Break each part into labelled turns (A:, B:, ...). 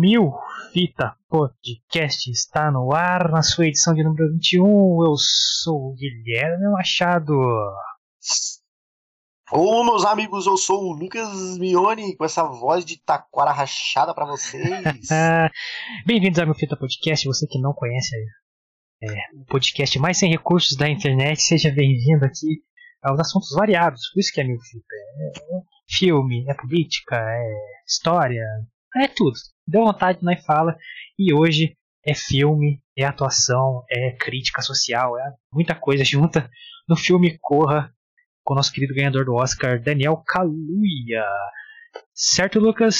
A: Mil Fita Podcast está no ar na sua edição de número 21. Eu sou o Guilherme Machado.
B: Ô, meus amigos, eu sou o Lucas Mione com essa voz de taquara rachada para vocês.
A: Bem-vindos ao Mil Fita Podcast. Você que não conhece é, o podcast mais sem recursos da internet, seja bem-vindo aqui aos assuntos variados. Por isso que é Mil Fita. É filme, é política, é história, é tudo. Deu vontade, nós fala. E hoje é filme, é atuação, é crítica social, é muita coisa junta no filme Corra com o nosso querido ganhador do Oscar, Daniel Kaluuya. Certo, Lucas?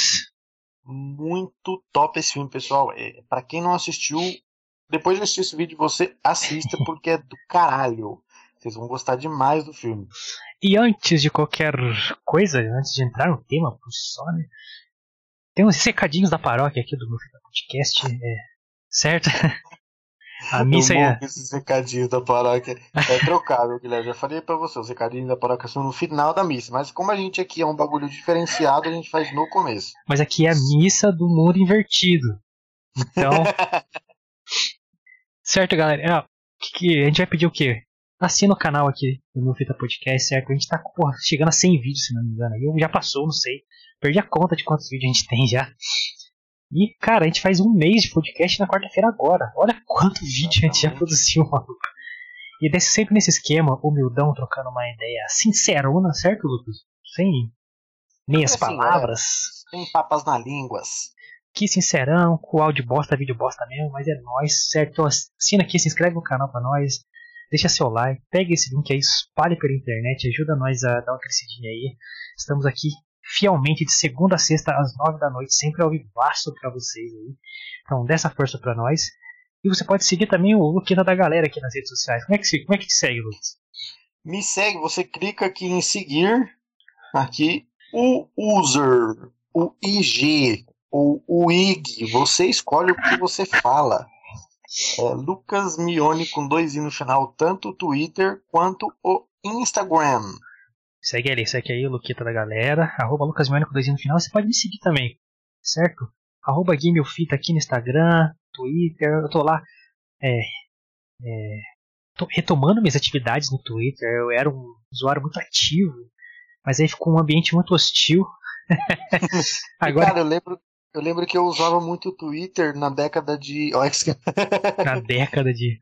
B: Muito top esse filme, pessoal. É, para quem não assistiu, depois de assistir esse vídeo, você assista porque é do caralho. Vocês vão gostar demais do filme.
A: E antes de qualquer coisa, antes de entrar no tema por só, né? Tem uns recadinhos da paróquia aqui do meu podcast, é, certo?
B: A missa é. Esses recadinhos da paróquia é trocável, Guilherme. Já falei pra você, os recadinhos da paróquia são no final da missa. Mas como a gente aqui é um bagulho diferenciado, a gente faz no começo.
A: Mas aqui é a missa do mundo invertido. Então. certo, galera. que, que, a gente vai pedir o quê? Assina o canal aqui do meu Fita Podcast, certo? A gente tá porra, chegando a 100 vídeos, se não me engano. Eu já passou, não sei. Perdi a conta de quantos vídeos a gente tem já. E, cara, a gente faz um mês de podcast na quarta-feira agora. Olha quanto vídeo a gente já produziu, maluco. E desse sempre nesse esquema, humildão, trocando uma ideia sincerona, certo, Lucas? Sem meias assim, palavras.
B: É, sem papas na línguas.
A: Que sincerão, com áudio bosta, vídeo bosta mesmo, mas é nóis, certo? Então, assina aqui, se inscreve no canal pra nós, deixa seu like, pega esse link aí, espalhe pela internet, ajuda nós a dar uma crescidinha aí. Estamos aqui fielmente de segunda a sexta às nove da noite, sempre ao vivaço para vocês aí. Então, dessa força para nós. E você pode seguir também o Luquita da galera aqui nas redes sociais. Como é que, como é que te segue, Lucas?
B: Me segue, você clica aqui em seguir, aqui, o user, o IG, ou o IG, você escolhe o que você fala. É Lucas Mione com dois i no final, tanto o Twitter quanto o Instagram.
A: Segue ali, segue aí o Luquita da galera. Arroba Lucas Mione com dois no final. Você pode me seguir também, certo? Arroba GameOfita aqui no Instagram, Twitter. Eu tô lá é, é, tô retomando minhas atividades no Twitter. Eu era um usuário muito ativo, mas aí ficou um ambiente muito hostil.
B: Agora... Cara, eu lembro, eu lembro que eu usava muito o Twitter na década de.
A: na década de.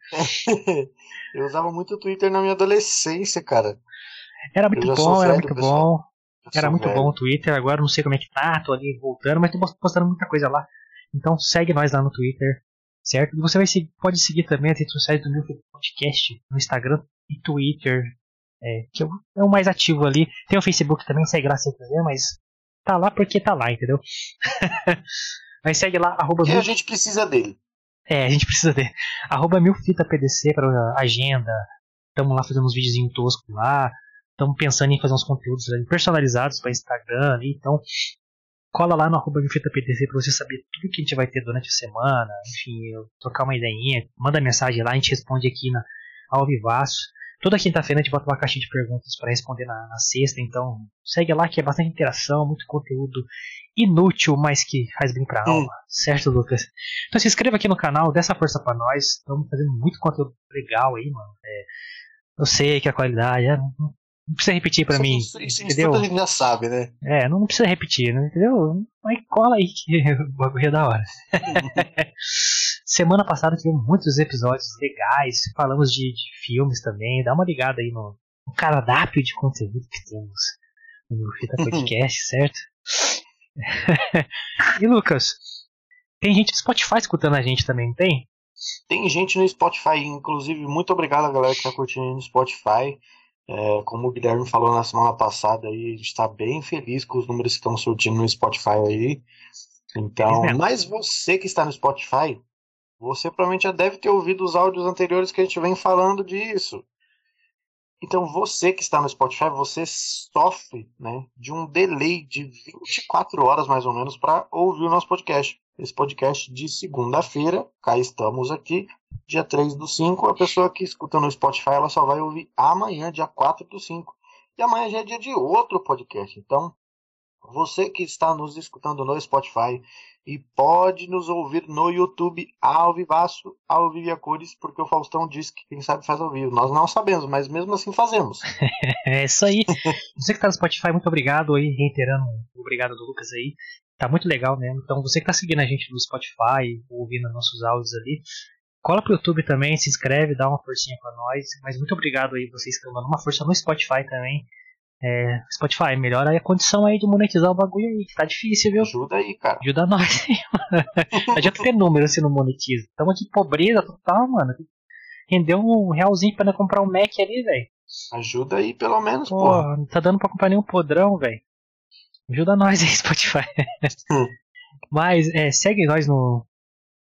B: eu usava muito o Twitter na minha adolescência, cara.
A: Era muito bom, era muito bom. Era muito bom o Twitter, agora não sei como é que tá, tô ali voltando, mas tô postando muita coisa lá. Então segue nós lá no Twitter, certo? E você vai seguir, pode seguir também as redes sociais do meu podcast no Instagram e Twitter, é, que é o mais ativo ali. Tem o Facebook também, segue lá se quiser, mas tá lá porque tá lá, entendeu? mas segue lá, arroba.
B: E a gente precisa dele.
A: É, a gente precisa dele. Arroba milfitapdc para agenda. Estamos lá fazendo uns videozinhos toscos lá estamos pensando em fazer uns conteúdos personalizados para Instagram, então cola lá no arroba para você saber tudo que a gente vai ter durante a semana, enfim, trocar uma ideinha, manda mensagem lá, a gente responde aqui na, ao vivaço. Toda quinta-feira a gente bota uma caixinha de perguntas para responder na, na, sexta, então segue lá que é bastante interação, muito conteúdo inútil, mas que faz bem pra alma, hum. certo, Lucas? Então se inscreva aqui no canal, dê essa força para nós, estamos fazendo muito conteúdo legal aí, mano. É, eu sei que a qualidade é, não precisa repetir pra isso, mim. Isso, isso, entendeu?
B: isso a gente já sabe, né?
A: É, não, precisa repetir, né? entendeu? Mas cola aí que o bagulho é da hora. Semana passada tivemos muitos episódios legais, falamos de, de, filmes também. Dá uma ligada aí no, no cardápio de conteúdo que temos no Fita Podcast, certo? e Lucas, tem gente do Spotify escutando a gente também, não tem?
B: Tem gente no Spotify, inclusive, muito obrigado a galera que tá curtindo no Spotify. É, como o Guilherme falou na semana passada, aí, a gente está bem feliz com os números que estão surtindo no Spotify aí. Então, mas você que está no Spotify, você provavelmente já deve ter ouvido os áudios anteriores que a gente vem falando disso. Então, você que está no Spotify, você sofre né, de um delay de 24 horas mais ou menos para ouvir o nosso podcast. Esse podcast de segunda-feira, cá estamos aqui, dia 3 do 5. A pessoa que escuta no Spotify, ela só vai ouvir amanhã, dia 4 do 5. E amanhã já é dia de outro podcast. Então, você que está nos escutando no Spotify e pode nos ouvir no YouTube ao vivaço, ao vivo a cores, porque o Faustão disse que quem sabe faz ao vivo. Nós não sabemos, mas mesmo assim fazemos.
A: é isso aí. Você que está no Spotify, muito obrigado aí, reiterando obrigado do Lucas aí. Tá muito legal mesmo. Então você que está seguindo a gente no Spotify, ouvindo nossos áudios ali, cola pro YouTube também, se inscreve, dá uma forcinha para nós. Mas muito obrigado aí vocês que estão dando uma força no Spotify também. É, Spotify, melhora a condição aí de monetizar o bagulho aí, que tá difícil, viu?
B: Ajuda aí, cara.
A: Ajuda nós aí, mano. Não adianta ter número se não monetiza. Tamo aqui pobreza total, mano. Rendeu um realzinho pra comprar um Mac ali, velho.
B: Ajuda aí, pelo menos,
A: pô. Porra. Não tá dando pra comprar nenhum podrão, velho. Ajuda nós aí, Spotify. Hum. Mas, é, segue nós no.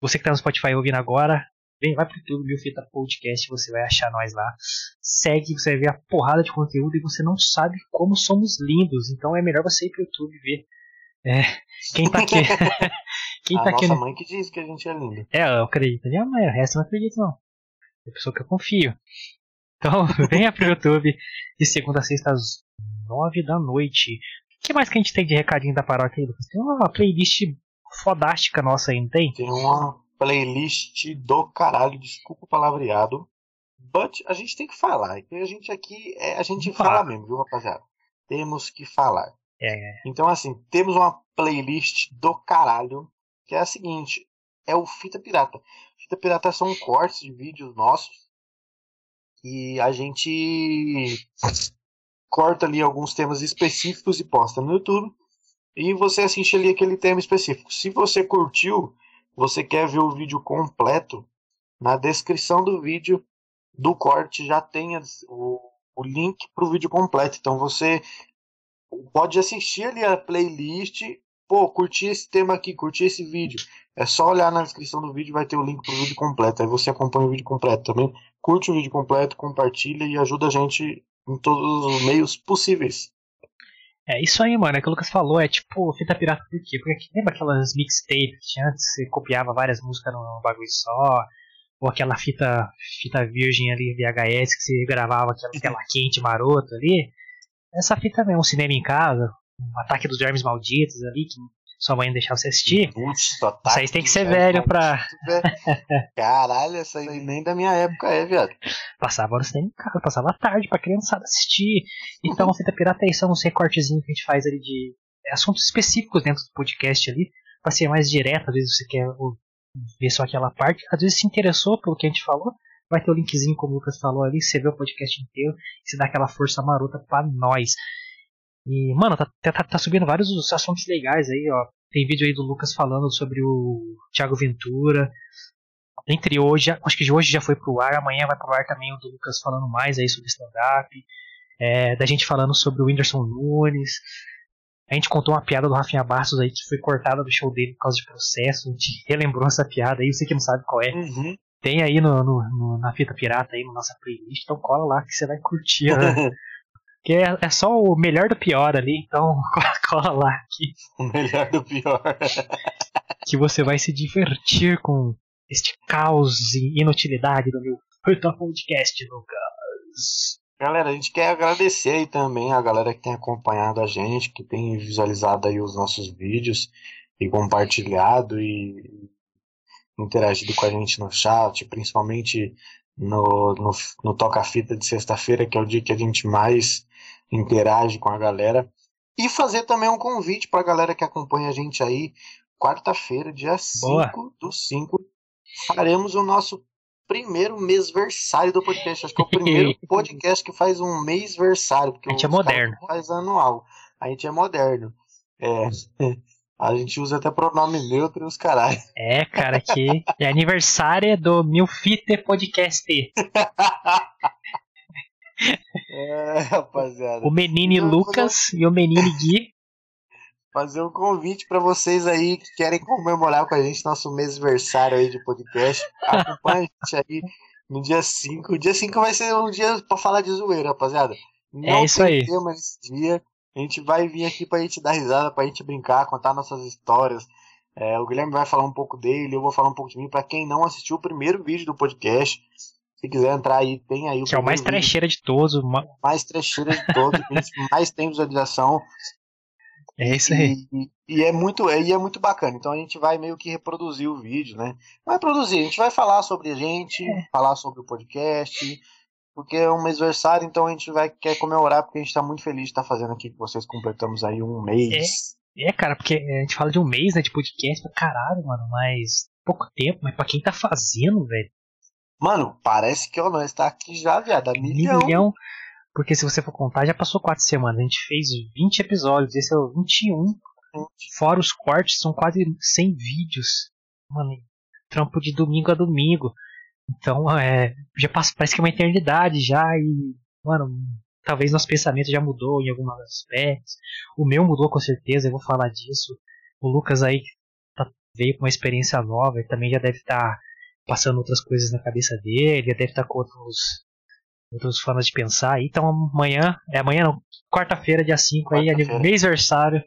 A: Você que tá no Spotify ouvindo agora, Vem, vai pro YouTube, Mil Fita Podcast, você vai achar nós lá. Segue, você vai ver a porrada de conteúdo e você não sabe como somos lindos. Então é melhor você ir pro YouTube ver. É, quem tá aqui.
B: quem a tá nossa aqui mãe que diz que a gente é lindo.
A: É, eu acredito. Minha mãe, o resto eu não acredito não. É a pessoa que eu confio. Então, venha pro YouTube de segunda a sexta às nove da noite. O que mais que a gente tem de recadinho da paróquia aí, Lucas? Tem uma playlist fodástica nossa aí, não tem?
B: Tem uma playlist do caralho, desculpa o palavreado. But a gente tem que falar. A gente aqui, é, a gente fala, fala mesmo, viu, rapaziada? Temos que falar.
A: É.
B: Então, assim, temos uma playlist do caralho, que é a seguinte: é o Fita Pirata. Fita Pirata são cortes de vídeos nossos. E a gente corta ali alguns temas específicos e posta no YouTube. E você assiste ali aquele tema específico. Se você curtiu, você quer ver o vídeo completo, na descrição do vídeo do corte já tem o, o link para o vídeo completo. Então você pode assistir ali a playlist, pô, curtir esse tema aqui, curtir esse vídeo. É só olhar na descrição do vídeo, vai ter o link para o vídeo completo. Aí você acompanha o vídeo completo também. Curte o vídeo completo, compartilha e ajuda a gente em todos os meios possíveis.
A: É isso aí, mano. É que o Lucas falou, é tipo fita pirata por quê? Porque lembra aquelas mixtapes que antes? Você copiava várias músicas num bagulho só. Ou aquela fita, fita virgem ali, VHS, que você gravava aquela tela quente marota ali. Essa fita mesmo, um cinema em casa, um ataque dos germes malditos ali, que sua mãe não deixava você assistir.
B: Putz,
A: isso aí tem que ser velho pra.
B: Caralho, essa aí nem da minha época é, viado.
A: Passava cinema em casa, passava tarde pra criançada assistir. Então a fita pirata é uns recortezinhos que a gente faz ali de assuntos específicos dentro do podcast ali, pra ser mais direto, às vezes você quer ver só aquela parte, às vezes se interessou pelo que a gente falou, vai ter o linkzinho, como o Lucas falou ali, você vê o podcast inteiro e você dá aquela força marota pra nós. E, mano, tá, tá, tá subindo vários assuntos legais aí, ó. Tem vídeo aí do Lucas falando sobre o Thiago Ventura. Entre hoje, acho que hoje já foi pro ar, amanhã vai pro ar também o do Lucas falando mais aí sobre stand-up. É, da gente falando sobre o Whindersson Nunes. A gente contou uma piada do Rafinha Bastos aí que foi cortada do show dele por causa de processo. A gente relembrou essa piada aí, você que não sabe qual é.
B: Uhum.
A: Tem aí no, no, no, na fita pirata aí, na nossa playlist, então cola lá que você vai curtir né? Que é, é só o melhor do pior ali, então cola lá aqui.
B: O melhor do pior.
A: que você vai se divertir com este caos e inutilidade do meu podcast, Lucas.
B: Galera, a gente quer agradecer aí também a galera que tem acompanhado a gente, que tem visualizado aí os nossos vídeos e compartilhado e interagido com a gente no chat, principalmente no, no, no Toca Fita de sexta-feira, que é o dia que a gente mais interage com a galera. E fazer também um convite para a galera que acompanha a gente aí. Quarta-feira, dia 5 do 5, faremos o nosso primeiro mêsversário do podcast. Acho que é o primeiro podcast que faz um mêsversário. Porque
A: a gente é moderno.
B: Faz anual. A gente é moderno. É. A gente usa até pronome neutro e os caralho.
A: É, cara, que é aniversário do Milfite Podcast.
B: É, rapaziada.
A: O menino então, Lucas e o menino Gui.
B: Fazer um convite para vocês aí que querem comemorar com a gente nosso mês aniversário aí de podcast. Acompanhe a gente aí no dia 5. O dia 5 vai ser um dia para falar de zoeira, rapaziada.
A: Não é isso aí.
B: tema nesse dia. A gente vai vir aqui pra gente dar risada, pra gente brincar, contar nossas histórias. É, o Guilherme vai falar um pouco dele, eu vou falar um pouco de mim. Para quem não assistiu o primeiro vídeo do podcast, se quiser entrar aí, tem aí o
A: Que é o mais trecheira de todos. Uma...
B: Mais trecheira de todos, mais tem visualização.
A: É isso aí.
B: E, e, é muito, e é muito bacana. Então a gente vai meio que reproduzir o vídeo, né? Vai produzir, a gente vai falar sobre a gente, é. falar sobre o podcast, porque é um mêsversário, então a gente vai quer comemorar, porque a gente está muito feliz de estar tá fazendo aqui com vocês. Completamos aí um mês.
A: É, é, cara, porque a gente fala de um mês né, de podcast pra caralho, mano, mas pouco tempo, mas pra quem tá fazendo, velho.
B: Mano, parece que o nós tá aqui já, viado, a milhão. milhão.
A: Porque se você for contar, já passou quatro semanas. A gente fez 20 episódios, esse é o 21. Fora os cortes, são quase 100 vídeos. Mano, trampo de domingo a domingo. Então, é, já passa, parece que é uma eternidade já e, mano, talvez nosso pensamento já mudou em alguns aspectos. O meu mudou com certeza, eu vou falar disso. O Lucas aí tá, veio com uma experiência nova, ele também já deve estar tá passando outras coisas na cabeça dele, deve estar tá com outros, outras formas de pensar. Então amanhã, é amanhã não, quarta-feira, dia 5 quarta aí, aniversário.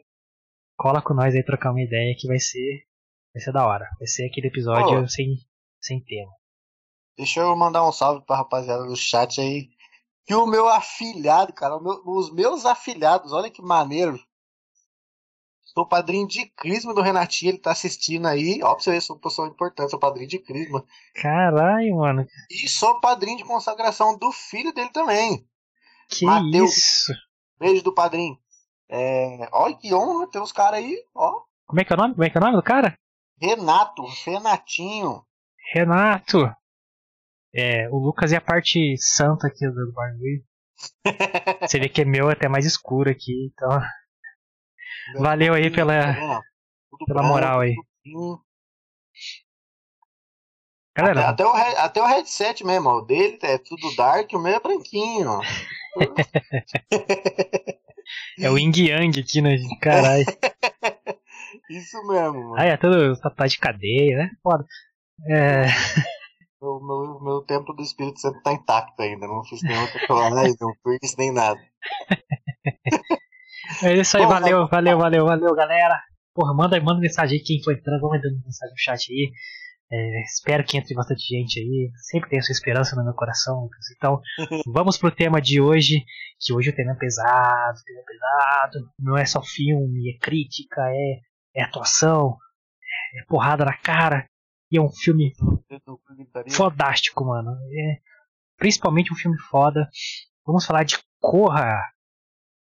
A: Cola com nós aí trocar uma ideia que vai ser vai ser da hora. Vai ser aquele episódio oh. sem, sem tema.
B: Deixa eu mandar um salve pra rapaziada do chat aí. Que o meu afilhado, cara, meu, os meus afilhados, olha que maneiro. Sou padrinho de Crisma do Renatinho, ele tá assistindo aí. Ó, pra você ver, sou pessoa importante, sou padrinho de Crisma.
A: Caralho, mano.
B: E sou padrinho de consagração do filho dele também.
A: Que Mateus. isso?
B: Beijo do padrinho. É... Olha que honra ter os caras aí, ó.
A: Como é que é o nome? Como é que é o nome do cara?
B: Renato, Renatinho.
A: Renato. É, o Lucas é a parte santa aqui do bagulho. Você vê que é meu até mais escuro aqui, então. Valeu aí pela, pela moral aí.
B: Galera, até, até, o, até o headset mesmo, ó, o dele é tudo dark, o meu é branquinho.
A: é o Ying Yang aqui, né? Caralho.
B: Isso mesmo, mano.
A: Ah, é tudo tá de cadeia, né? Foda. É.
B: Meu, meu, meu templo do Espírito Santo tá intacto ainda, não fiz nenhuma tatuagem, não fiz nem nada.
A: É isso aí, Bom, valeu, valeu, valeu, valeu, galera. Porra, manda, manda mensagem aí quem for entrando, vamos mandando mensagem no chat aí. É, espero que entre bastante gente aí. Sempre tenho essa esperança no meu coração. Então, vamos pro tema de hoje. Que hoje o tema é pesado, o tema é pesado. Não é só filme, é crítica, é, é atuação, é porrada na cara. E é um filme fodástico, mano. É, principalmente um filme foda. Vamos falar de Corra.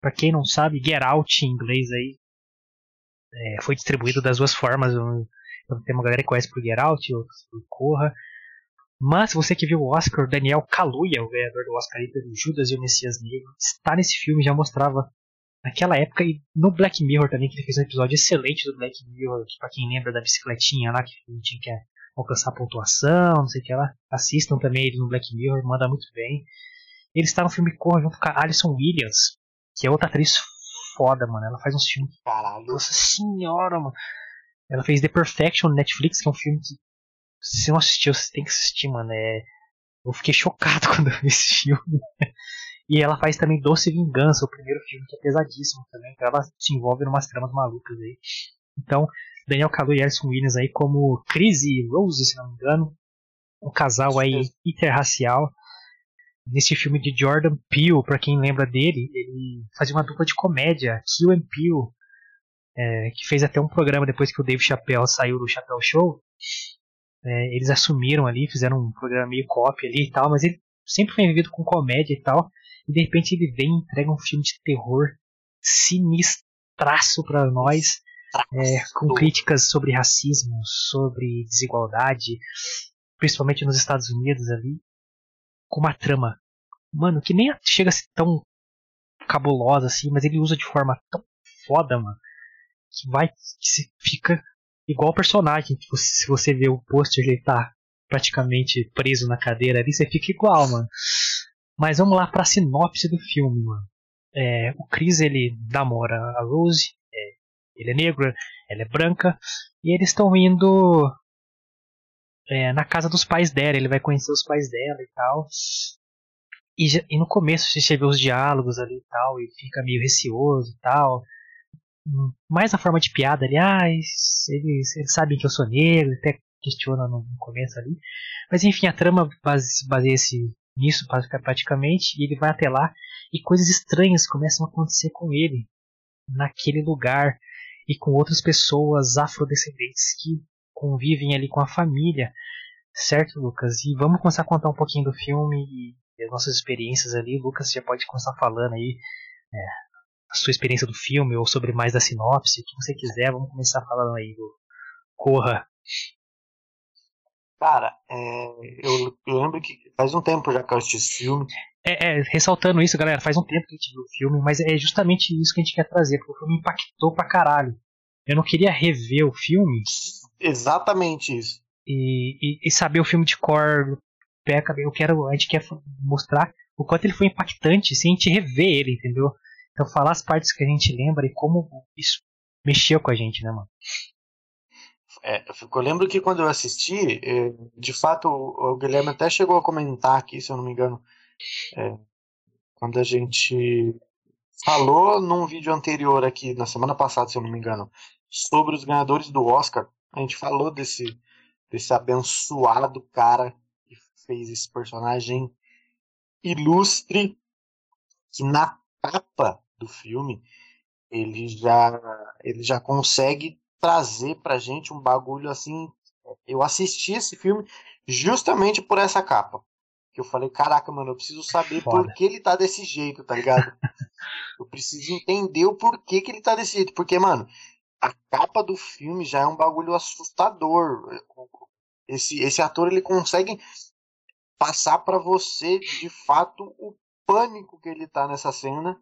A: Pra quem não sabe, Get Out em inglês aí. É, foi distribuído das duas formas. Então, tem uma galera que conhece por Get Out, outros por Corra. Mas você que viu o Oscar, Daniel Kaluuya, o ganhador do Oscar aí pelo Judas e o Messias Negro, está nesse filme, já mostrava naquela época e no Black Mirror também, que ele fez um episódio excelente do Black Mirror, que pra quem lembra da bicicletinha lá, que tinha que alcançar pontuação, não sei o que lá. Assistam também ele no Black Mirror, manda muito bem. Ele está no filme Corra junto com a Alison Williams, que é outra atriz foda, mano. Ela faz uns filmes.
B: Caralho.
A: Nossa senhora, mano. Ela fez The Perfection no Netflix, que é um filme que. Se você não assistiu, você tem que assistir, mano. É... Eu fiquei chocado quando eu vi esse filme. e ela faz também Doce Vingança, o primeiro filme, que é pesadíssimo também. Ela se envolve em umas tramas malucas aí. Então, Daniel Kaluuya e Alison Williams aí como Chris e Rose, se não me engano. Um casal aí interracial. Nesse filme de Jordan Peele, para quem lembra dele, ele fazia uma dupla de comédia, Kill and Peele, é, que fez até um programa depois que o Dave Chappelle saiu do Chappelle Show. É, eles assumiram ali, fizeram um programa meio copy ali e tal, mas ele sempre foi envolvido com comédia e tal. E de repente ele vem e entrega um filme de terror sinistraço para nós é, com críticas sobre racismo, sobre desigualdade, principalmente nos Estados Unidos ali, com uma trama, mano, que nem chega a ser tão cabulosa assim, mas ele usa de forma tão foda, mano, que vai, que fica igual o personagem, que você, se você vê o pôster, ele tá praticamente preso na cadeira ali, você fica igual, mano. Mas vamos lá pra sinopse do filme, mano. É, o Chris ele namora a Rose, ele é negro, ela é branca, e eles estão indo é, na casa dos pais dela, ele vai conhecer os pais dela e tal. E, e no começo você vê os diálogos ali e tal, e fica meio receoso e tal. Mais na forma de piada ali, ah, eles, eles sabem que eu sou negro, até questiona no começo ali. Mas enfim, a trama baseia-se nisso praticamente, e ele vai até lá e coisas estranhas começam a acontecer com ele naquele lugar e com outras pessoas afrodescendentes que convivem ali com a família, certo, Lucas? E vamos começar a contar um pouquinho do filme e as nossas experiências ali. Lucas já pode começar falando aí é, a sua experiência do filme ou sobre mais da sinopse, o que você quiser. Vamos começar falando aí do Corra.
B: Cara, é, eu, lembro que faz um tempo já que eu assisti esse filme.
A: É, é, ressaltando isso, galera, faz um tempo que a gente viu o filme, mas é justamente isso que a gente quer trazer, porque o filme impactou pra caralho. Eu não queria rever o filme.
B: Exatamente isso.
A: E, e, e saber o filme de cor, peca, eu quero, a gente quer mostrar o quanto ele foi impactante sem a gente rever ele, entendeu? Então falar as partes que a gente lembra e como isso mexeu com a gente, né, mano?
B: É, eu lembro que quando eu assisti, é, de fato, o Guilherme até chegou a comentar aqui, se eu não me engano, é, quando a gente falou num vídeo anterior aqui, na semana passada, se eu não me engano, sobre os ganhadores do Oscar, a gente falou desse, desse abençoado cara que fez esse personagem ilustre, que na capa do filme ele já, ele já consegue trazer pra gente um bagulho assim. Eu assisti esse filme justamente por essa capa. Que eu falei, caraca, mano, eu preciso saber Foda. por que ele tá desse jeito, tá ligado? eu preciso entender o porquê que ele tá desse jeito. Porque, mano, a capa do filme já é um bagulho assustador. Esse, esse ator, ele consegue passar para você, de fato, o pânico que ele tá nessa cena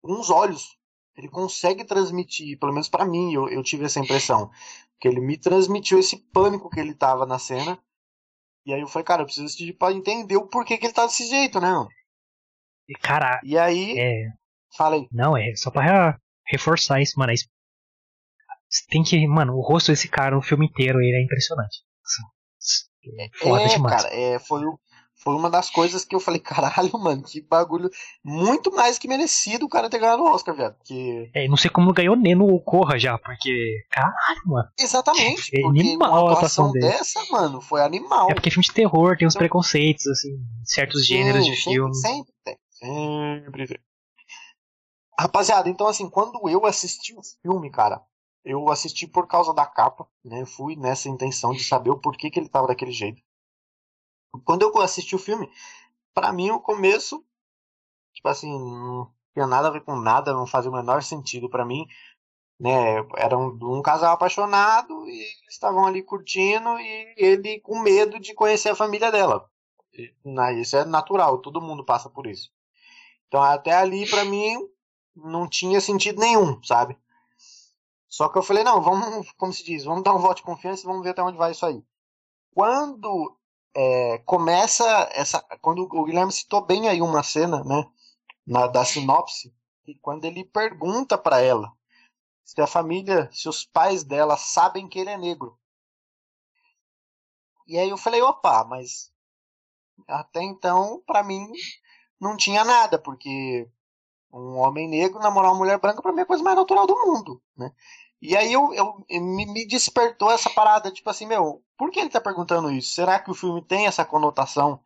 B: com os olhos ele consegue transmitir, pelo menos para mim, eu, eu tive essa impressão, que ele me transmitiu esse pânico que ele tava na cena. E aí eu falei, cara, eu preciso assistir pra entender o porquê que ele tá desse jeito, né?
A: E cara.
B: E aí.
A: É.
B: Falei.
A: Não, é só pra reforçar isso, mano. É você tem que. Mano, o rosto desse cara no filme inteiro ele é impressionante.
B: É foda é, demais. Cara, é, foi, foi uma das coisas que eu falei, caralho, mano, que bagulho. Muito mais que merecido o cara ter ganhado o Oscar, velho. Porque...
A: É, não sei como ganhou nem no Corra já, porque. Caralho, mano.
B: Exatamente. É animal uma atuação dessa, mano, foi animal.
A: É porque filme de terror tem uns então... preconceitos, assim, certos Sim, gêneros de
B: sempre,
A: filme.
B: Sempre tem. Sempre tem. Rapaziada, então assim, quando eu assisti o filme, cara, eu assisti por causa da capa, né? Fui nessa intenção de saber o porquê que ele tava daquele jeito. Quando eu assisti o filme, para mim o começo, tipo assim, não tinha nada a ver com nada, não fazia o menor sentido para mim. Né, era um, um, casal apaixonado e eles estavam ali curtindo e ele com medo de conhecer a família dela. Isso é natural, todo mundo passa por isso. Então até ali para mim não tinha sentido nenhum, sabe? Só que eu falei, não, vamos, como se diz, vamos dar um voto de confiança e vamos ver até onde vai isso aí. Quando é, começa essa. Quando o Guilherme citou bem aí uma cena, né? Na, da sinopse, e quando ele pergunta para ela se a família, se os pais dela sabem que ele é negro. E aí eu falei, opa, mas até então, para mim, não tinha nada, porque um homem negro namorar uma mulher branca para mim é a coisa mais natural do mundo, né? E aí eu, eu me, me, despertou essa parada, tipo assim, meu, por que ele tá perguntando isso? Será que o filme tem essa conotação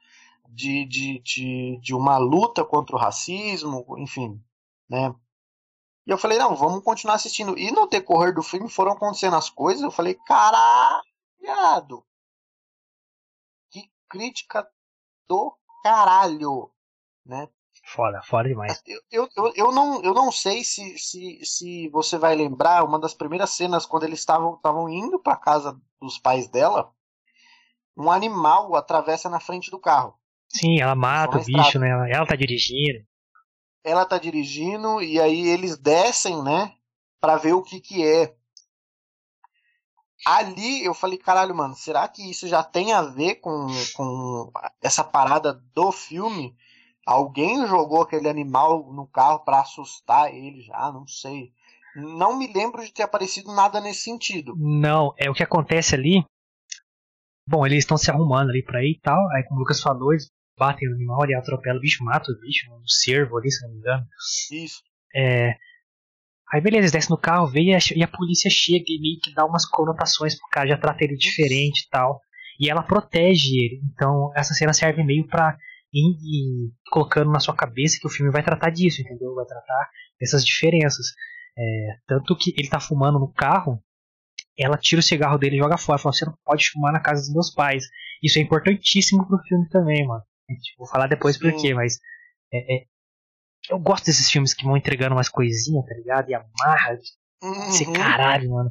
B: de, de, de, de uma luta contra o racismo, enfim, né? E eu falei, não, vamos continuar assistindo. E no decorrer do filme foram acontecendo as coisas, eu falei, caralho! Que crítica do caralho, né?
A: Foda, foda demais.
B: Eu, eu, eu, não, eu não sei se, se, se você vai lembrar uma das primeiras cenas quando eles estavam estavam indo para casa dos pais dela. Um animal atravessa na frente do carro.
A: Sim, ela mata o bicho, né? Ela, ela tá dirigindo.
B: Ela tá dirigindo e aí eles descem, né? Pra ver o que que é. Ali eu falei, caralho, mano, será que isso já tem a ver com, com essa parada do filme? Alguém jogou aquele animal no carro para assustar ele já, não sei. Não me lembro de ter aparecido nada nesse sentido.
A: Não, é o que acontece ali. Bom, eles estão se arrumando ali pra ir e tal. Aí, como o Lucas falou, eles batem no animal e atropelam o bicho, mata o bicho, um cervo ali, se não me engano.
B: Isso.
A: É. Aí beleza, eles descem no carro, e a, e a polícia chega e meio que dá umas conotações pro cara, já trata ele diferente e tal. E ela protege ele. Então essa cena serve meio pra e, e, colocando na sua cabeça que o filme vai tratar disso, entendeu? Vai tratar dessas diferenças. É, tanto que ele tá fumando no carro, ela tira o cigarro dele e joga fora. Fala, você não pode fumar na casa dos meus pais. Isso é importantíssimo pro filme também, mano. Vou falar depois por quê, mas é, é, eu gosto desses filmes que vão entregando umas coisinhas, tá ligado? E amarra. Uhum. Esse caralho, mano.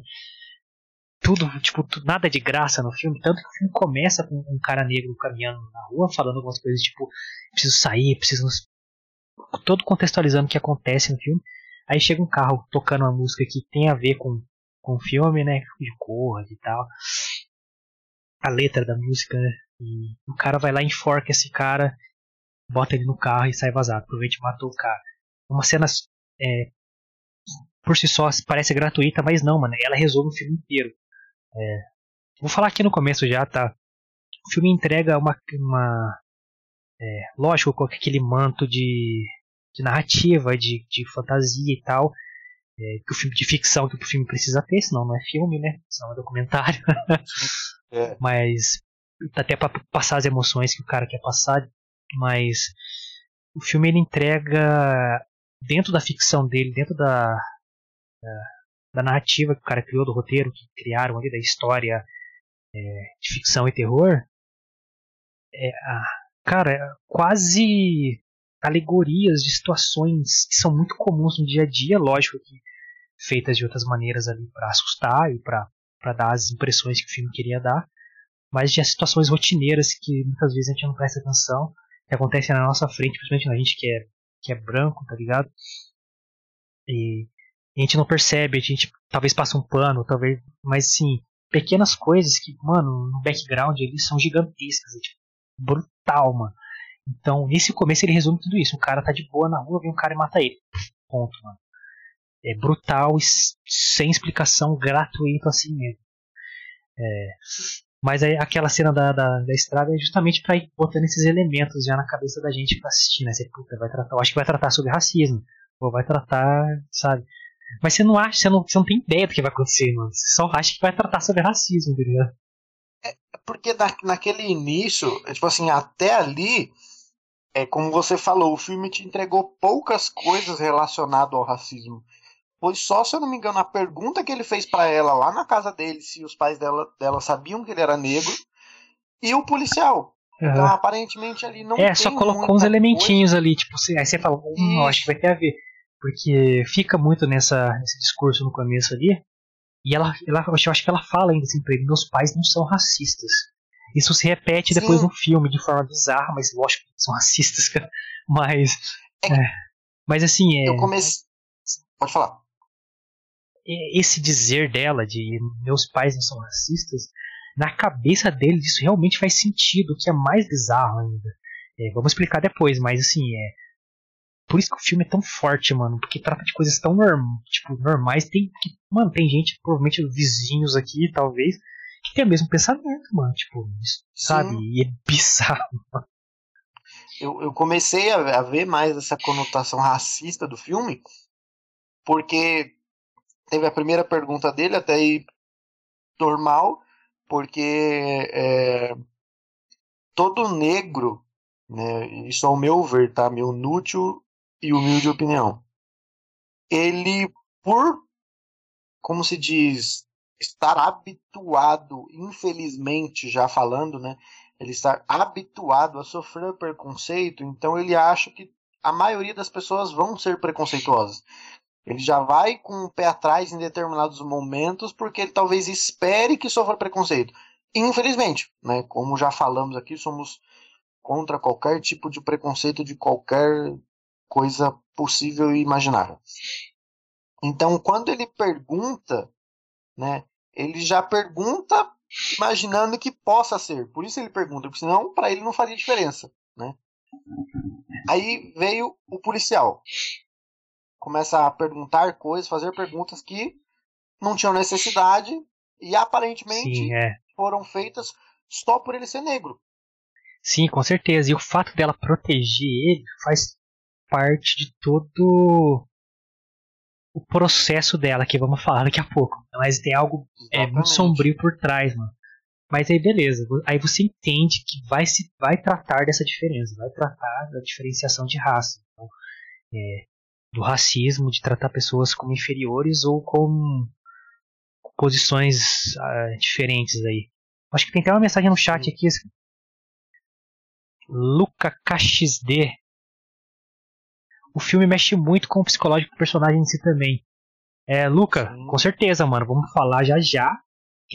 A: Tudo, tipo, tudo, nada de graça no filme. Tanto que o filme começa com um cara negro caminhando na rua, falando algumas coisas tipo, preciso sair, preciso. Todo contextualizando o que acontece no filme. Aí chega um carro tocando uma música que tem a ver com, com o filme, né? De cor e tal. A letra da música, né? E o cara vai lá enforca esse cara bota ele no carro e sai vazado. Provavelmente matou o cara. Uma cena é, por si só parece gratuita, mas não, mano. Ela resolve o filme inteiro. É, vou falar aqui no começo já, tá? O filme entrega uma. uma é, lógico, com aquele manto de, de narrativa, de, de fantasia e tal. É, que o filme de ficção que o filme precisa ter, senão não é filme, né? Senão é documentário. é. Mas até para passar as emoções que o cara quer passar mas o filme ele entrega dentro da ficção dele, dentro da, da, da narrativa que o cara criou, do roteiro que criaram ali, da história é, de ficção e terror, é, cara, quase alegorias de situações que são muito comuns no dia a dia, lógico que feitas de outras maneiras ali para assustar e para dar as impressões que o filme queria dar, mas de situações rotineiras que muitas vezes a gente não presta atenção que acontecem na nossa frente, principalmente na gente que é, que é branco, tá ligado? E, a gente não percebe, a gente talvez passa um pano, talvez, mas sim, pequenas coisas que, mano, no background eles são gigantescas, é, tipo, brutal, mano. Então, nesse começo ele resume tudo isso. O cara tá de boa na rua, vem um cara e mata ele. Ponto, mano. É brutal e sem explicação, gratuito assim mesmo. É, mas aí, aquela cena da, da, da estrada é justamente para ir botando esses elementos já na cabeça da gente pra assistir, né? Você, puta, vai tratar, eu acho que vai tratar sobre racismo, ou vai tratar, sabe? Mas você não acha, você não, você não tem ideia do que vai acontecer, mano. Você só acha que vai tratar sobre racismo, entendeu?
B: É, porque na, naquele início, é, tipo assim, até ali, é como você falou, o filme te entregou poucas coisas relacionadas ao racismo. Pois só, se eu não me engano, a pergunta que ele fez para ela lá na casa dele, se os pais dela, dela sabiam que ele era negro, e o policial. Uhum. Então, aparentemente ali não
A: É, só colocou uns elementinhos coisa. ali, tipo, aí você fala, hum, acho que vai ter a ver. Porque fica muito nessa, nesse discurso no começo ali. E ela, ela, eu acho que ela fala ainda assim pra ele, meus pais não são racistas. Isso se repete Sim. depois no filme de forma bizarra, mas lógico que são racistas, cara. Mas. É, é, mas assim, é.
B: Eu comecei. Pode falar
A: esse dizer dela de meus pais não são racistas, na cabeça dele isso realmente faz sentido, o que é mais bizarro ainda. É, vamos explicar depois, mas assim, é. Por isso que o filme é tão forte, mano, porque trata de coisas tão norm, tipo, normais. Tem, que, mano, tem gente, provavelmente vizinhos aqui, talvez, que tem o mesmo pensamento, mano, tipo, sabe? E é bizarro, mano.
B: Eu, eu comecei a, a ver mais essa conotação racista do filme, porque teve a primeira pergunta dele, até aí normal, porque é, todo negro, né, isso ao meu ver, tá? Meu nútil e humilde opinião. Ele, por, como se diz, estar habituado, infelizmente já falando, né? Ele estar habituado a sofrer preconceito, então ele acha que a maioria das pessoas vão ser preconceituosas. Ele já vai com o pé atrás em determinados momentos, porque ele talvez espere que sofra preconceito. Infelizmente, né, como já falamos aqui, somos contra qualquer tipo de preconceito de qualquer coisa possível e imaginável. Então, quando ele pergunta, né, ele já pergunta imaginando que possa ser. Por isso ele pergunta, porque senão para ele não faria diferença, né? Aí veio o policial começa a perguntar coisas, fazer perguntas que não tinham necessidade e aparentemente Sim, é. foram feitas só por ele ser negro.
A: Sim, com certeza. E o fato dela proteger ele faz parte de todo o processo dela, que vamos falar daqui a pouco. Mas tem algo é, muito sombrio por trás, mano. Mas aí beleza, aí você entende que vai se vai tratar dessa diferença, vai tratar da diferenciação de raça, então, é, do racismo, de tratar pessoas como inferiores ou com posições uh, diferentes aí. Acho que tem até uma mensagem no chat aqui. Luca KXD. O filme mexe muito com o psicológico do personagem em si também. É, Luca, Sim. com certeza, mano. Vamos falar já já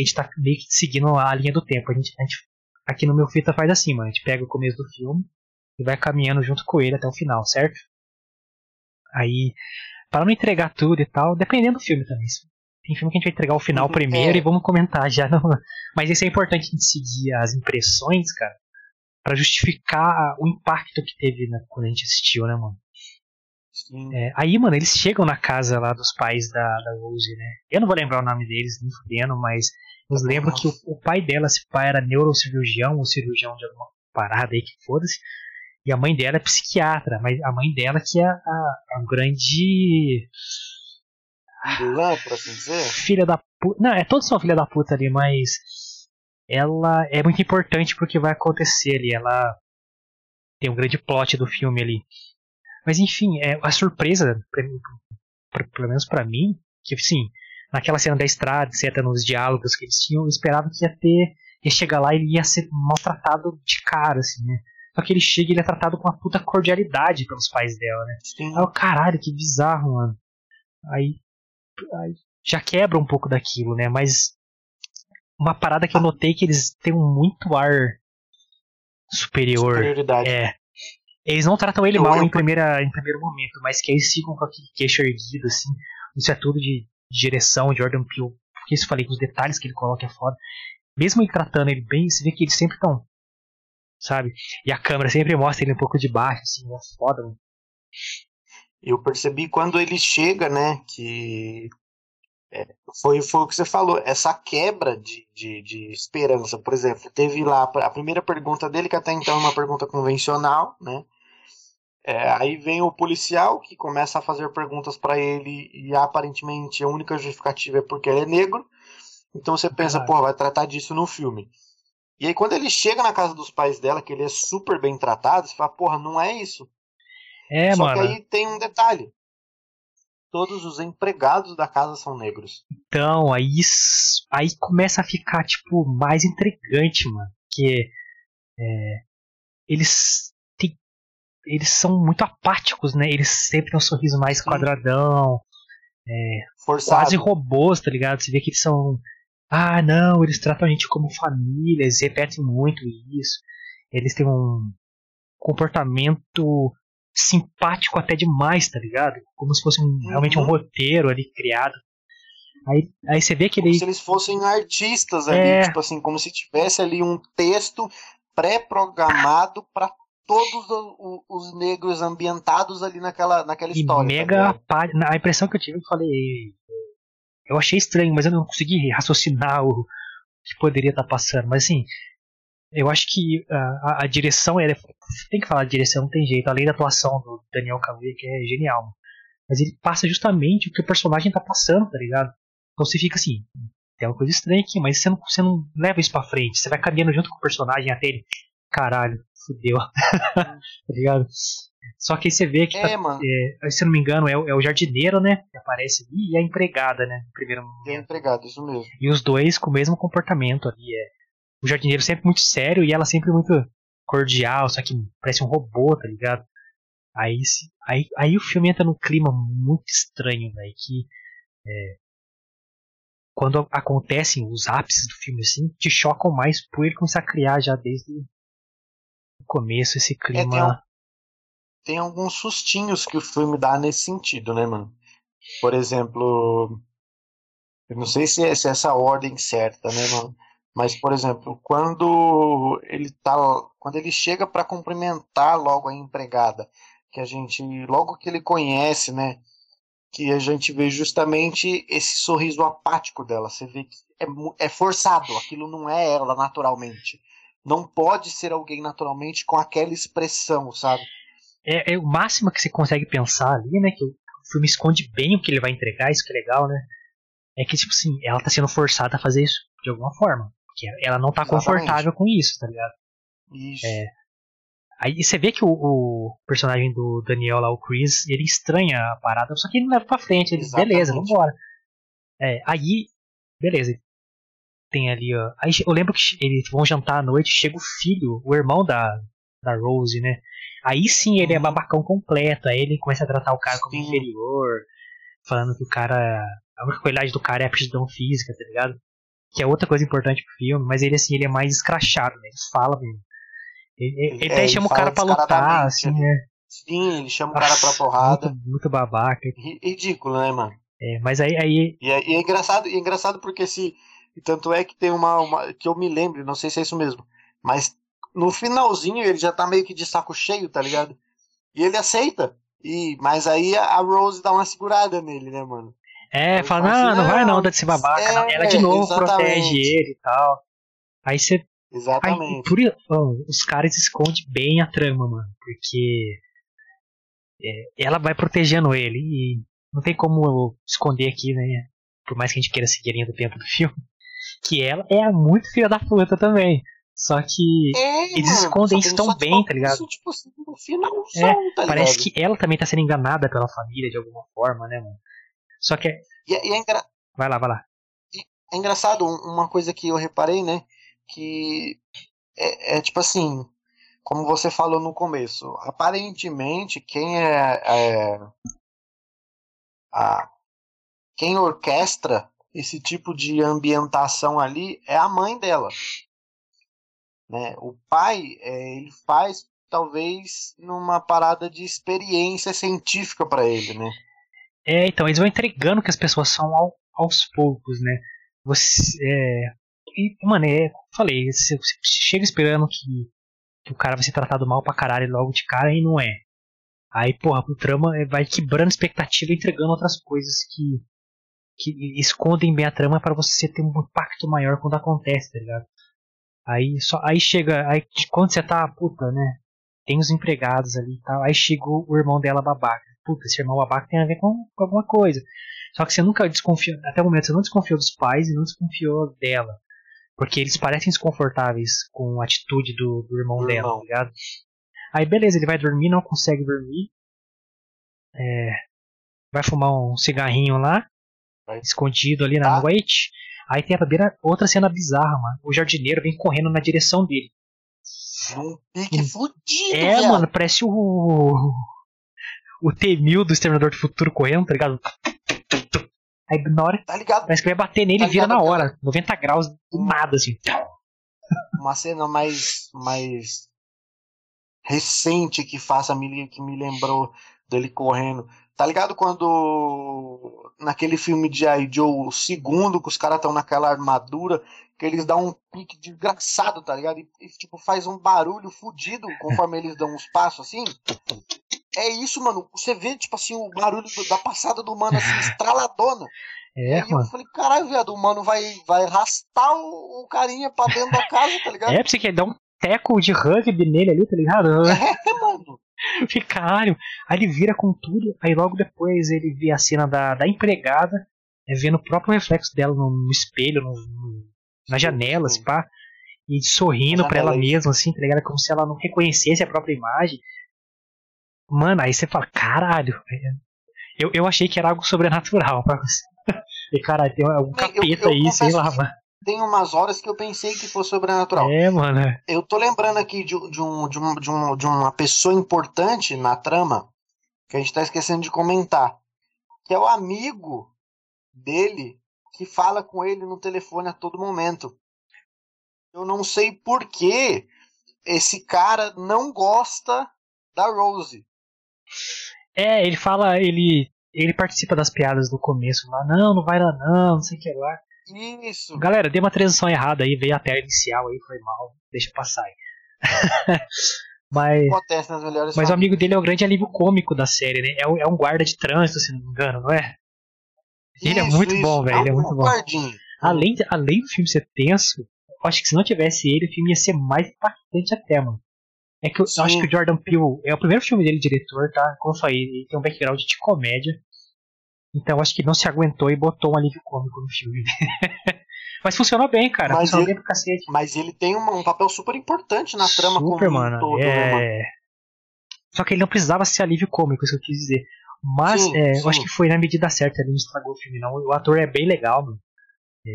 A: a gente tá meio que seguindo a linha do tempo. A gente, a gente, aqui no meu fita faz assim, mano. A gente pega o começo do filme e vai caminhando junto com ele até o final, certo? Aí, para não entregar tudo e tal, dependendo do filme também. Tem filme que a gente vai entregar o final uhum, primeiro é. e vamos comentar já. No... Mas isso é importante a gente seguir as impressões, cara, para justificar o impacto que teve né, quando a gente assistiu, né, mano? É, aí, mano, eles chegam na casa lá dos pais da, da Rose, né? Eu não vou lembrar o nome deles, nem fudendo, mas eu lembro que o, o, pai dela, se pai era neurocirurgião ou cirurgião de alguma parada aí que foda-se. E a mãe dela é psiquiatra, mas a mãe dela que é a, a, a grande.
B: Vilã, por assim dizer?
A: Filha da puta. Não, é todos são filha da puta ali, mas. Ela é muito importante porque vai acontecer ali. Ela tem um grande plot do filme ali. Mas enfim, é, a surpresa, pelo menos para mim, que sim, naquela cena da estrada, etc, nos diálogos que eles tinham, eu esperava que ia ter, ia chegar lá e ele ia ser maltratado de cara, assim, né? Só que ele chega e ele é tratado com uma puta cordialidade pelos pais dela, né? Sim. Aí eu, caralho, que bizarro, mano. Aí, aí já quebra um pouco daquilo, né? Mas uma parada que eu notei que eles têm muito ar superior.
B: Superioridade.
A: É. Eles não tratam ele mal em, primeira, em primeiro momento, mas que eles ficam com aquele queixo erguido, assim. Isso é tudo de direção, de Jordan Peele. Porque isso eu falei, os detalhes que ele coloca é foda. Mesmo ele tratando ele bem, você vê que eles sempre estão. Sabe? E a câmera sempre mostra ele um pouco de baixo, assim, é foda, mano.
B: Eu percebi quando ele chega, né, que é, foi, foi o que você falou, essa quebra de, de, de, esperança. Por exemplo, teve lá a primeira pergunta dele, que até então é uma pergunta convencional, né? É, aí vem o policial que começa a fazer perguntas para ele e aparentemente a única justificativa é porque ele é negro. Então você pensa, pô, vai tratar disso no filme. E aí quando ele chega na casa dos pais dela, que ele é super bem tratado, você fala, porra, não é isso.
A: É,
B: Só
A: mano.
B: que aí tem um detalhe. Todos os empregados da casa são negros.
A: Então, aí, aí começa a ficar, tipo, mais intrigante, mano. Que é, eles eles são muito apáticos, né? Eles sempre têm um sorriso mais Sim. quadradão, é, quase robôs, tá ligado? Você vê que eles são. Ah, não, eles tratam a gente como família, eles repetem muito isso. Eles têm um comportamento simpático até demais, tá ligado? Como se fosse um, uhum. realmente um roteiro ali criado. Aí, aí você vê que
B: como
A: ele.
B: se eles fossem artistas ali, é... tipo assim, como se tivesse ali um texto pré-programado para todos os, negros ambientados ali naquela, naquela e história.
A: Tá mega tá a impressão que eu tive, eu falei, eu achei estranho, mas eu não consegui raciocinar o que poderia estar tá passando. Mas assim, eu acho que a, a direção é, tem que falar de direção, não tem jeito. Além da atuação do Daniel Kaluuya que é genial, mas ele passa justamente o que o personagem tá passando, tá ligado? Então você fica assim, tem uma coisa estranha aqui, mas você não, você não leva isso pra frente. Você vai caminhando junto com o personagem até ele. Caralho, fudeu. tá ligado? Só que aí você vê que,
B: é,
A: tá, é, se eu não me engano, é, o, é o jardineiro, né? Que aparece ali, e a empregada, né? Primeiro momento.
B: E a empregada, isso mesmo.
A: E os dois com o mesmo comportamento ali. É. O jardineiro sempre muito sério e ela sempre muito cordial, só que parece um robô, tá ligado? Aí, aí, aí o filme entra num clima muito estranho, velho, que é, quando acontecem os ápices do filme assim, te chocam mais por ele começar a criar já desde começo esse clima. É,
B: tem, um, tem, alguns sustinhos que o filme dá nesse sentido, né, mano? Por exemplo, eu não sei se é, se é essa ordem certa, né, mano? Mas, por exemplo, quando ele tá, quando ele chega para cumprimentar logo a empregada, que a gente, logo que ele conhece, né, que a gente vê justamente esse sorriso apático dela. Você vê que é, é forçado, aquilo não é ela naturalmente não pode ser alguém naturalmente com aquela expressão, sabe?
A: É, é o máximo que você consegue pensar ali, né? Que o filme esconde bem o que ele vai entregar, isso que é legal, né? É que, tipo assim, ela tá sendo forçada a fazer isso de alguma forma. Que ela não tá Exatamente. confortável com isso, tá ligado?
B: Isso.
A: É. Aí você vê que o, o, personagem do Daniel lá, o Chris, ele estranha a parada, só que ele não leva pra frente. Ele, beleza, vambora. É, aí, beleza. Tem ali, ó. Aí eu lembro que eles vão jantar à noite, chega o filho, o irmão da, da Rose, né? Aí sim ele é uhum. babacão completo, aí ele começa a tratar o cara como sim. inferior, falando que o cara. A única qualidade do cara é a aptidão física, tá ligado? Que é outra coisa importante pro filme, mas ele assim, ele é mais escrachado, né? Ele fala mesmo. Ele, ele é, até chama o cara pra lutar, assim, né?
B: Sim, ele chama o cara pra porrada.
A: Muito, muito babaca.
B: Ridículo, né, mano?
A: É, mas aí. aí...
B: E, é, e é engraçado, é engraçado porque se. Tanto é que tem uma, uma. Que eu me lembro, não sei se é isso mesmo. Mas no finalzinho ele já tá meio que de saco cheio, tá ligado? E ele aceita. E, mas aí a Rose dá uma segurada nele, né, mano?
A: É, fala, não, assim, não vai não, dá de ser babaca. É, não. Ela de novo exatamente. protege ele e tal. Aí você.
B: Exatamente. Aí,
A: por, os caras escondem bem a trama, mano. Porque é, ela vai protegendo ele. E não tem como esconder aqui, né? Por mais que a gente queira seguir a linha do tempo do filme. Que ela é muito filha da puta também. Só que é, eles escondem isso tão bem, tá ligado? Isso,
B: tipo, assim, no finalzão, é,
A: tá parece que ela também tá sendo enganada pela família de alguma forma, né, mano? Só que. É...
B: E, é, e é engra...
A: Vai lá, vai lá.
B: É engraçado, uma coisa que eu reparei, né? Que é, é tipo assim, como você falou no começo, aparentemente quem é, é a, quem orquestra esse tipo de ambientação ali é a mãe dela. Né? O pai é, ele faz talvez numa parada de experiência científica para ele, né?
A: É, então, eles vão entregando que as pessoas são ao, aos poucos, né? Você. É, e, mano, é, falei, você, você chega esperando que, que, o cara vai ser tratado mal pra caralho logo de cara e não é. Aí, porra, o trama é, vai quebrando expectativa e entregando outras coisas que, que escondem bem a trama para você ter um impacto maior quando acontece, tá ligado? Aí, só, aí chega, aí quando você tá, puta, né? Tem os empregados ali e tal, aí chega o irmão dela babaca puta, esse irmão babaca tem a ver com, com alguma coisa. Só que você nunca desconfiou, até o momento você não desconfiou dos pais e não desconfiou dela. Porque eles parecem desconfortáveis com a atitude do, do irmão do dela, irmão. tá ligado? Aí beleza, ele vai dormir, não consegue dormir. É, vai fumar um cigarrinho lá. Escondido ali na ah. noite. Aí tem a primeira, outra cena bizarra, mano. O jardineiro vem correndo na direção dele.
B: Um pique fudido,
A: É, mano, parece o o T-1000 do Exterminador do Futuro correndo, tá ligado? Aí na hora.
B: Tá ligado?
A: Parece que vai bater nele tá e vira na hora. 90 graus do nada, assim.
B: Uma cena mais. mais. recente que faça que me lembrou dele correndo. Tá ligado quando. naquele filme de I. Joe, o segundo, que os caras estão naquela armadura, que eles dão um pique desgraçado, tá ligado? E, e, tipo, faz um barulho fudido conforme eles dão uns passos assim é isso, mano. Você vê, tipo assim, o barulho da passada do mano, assim, estraladona.
A: É,
B: e mano. eu falei, caralho, viado, o mano vai, vai arrastar o, o carinha pra dentro da casa, tá ligado?
A: É, pra você quer dar um teco de rugby nele ali, tá ligado?
B: É, mano.
A: Caralho. Aí ele vira com tudo, aí logo depois ele vê a cena da, da empregada, é, vendo o próprio reflexo dela no, no espelho, no, no, na janela, assim, pá. E sorrindo pra ela mesma, assim, tá ligado? Como se ela não reconhecesse a própria imagem. Mano, aí você fala, caralho. Eu, eu achei que era algo sobrenatural pra você. E caralho, tem algum capeta eu, eu aí, sei lá, mano.
B: Tem umas horas que eu pensei que fosse sobrenatural.
A: É, mano.
B: Eu tô lembrando aqui de, de, um, de, um, de, um, de uma pessoa importante na trama que a gente tá esquecendo de comentar. Que é o amigo dele que fala com ele no telefone a todo momento. Eu não sei por que esse cara não gosta da Rose.
A: É, ele fala, ele ele participa das piadas do começo lá, não, não vai lá não, não sei o que lá.
B: Isso.
A: Galera, dei uma transição errada aí, veio a tela inicial aí, foi mal, deixa passar aí. mas mas o amigo dele é o grande alívio cômico da série, né? É, é um guarda de trânsito, se não me engano, não é? Ele é isso, é muito isso. bom, velho, é ele é muito bom. Além, além do filme ser tenso, acho que se não tivesse ele, o filme ia ser mais impactante até, mano. É que eu Sim. acho que o Jordan Peele é o primeiro filme dele diretor, tá? Como eu falei, ele tem um background de comédia. Então acho que não se aguentou e botou um alívio cômico no filme. Mas funcionou bem, cara.
B: Mas
A: funcionou
B: ele-
A: bem pro cacete.
B: Mas ele tem uma- um papel super importante na trama como
A: Super,
B: um
A: mano.
B: todo, né,
A: é... Só que ele não precisava ser alívio cômico, isso que eu quis dizer. Mas
B: Sim,
A: é,
B: sim.
A: eu acho que foi na medida certa, ele não estragou o filme, não. O ator é bem legal, mano. É,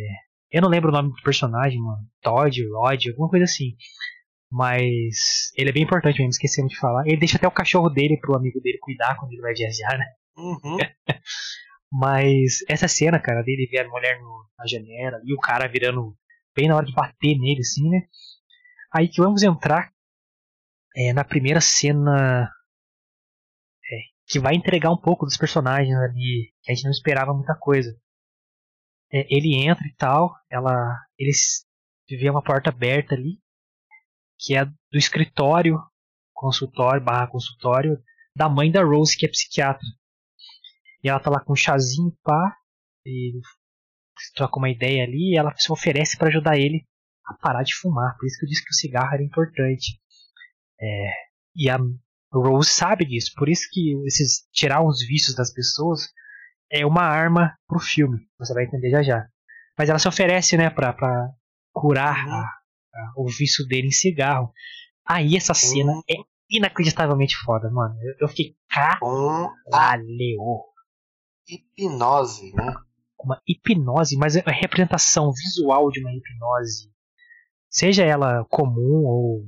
A: eu não lembro o nome do personagem, mano. Todd, Rod, alguma coisa assim. Mas ele é bem importante mesmo, esquecemos de falar. Ele deixa até o cachorro dele pro amigo dele cuidar quando ele vai viajar, né?
B: Uhum.
A: Mas essa cena, cara, dele ver a mulher no- na janela e o cara virando bem na hora de bater nele, assim, né? Aí que vamos entrar é, na primeira cena é, que vai entregar um pouco dos personagens ali, que a gente não esperava muita coisa. É, ele entra e tal, ela, eles vê uma porta aberta ali, que é do escritório, consultório, barra consultório, da mãe da Rose, que é psiquiatra. E ela tá lá com um chazinho, pá, e troca uma ideia ali, e ela se oferece para ajudar ele a parar de fumar. Por isso que eu disse que o cigarro era importante. É, e a Rose sabe disso, por isso que esses tirar os vícios das pessoas é uma arma pro filme. Você vai entender já já. Mas ela se oferece, né, pra, pra curar a- a- o vício dele em cigarro. Aí essa cena
B: Uhum.
A: é inacreditavelmente foda, mano. Eu, eu fiquei
B: a
A: caralho.
B: Hipnose, né?
A: Uma hipnose, mas a representação visual de uma hipnose, seja ela comum ou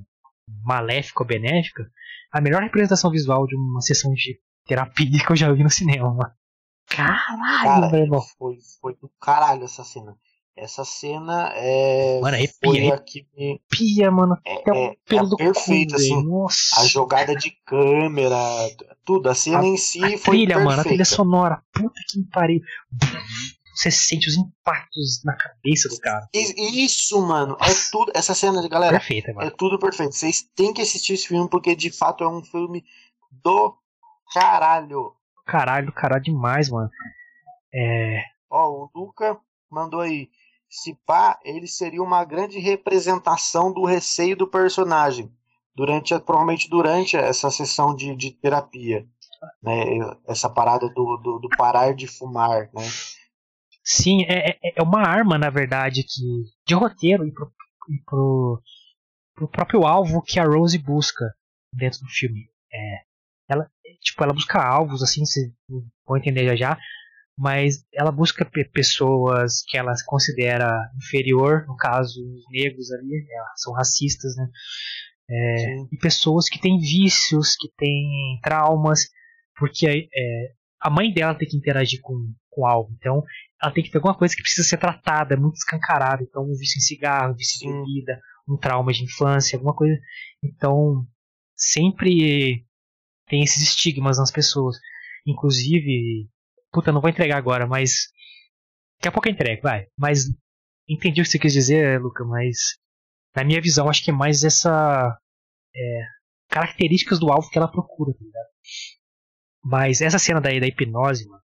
A: maléfica ou benéfica, a melhor representação visual de uma sessão de terapia que eu já vi no cinema, mano. Caralho,
B: Cara,
A: meu irmão.
B: foi, foi do caralho essa cena. Essa cena é.
A: Mano, arrepia,
B: foi
A: arrepia.
B: a que me-
A: Pia, mano.
B: é, é-
A: pelo
B: é
A: cu, velho.
B: assim.
A: Nossa.
B: A jogada de câmera, tudo. A cena
A: A-
B: em si
A: A
B: foi
A: trilha, mano, a trilha
B: perfeita.
A: sonora. Puta que me pariu. Você sente os impactos na cabeça do cara.
B: Isso, mano, é tudo. Essa cena de galera
A: Perfeita,
B: é
A: mano.
B: tudo perfeito. Vocês têm que assistir esse filme porque de fato é um filme do caralho.
A: Caralho, caralho demais, mano. É.
B: Ó, o Luca mandou aí. Se pá, ele seria uma grande representação do receio do personagem. Durante, provavelmente durante essa sessão de, de terapia. Né? Essa parada do, do, do parar de fumar, né?
A: Sim, é, é- é uma arma, na verdade, que de roteiro e pro, e pro, pro próprio alvo que a Rose busca dentro do filme. É, ela, tipo, ela busca alvos, assim, vocês vão entender já já, mas ela busca pe- pessoas que ela considera inferior, no caso, os negros ali, é, são racistas, né? É, e pessoas que têm vícios, que têm traumas, porque é, a mãe dela tem que interagir com, com algo. Então, ela tem que ter alguma coisa que precisa ser tratada, muito escancarada. Então, um vício em cigarro, um vício em bebida, um trauma de infância, alguma coisa. Então, sempre tem esses estigmas nas pessoas. Inclusive, puta, não vou entregar agora, mas daqui a pouco eu entrego, vai. Mas entendi o que você quis dizer, Luca, mas na minha visão, acho que é mais essa é, características do alvo que ela procura, tá ligado? Mas essa cena daí da hipnose, mano,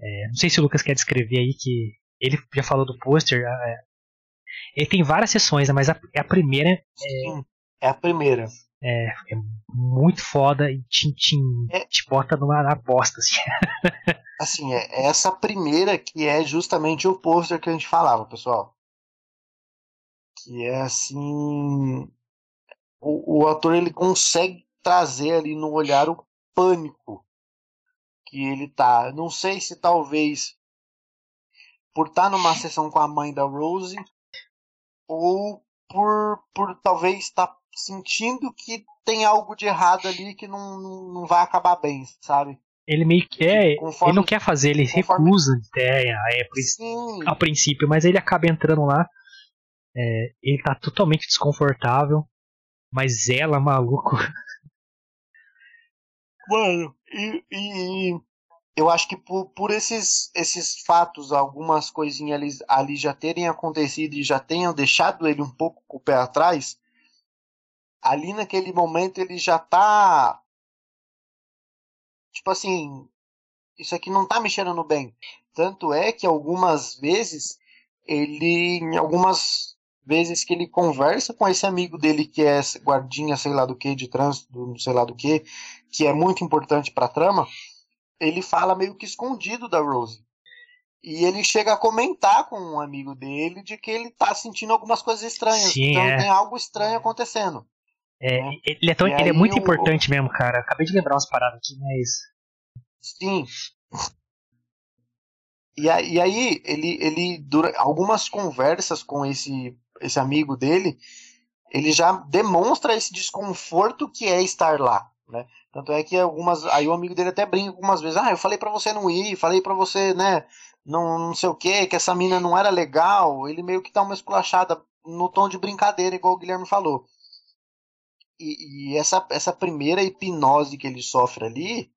A: é, não sei se o Lucas quer descrever aí que ele já falou do pôster. é, ele tem várias sessões, né, mas a, a primeira
B: Sim, é a primeira.
A: É, é muito foda e te, te,
B: É.
A: te bota numa, na bosta, assim.
B: Assim, é essa primeira que é justamente o pôster que a gente falava, pessoal. Que é assim. O, o ator ele consegue trazer ali no olhar o pânico que ele tá. Não sei se talvez por estar numa sessão com a mãe da Rose ou por, por talvez estar sentindo que tem algo de errado ali que não, não, não vai acabar bem, sabe?
A: Ele meio que é.
B: Conforme-
A: ele não quer fazer, ele
B: conforme-
A: recusa ideia é, por isso-
B: Sim,
A: a princípio, mas ele acaba entrando lá. é, ele tá totalmente desconfortável. Mas ela, maluco.
B: Mano, e, e eu acho que por, por esses, esses fatos, algumas coisinhas ali, ali já terem acontecido e já tenham deixado ele um pouco com o pé atrás, ali naquele momento ele já tá. Tipo assim, isso aqui não tá me cheirando bem. Tanto é que algumas vezes ele, em algumas vezes que ele conversa com esse amigo dele que é guardinha, sei lá do que, de trânsito, não sei lá do que, que é muito importante pra trama, ele fala meio que escondido da Rose. E ele chega a comentar com um amigo dele de que ele tá sentindo algumas coisas estranhas.
A: Sim,
B: então
A: é.
B: tem algo estranho acontecendo.
A: É,
B: né?
A: ele, é tão- ele é muito
B: o-
A: importante mesmo, cara. Acabei de lembrar umas paradas aqui, mas.
B: Sim. E aí, e aí ele, ele dura algumas conversas com esse, esse amigo dele, ele já demonstra esse desconforto que é estar lá, né? Tanto é que algumas, aí o amigo dele até brinca algumas vezes, ah, eu falei pra você não ir, falei pra você, né, não, não sei o que, que essa mina não era legal. Ele meio que dá uma esculachada no tom de brincadeira, igual o Guilherme falou. E, e essa, essa primeira hipnose que ele sofre ali,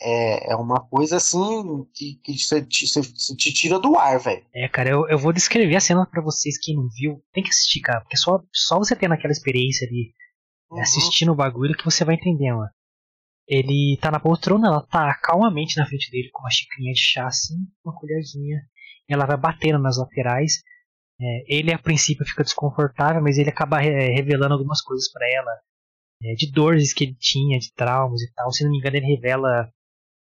B: é, é uma coisa assim que, que você te, tira do ar, velho.
A: É, cara, eu, eu vou descrever a cena pra vocês, quem não viu. Tem que assistir, cara, porque só, só você tendo aquela experiência ali,
B: Uhum.
A: assistindo o bagulho, que você vai entender, mano. Ele tá na poltrona, ela tá calmamente na frente dele com uma xicrinha de chá, assim, uma colherzinha. Ela vai batendo nas laterais. É, ele, a princípio, fica desconfortável, mas ele acaba revelando algumas coisas pra ela. é, de dores que ele tinha, de traumas e tal. Se não me engano, ele revela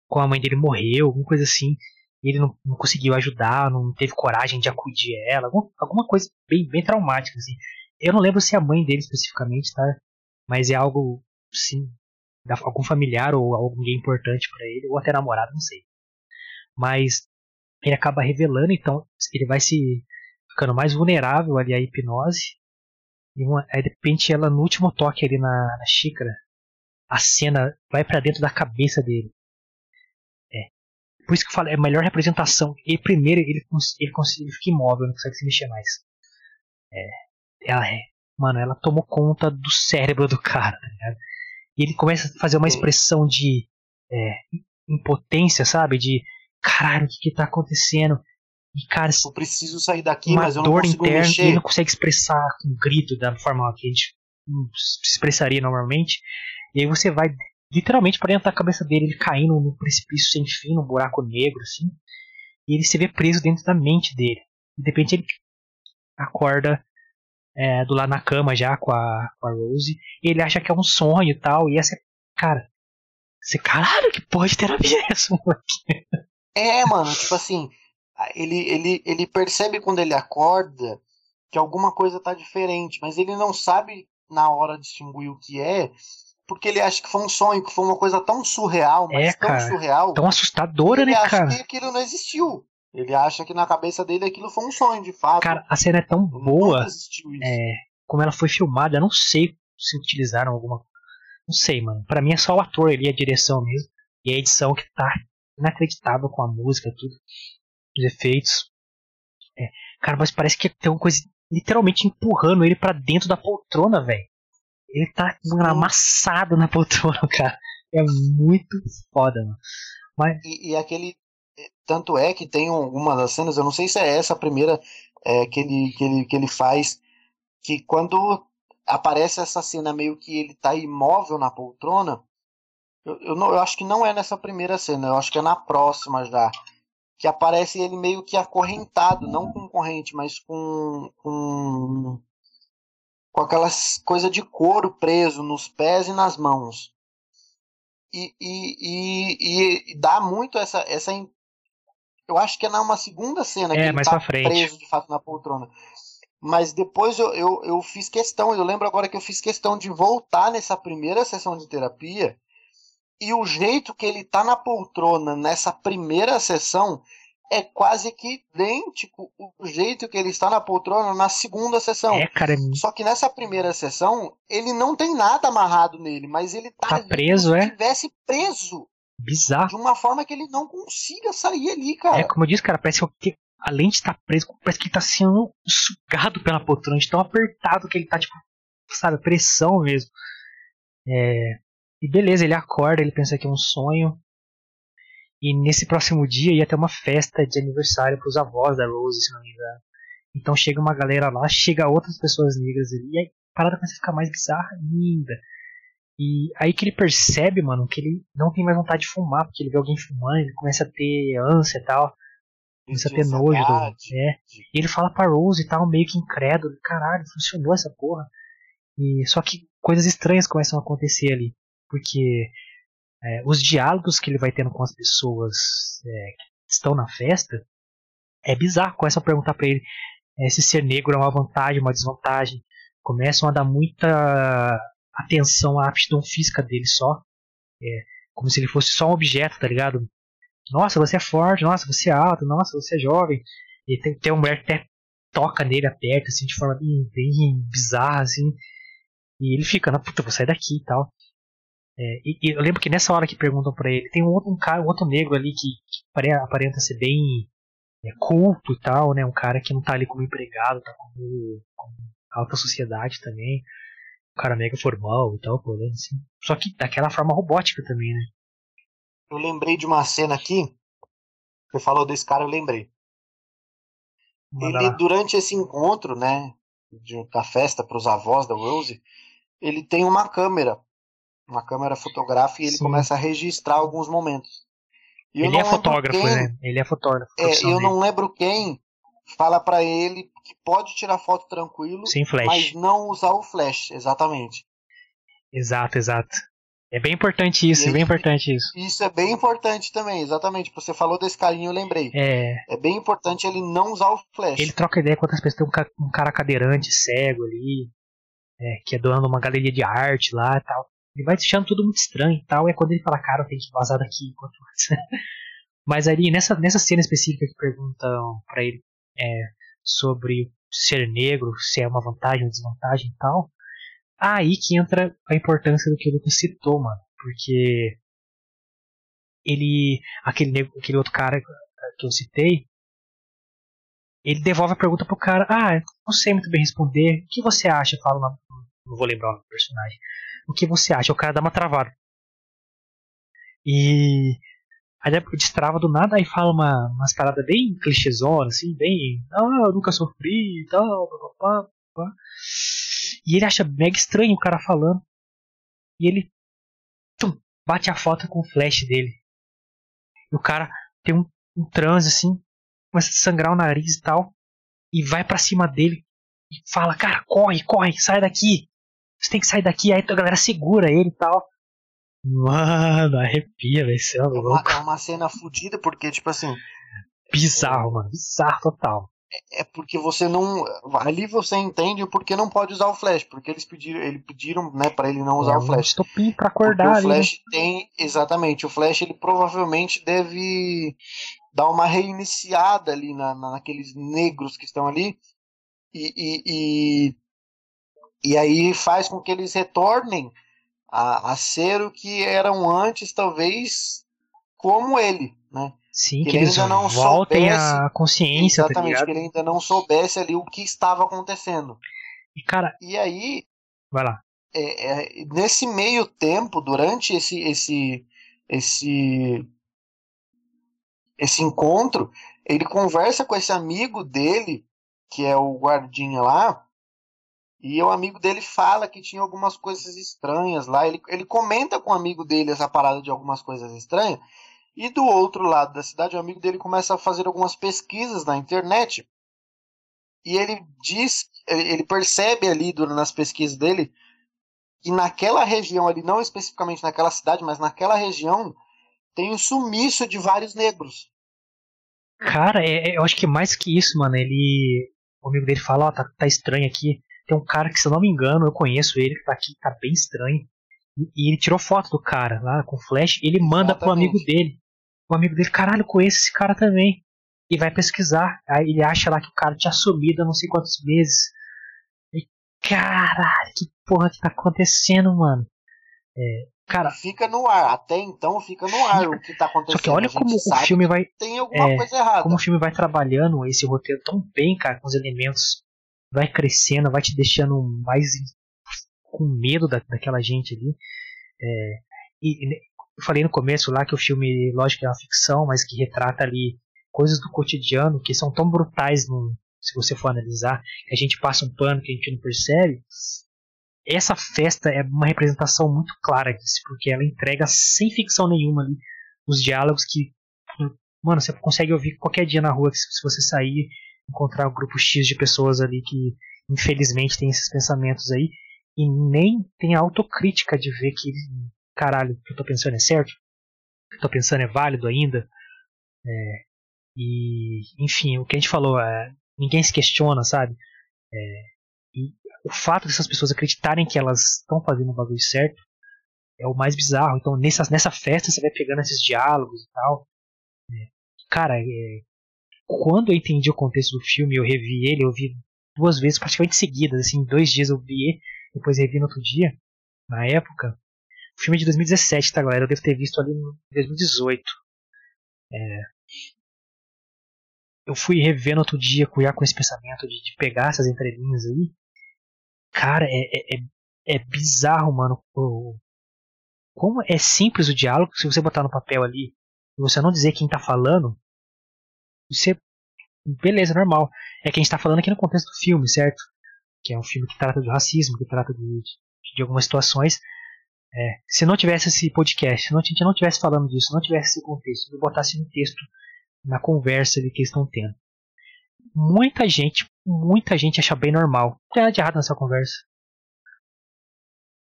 A: como a mãe dele morreu, alguma coisa assim. Ele não, não conseguiu ajudar, não teve coragem de acudir ela, alguma, coisa bem, bem traumática, assim. Eu não lembro se é a mãe dele especificamente, tá? Mas é algo, sim, da- algum familiar ou alguém importante pra ele, ou até namorado, não sei. Mas ele acaba revelando, então ele vai se ficando mais vulnerável ali à hipnose. E uma- aí de repente ela no último toque ali na, na xícara, a cena vai pra dentro da cabeça dele. É. Por isso que eu falo, é a melhor representação. E primeiro ele, ele, ele fica imóvel, não consegue se mexer mais. É. Ela é. Mano, ela tomou conta do cérebro do cara, tá ligado? E ele começa a fazer uma expressão de é, impotência, sabe? De caralho, o que que tá acontecendo? E cara,
B: Eu preciso sair daqui,
A: uma
B: mas eu não
A: dor
B: consigo
A: interna
B: mexer.
A: ele não consegue expressar com um grito da forma que a gente se expressaria normalmente. E aí você vai literalmente para dentro da cabeça dele, ele caindo num precipício sem fim, num buraco negro, assim. E ele se vê preso dentro da mente dele. E de repente ele acorda é, do lado na cama já com a, com a Rose. E ele acha que é um sonho e tal. E essa, cara, você, caralho, que porra de terapia é essa, moleque?
B: É, mano, tipo assim, ele, ele, ele percebe quando ele acorda que alguma coisa tá diferente, mas ele não sabe na hora distinguir o que é, porque ele acha que foi um sonho, que foi uma coisa tão surreal, mas
A: É,
B: tão
A: cara,
B: surreal,
A: Tão assustadora,
B: ele
A: né,
B: acha
A: cara?
B: que aquilo não existiu. Ele acha que na cabeça dele aquilo foi um sonho, de fato.
A: Cara, a cena é tão boa. é, como ela foi filmada, eu não sei se utilizaram alguma. Não sei, mano. Pra mim é só o ator ali, a direção mesmo. E a edição que tá inacreditável com a música, tudo. Os efeitos. É, cara, mas parece que tem uma coisa literalmente empurrando ele pra dentro da poltrona, velho. Ele tá mano, amassado na poltrona, cara. É muito foda, mano. Mas,
B: E, e aquele. Tanto é que tem um- uma das cenas, eu não sei se é essa a primeira é, que, ele, que, ele, que ele faz, que quando aparece essa cena meio que ele tá imóvel na poltrona, eu, eu, não, eu acho que não é nessa primeira cena, eu acho que é na próxima já. Que aparece ele meio que acorrentado, não com corrente, mas com. com, com aquelas coisa de couro preso nos pés e nas mãos. E, e, e, e dá muito essa, essa. Eu acho que é numa segunda cena
A: É,
B: que ele tá
A: frente.
B: preso de fato na poltrona. Mas depois eu, eu, eu fiz questão, eu lembro agora que eu fiz questão de voltar nessa primeira sessão de terapia. E o jeito que ele tá na poltrona nessa primeira sessão é quase que idêntico o jeito que ele está na poltrona na segunda sessão.
A: é, cara, é
B: Só que nessa primeira sessão, ele não tem nada amarrado nele, mas ele tá,
A: Tá preso,
B: como
A: é?
B: se estivesse preso
A: bizarro.
B: de uma forma que ele não consiga sair ali, cara.
A: É, como eu disse, cara, parece que além de estar preso, parece que ele tá sendo sugado pela poltrona, de tão apertado que ele tá, tipo, sabe, pressão mesmo. É, e beleza, ele acorda, ele pensa que é um sonho. E nesse próximo dia ia ter uma festa de aniversário pros avós da Rose, se não me engano. Então chega uma galera lá, chega outras pessoas negras ali, e aí a parada começa a ficar mais bizarra ainda. E aí que ele percebe, mano, que ele não tem mais vontade de fumar, porque ele vê alguém fumando, ele começa a ter ânsia e tal. Começa a ter nojo. Do,
B: Ansiedade.
A: é. E ele fala pra Rose e tal, meio que incrédulo. Caralho, funcionou essa porra. E só que coisas estranhas começam a acontecer ali. Porque é, os diálogos que ele vai tendo com as pessoas é, que estão na festa, é bizarro. Começam a perguntar para ele é, se ser negro é uma vantagem, uma desvantagem. Começam a dar muita atenção à aptidão física dele só. É, como se ele fosse só um objeto, tá ligado? Nossa, você é forte, nossa, você é alto, nossa, você é jovem. E tem, tem uma mulher que até toca nele, aperta, assim, de forma bem, bem bizarra, assim. E ele fica, na puta, vou sair daqui e tal. É, e, e, eu lembro que nessa hora que perguntam para ele, tem um outro, um cara, um outro negro ali que, que aparenta ser bem é, culto e tal, né? Um cara que não tá ali como empregado, tá como, como alta sociedade também. Um cara mega formal e tal, olhando assim. Só que daquela forma robótica também, né?
B: Eu lembrei de uma cena aqui. Você falou desse cara, eu lembrei. Manda ele, lá. durante esse encontro, né? De, da festa para os avós da Rose, ele tem uma câmera. Uma câmera fotográfica e ele Sim. começa a registrar alguns momentos.
A: Ele é fotógrafo, quem, né? Ele é fotógrafo.
B: É, eu dele. não lembro quem fala para ele que pode tirar foto tranquilo,
A: Sem flash.
B: mas não usar o flash, exatamente.
A: Exato, exato. É bem importante isso, é bem importante isso.
B: Isso é bem importante também, exatamente. Você falou desse carinho, eu lembrei.
A: É.
B: É bem importante ele não usar o flash.
A: Ele troca ideia com outras pessoas. Tem um, cara cadeirante, cego ali, é, que é dono de uma galeria de arte lá e tal. Ele vai deixando tudo muito estranho e tal. É quando ele fala, cara, eu tenho que vazar daqui enquanto Mas ali, nessa, nessa cena específica que perguntam para ele é, sobre ser negro, se é uma vantagem ou desvantagem e tal, aí que entra a importância do que o Lucas citou, mano. Porque ele, aquele, aquele outro cara que eu citei, ele devolve a pergunta pro cara, ah, não sei muito bem responder, o que você acha? Fala, não, vou lembrar o personagem. O que você acha? O cara dá uma travada. E Aí destrava do nada e fala uma, umas paradas bem clichêzona, assim, bem. Ah, eu nunca sofri e tal, papapá, papá. E ele acha mega estranho o cara falando. E ele tum, bate a foto com o flash dele. E o cara tem um, um transe assim, começa a sangrar o nariz e tal. E vai para cima dele e fala: Cara, corre, corre, sai daqui. Você tem que sair daqui. Aí a galera segura ele e tal. Mano, arrepia, velho. Você é louco.
B: É uma cena fodida, porque, tipo assim.
A: Bizarro, é... mano. Bizarro total.
B: É, é porque você não. Ali você entende o porquê não pode usar o flash. Porque eles pediram, eles pediram né, pra ele não usar é, o flash.
A: Estopim pra acordar.
B: Porque o flash ali, né? tem. Exatamente. O flash ele provavelmente deve dar uma reiniciada ali na, naqueles negros que estão ali. E, e, e, e aí faz com que eles retornem a, a ser o que eram antes, talvez, como ele, né?
A: Sim, que, que eles ainda não voltem soubesse, a consciência,
B: tá exatamente, tá que ele ainda não soubesse ali o que estava acontecendo.
A: E cara,
B: e aí,
A: vai lá.
B: É, é, nesse meio tempo, durante esse esse esse esse encontro, ele conversa com esse amigo dele, que é o guardinha lá, e o amigo dele fala que tinha algumas coisas estranhas lá. Ele, ele comenta com o amigo dele essa parada de algumas coisas estranhas. E do outro lado da cidade, o amigo dele começa a fazer algumas pesquisas na internet. E ele diz, ele percebe ali nas pesquisas dele que naquela região ali, não especificamente naquela cidade, mas naquela região, tem um sumiço de vários negros.
A: Cara, é, é eu acho que mais que isso, mano, ele. O amigo dele fala, ó, oh, tá, tá estranho aqui. Tem um cara que, se eu não me engano, eu conheço ele, que tá aqui, tá bem estranho. E, ele tirou foto do cara lá com flash e ele manda Exatamente. pro amigo dele. O amigo dele, caralho, conheço esse cara também. E vai pesquisar. Aí ele acha lá que o cara tinha sumido há não sei quantos meses. E caralho, que porra que tá acontecendo, mano? É, cara,
B: fica no ar, até então fica no ar o que tá acontecendo.
A: Só que olha como o filme vai.
B: Tem alguma é, coisa errada.
A: Como o filme vai trabalhando esse roteiro tão bem, cara, com os elementos vai crescendo, vai te deixando mais com medo da, daquela gente ali. É, e, e, eu falei no começo lá que o filme, lógico, é uma ficção, mas que retrata ali coisas do cotidiano que são tão brutais no, se você for analisar, que a gente passa um pano que a gente não percebe. Essa festa é uma representação muito clara disso, porque ela entrega sem ficção nenhuma ali os diálogos que, mano, você consegue ouvir qualquer dia na rua se você sair encontrar um grupo X de pessoas ali que infelizmente tem esses pensamentos aí e nem tem a autocrítica de ver que caralho, o que eu tô pensando é certo? O que eu tô pensando é válido ainda? É, E, enfim, o que a gente falou, é, ninguém se questiona, sabe? É, e o fato dessas pessoas acreditarem que elas estão fazendo o bagulho certo é o mais bizarro. Então, nessa, nessa festa, você vai pegando esses diálogos e tal. É, cara, é, quando eu entendi o contexto do filme, eu revi ele, eu vi duas vezes praticamente seguidas, assim, dois dias eu vi, depois revi no outro dia, na época. O filme é de 2017, tá, galera? Eu devo ter visto ali em 2018. É, eu fui rever no outro dia, cuidar com esse pensamento de, de pegar essas entrelinhas aí. Cara, é, é, é, é bizarro, mano. Como é simples o diálogo, se você botar no papel ali e você não dizer quem tá falando, Beleza, normal. É que a gente tá falando aqui no contexto do filme, certo? Que é um filme que trata do racismo, que trata de, de algumas situações. É, se não tivesse esse podcast, se não, a gente não tivesse falando disso, se não tivesse esse contexto, eu botasse um texto na conversa que eles estão tendo. Muita gente, muita gente acha bem normal. Não tem nada de errado nessa conversa.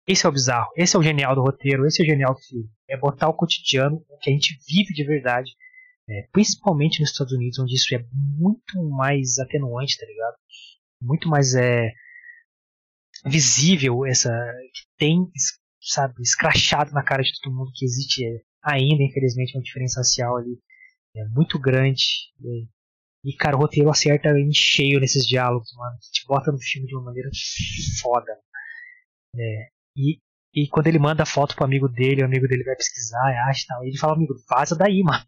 A: Esse é o bizarro, esse é o genial do roteiro, esse é o genial do filme. É botar o cotidiano, o que a gente vive de verdade, é, principalmente nos Estados Unidos, onde isso é muito mais atenuante, tá ligado? Muito mais é, visível essa. que tem, sabe, escrachado na cara de todo mundo que existe ainda, infelizmente, uma diferença racial ali é muito grande. E, e, cara, o roteiro acerta em cheio nesses diálogos, mano. Te bota no filme de uma maneira foda. É, e, e quando ele manda a foto pro amigo dele, o amigo dele vai pesquisar, acha tal. Ele fala, amigo, vaza daí, mano.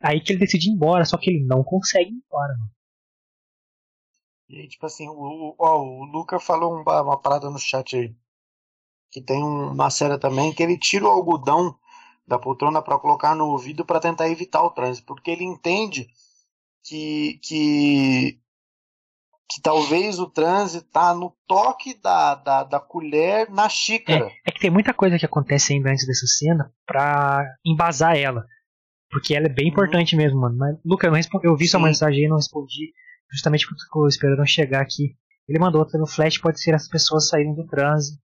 A: Aí que ele decide ir embora, só que ele não consegue ir embora, mano.
B: E tipo assim, o, ó, o Luca falou uma, uma parada no chat aí. Que tem uma série também que ele tira o algodão da poltrona para colocar no ouvido para tentar evitar o trânsito, porque ele entende que, que, que talvez o trânsito tá no toque da, da, da colher na xícara.
A: É, é, que tem muita coisa que acontece ainda antes dessa cena para embasar ela. Porque ela é bem importante uhum. mesmo, mano. Mas, Luca, eu, respondi, eu vi Sim. sua mensagem e não respondi justamente porque eu esperando chegar aqui. Ele mandou outra no flash, pode ser as pessoas saírem do trânsito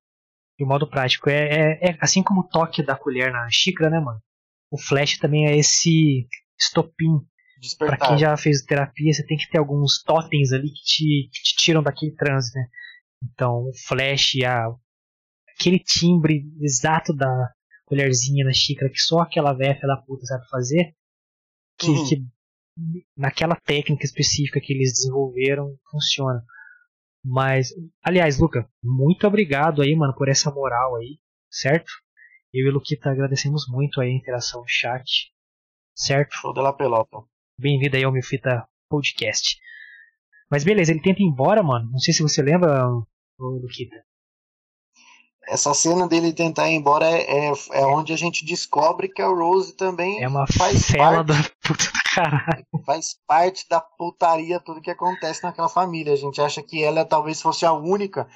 A: de modo prático. É, é, é, assim como o toque da colher na xícara, né, mano? O flash também é esse estopim. Para quem já fez terapia, você tem que ter alguns totens ali que te, que te tiram daquele transe, né? Então, o flash, a, aquele timbre exato da colherzinha na xícara que só aquela velha da puta sabe fazer, que, uhum. que naquela técnica específica que eles desenvolveram funciona. Mas, aliás, Luca, muito obrigado aí, mano, por essa moral aí, certo? Eu e o Luquita agradecemos muito aí a interação no chat, certo?
B: Show de la pelota.
A: Bem-vindo aí ao Milfita Podcast. Mas beleza, ele tenta ir embora, mano. Não sei se você lembra, Luquita.
B: Essa cena dele tentar ir embora é, é, é, onde a gente descobre que a Rose também
A: é uma faz parte, da puta
B: Caralho. Faz parte da putaria tudo que acontece naquela família. A gente acha que ela talvez fosse a única.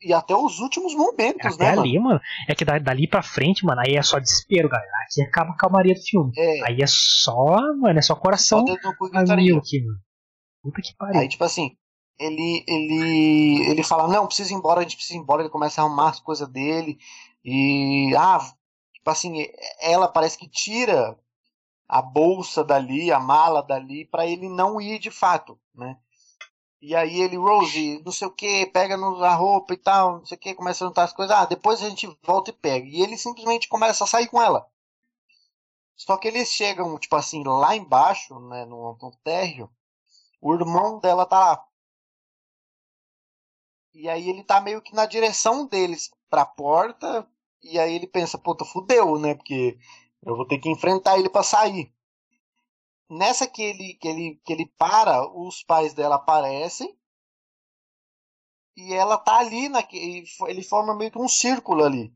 B: E até os últimos momentos,
A: até
B: né?
A: ali, mano? É que dali pra frente, mano, aí é só desespero, galera. Aqui acaba a calmaria do filme. É. Aí é só, mano, é só coração
B: só a aqui, mano. Puta que pariu. Aí, tipo assim, ele, ele, ele fala, não, precisa ir embora, a gente precisa ir embora, ele começa a arrumar as coisas dele. E, ah, tipo assim, ela parece que tira a bolsa dali, a mala dali, para ele não ir de fato, né? E aí ele, Rose, não sei o que, pega a roupa e tal, não sei o que, começa a juntar as coisas. Ah, depois a gente volta e pega. E ele simplesmente começa a sair com ela. Só que eles chegam, tipo assim, lá embaixo, né, no, no térreo, o irmão dela tá lá. E aí ele tá meio que na direção deles pra porta, e aí ele pensa, puta, fudeu, né, porque eu vou ter que enfrentar ele para sair. Nessa que ele, que, ele, que ele para, os pais dela aparecem. E ela tá ali, na, ele forma meio que um círculo ali.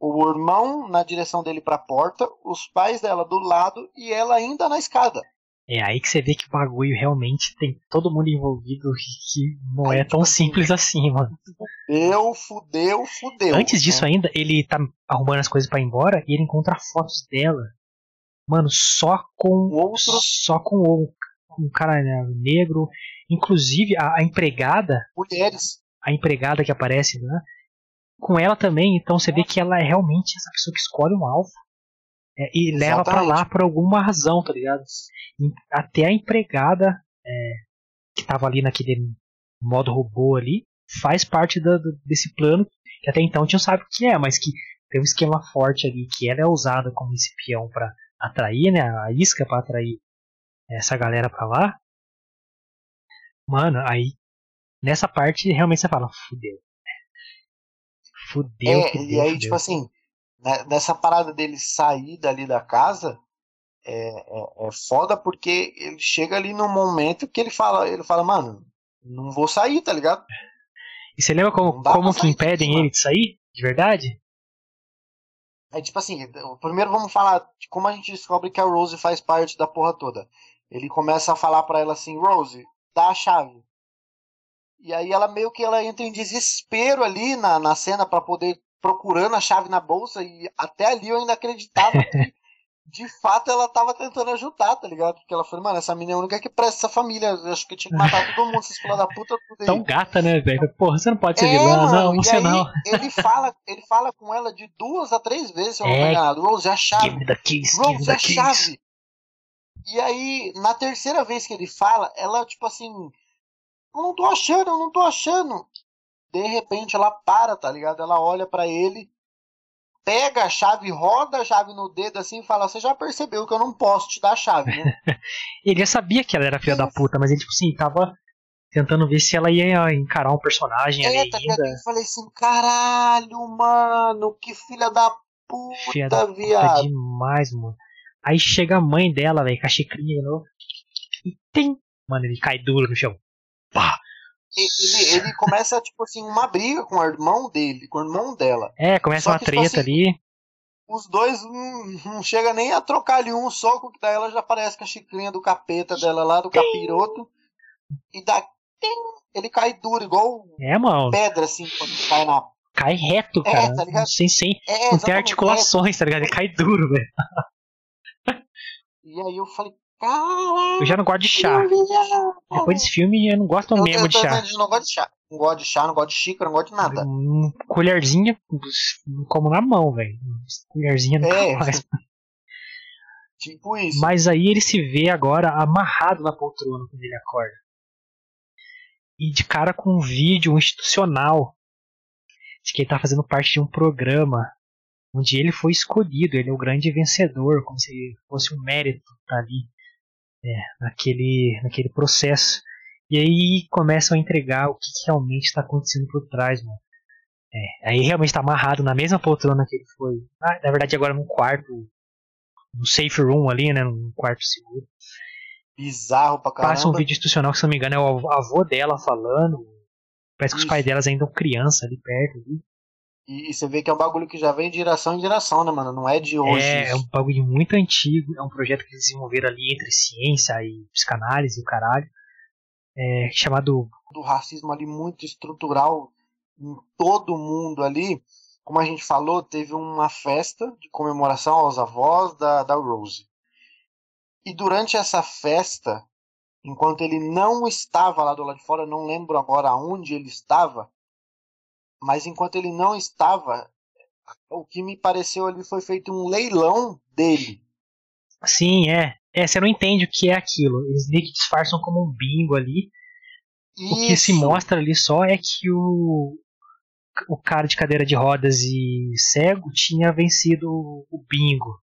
B: O irmão na direção dele para a porta, os pais dela do lado e ela ainda na escada.
A: É aí que você vê que o bagulho realmente tem todo mundo envolvido e que não é tão simples assim, mano.
B: Fudeu, fudeu, fudeu.
A: Antes disso né? ainda, ele tá arrumando as coisas para ir embora e ele encontra fotos dela. Mano, só com outro só com o um cara né, negro, inclusive a, a, empregada,
B: mulheres,
A: a empregada que aparece, né? Com ela também, então você vê que ela é realmente essa pessoa que escolhe um alvo. É, e leva para lá por alguma razão, tá ligado? Até a empregada é, que tava ali naquele modo robô ali faz parte desse plano que até então a gente não sabe o que é, mas que tem um esquema forte ali que ela é usada como espião para atrair, né, a isca para atrair essa galera para lá. Mano, aí nessa parte realmente você fala, fudeu. Fudeu,
B: é, E aí,
A: fudeu.
B: tipo assim, né, nessa parada dele sair dali da casa, é, é, é, foda porque ele chega ali num momento que ele fala, ele fala, mano, não vou sair, tá ligado?
A: E você lembra como, como que impedem ele de sair? De verdade?
B: É tipo assim, primeiro vamos falar de como a gente descobre que a Rose faz parte da porra toda. Ele começa a falar para ela assim, Rose, dá a chave. E aí ela meio que ela entra em desespero ali na, na cena para poder procurando a chave na bolsa e até ali eu ainda acreditava que de fato ela tava tentando ajudar, tá ligado? Porque ela falou, mano, essa menina é a única que presta essa família. Eu acho que tinha que matar todo mundo, esses filhos da puta. Tudo aí.
A: Tão gata, né, velho? Porra, você não pode ser é, vilã, mano, não, você não.
B: Ele fala, ele fala com ela de duas a três vezes, se eu não
A: é,
B: enganado. Rose, é a chave.
A: Give me the keys,
B: Rose, é a chave. E aí, na terceira vez que ele fala, ela, tipo assim, eu não tô achando, eu não tô achando. De repente ela para, tá ligado? Ela olha para ele, pega a chave, roda a chave no dedo assim e fala: Você já percebeu que eu não posso te dar a chave, né?
A: ele já sabia que ela era filha da puta, mas ele, tipo assim, tava tentando ver se ela ia encarar um personagem
B: é,
A: ali
B: tá
A: ainda.
B: Eu falei assim: Caralho, mano, que filha da puta,
A: filha da
B: viado.
A: Puta demais, mano. Aí chega a mãe dela, velho, com a xicrinha de novo. E tem. Mano, ele cai duro no chão.
B: Ele, ele começa, tipo assim, uma briga com o irmão dele, com o irmão dela.
A: É, começa
B: Só
A: uma
B: que,
A: treta
B: tipo assim,
A: ali.
B: Os dois não, não chega nem a trocar ali um soco, que daí ela já aparece com a xicrinha do capeta dela lá, do capiroto. E dá. Ele cai duro, igual
A: É, mano.
B: pedra, assim, quando cai na.
A: Cai reto,
B: É,
A: cara.
B: tá
A: sem, sem,
B: É,
A: não tem articulações, tá ligado? Ele cai duro, velho.
B: E aí eu falei.
A: Eu já não gosto de chá. Depois desse filme, eu não gosto
B: eu,
A: mesmo
B: eu
A: de chá.
B: também não gosto de chá. Não gosto de chá, não gosto de xícara, não gosto de nada.
A: Um, colherzinha, como na mão, velho. Colherzinha nunca
B: É.
A: mais.
B: Tipo isso.
A: Mas aí ele se vê agora amarrado na poltrona quando ele acorda. E de cara com um vídeo institucional de que ele tá fazendo parte de um programa onde ele foi escolhido, ele é o grande vencedor, como se fosse um mérito estar ali é, naquele, naquele processo. E aí começam a entregar o que realmente está acontecendo por trás, mano. É, aí realmente está amarrado na mesma poltrona que ele foi. Ah, na verdade, agora num quarto, no safe room ali, né? Num quarto seguro.
B: Bizarro pra caramba.
A: Passa um vídeo institucional que, se não me engano, é o avô dela falando. Parece que
B: Isso.
A: os pais delas ainda são criança ali perto. Ali.
B: E, e você vê que é um bagulho que já vem de geração em geração, né, mano? Não é de hoje.
A: É, é
B: isso.
A: um bagulho muito antigo. É um projeto que eles desenvolveram ali entre ciência e psicanálise e o caralho. É, chamado
B: do racismo ali muito estrutural em todo mundo ali. Como a gente falou, teve uma festa de comemoração aos avós da, da Rose. E durante essa festa, enquanto ele não estava lá do lado de fora, não lembro agora onde ele estava, mas enquanto ele não estava, o que me pareceu ali foi feito um leilão dele.
A: Sim, é. É, você não entende o que é aquilo. Eles meio que disfarçam como um bingo ali. O que se
B: Isso.
A: mostra ali só é que o, o cara de cadeira de rodas e cego tinha vencido o bingo.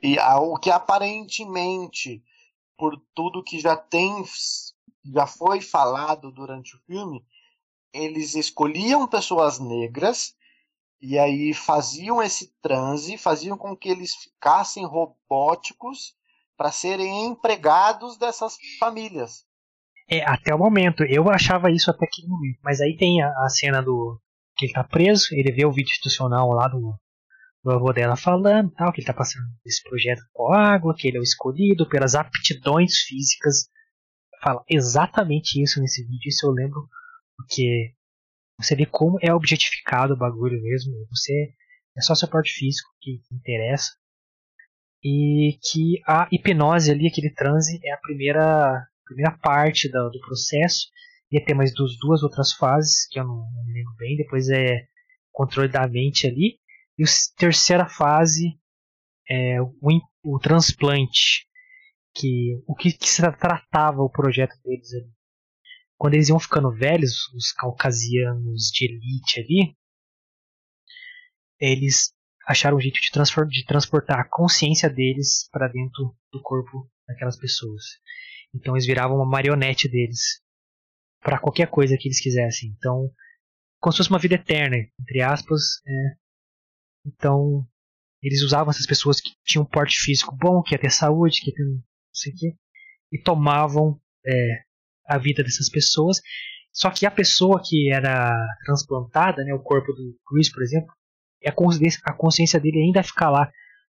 B: E o que aparentemente, por tudo que já tem, já foi falado durante o filme, eles escolhiam pessoas negras e aí faziam esse transe, faziam com que eles ficassem robóticos para serem empregados dessas famílias.
A: É, até o momento. Eu achava isso até aquele momento. Mas aí tem a, a cena do. que ele tá preso, ele vê o vídeo institucional lá do, do avô dela falando tal, que ele tá passando esse projeto com água, que ele é o escolhido pelas aptidões físicas. Fala exatamente isso nesse vídeo, isso eu lembro, porque você vê como é objetificado o bagulho mesmo. Você é só seu porte físico que interessa. E que a hipnose ali, aquele transe, é a primeira primeira parte do, do processo. Ia ter mais duas, duas outras fases, que eu não, não me lembro bem. Depois é controle da mente ali. E a terceira fase é o, o transplante, que o que, que se tratava o projeto deles ali. Quando eles iam ficando velhos, os caucasianos de elite ali, eles acharam um jeito de, de transportar a consciência deles para dentro do corpo daquelas pessoas. Então eles viravam uma marionete deles para qualquer coisa que eles quisessem. Então, como se fosse uma vida eterna, entre aspas. É. Então, eles usavam essas pessoas que tinham um porte físico bom, que ia ter saúde, que ia ter não sei o quê, e tomavam é, a vida dessas pessoas. Só que a pessoa que era transplantada, né, o corpo do Chris, por exemplo, a consciência, a consciência dele ainda ia ficar lá.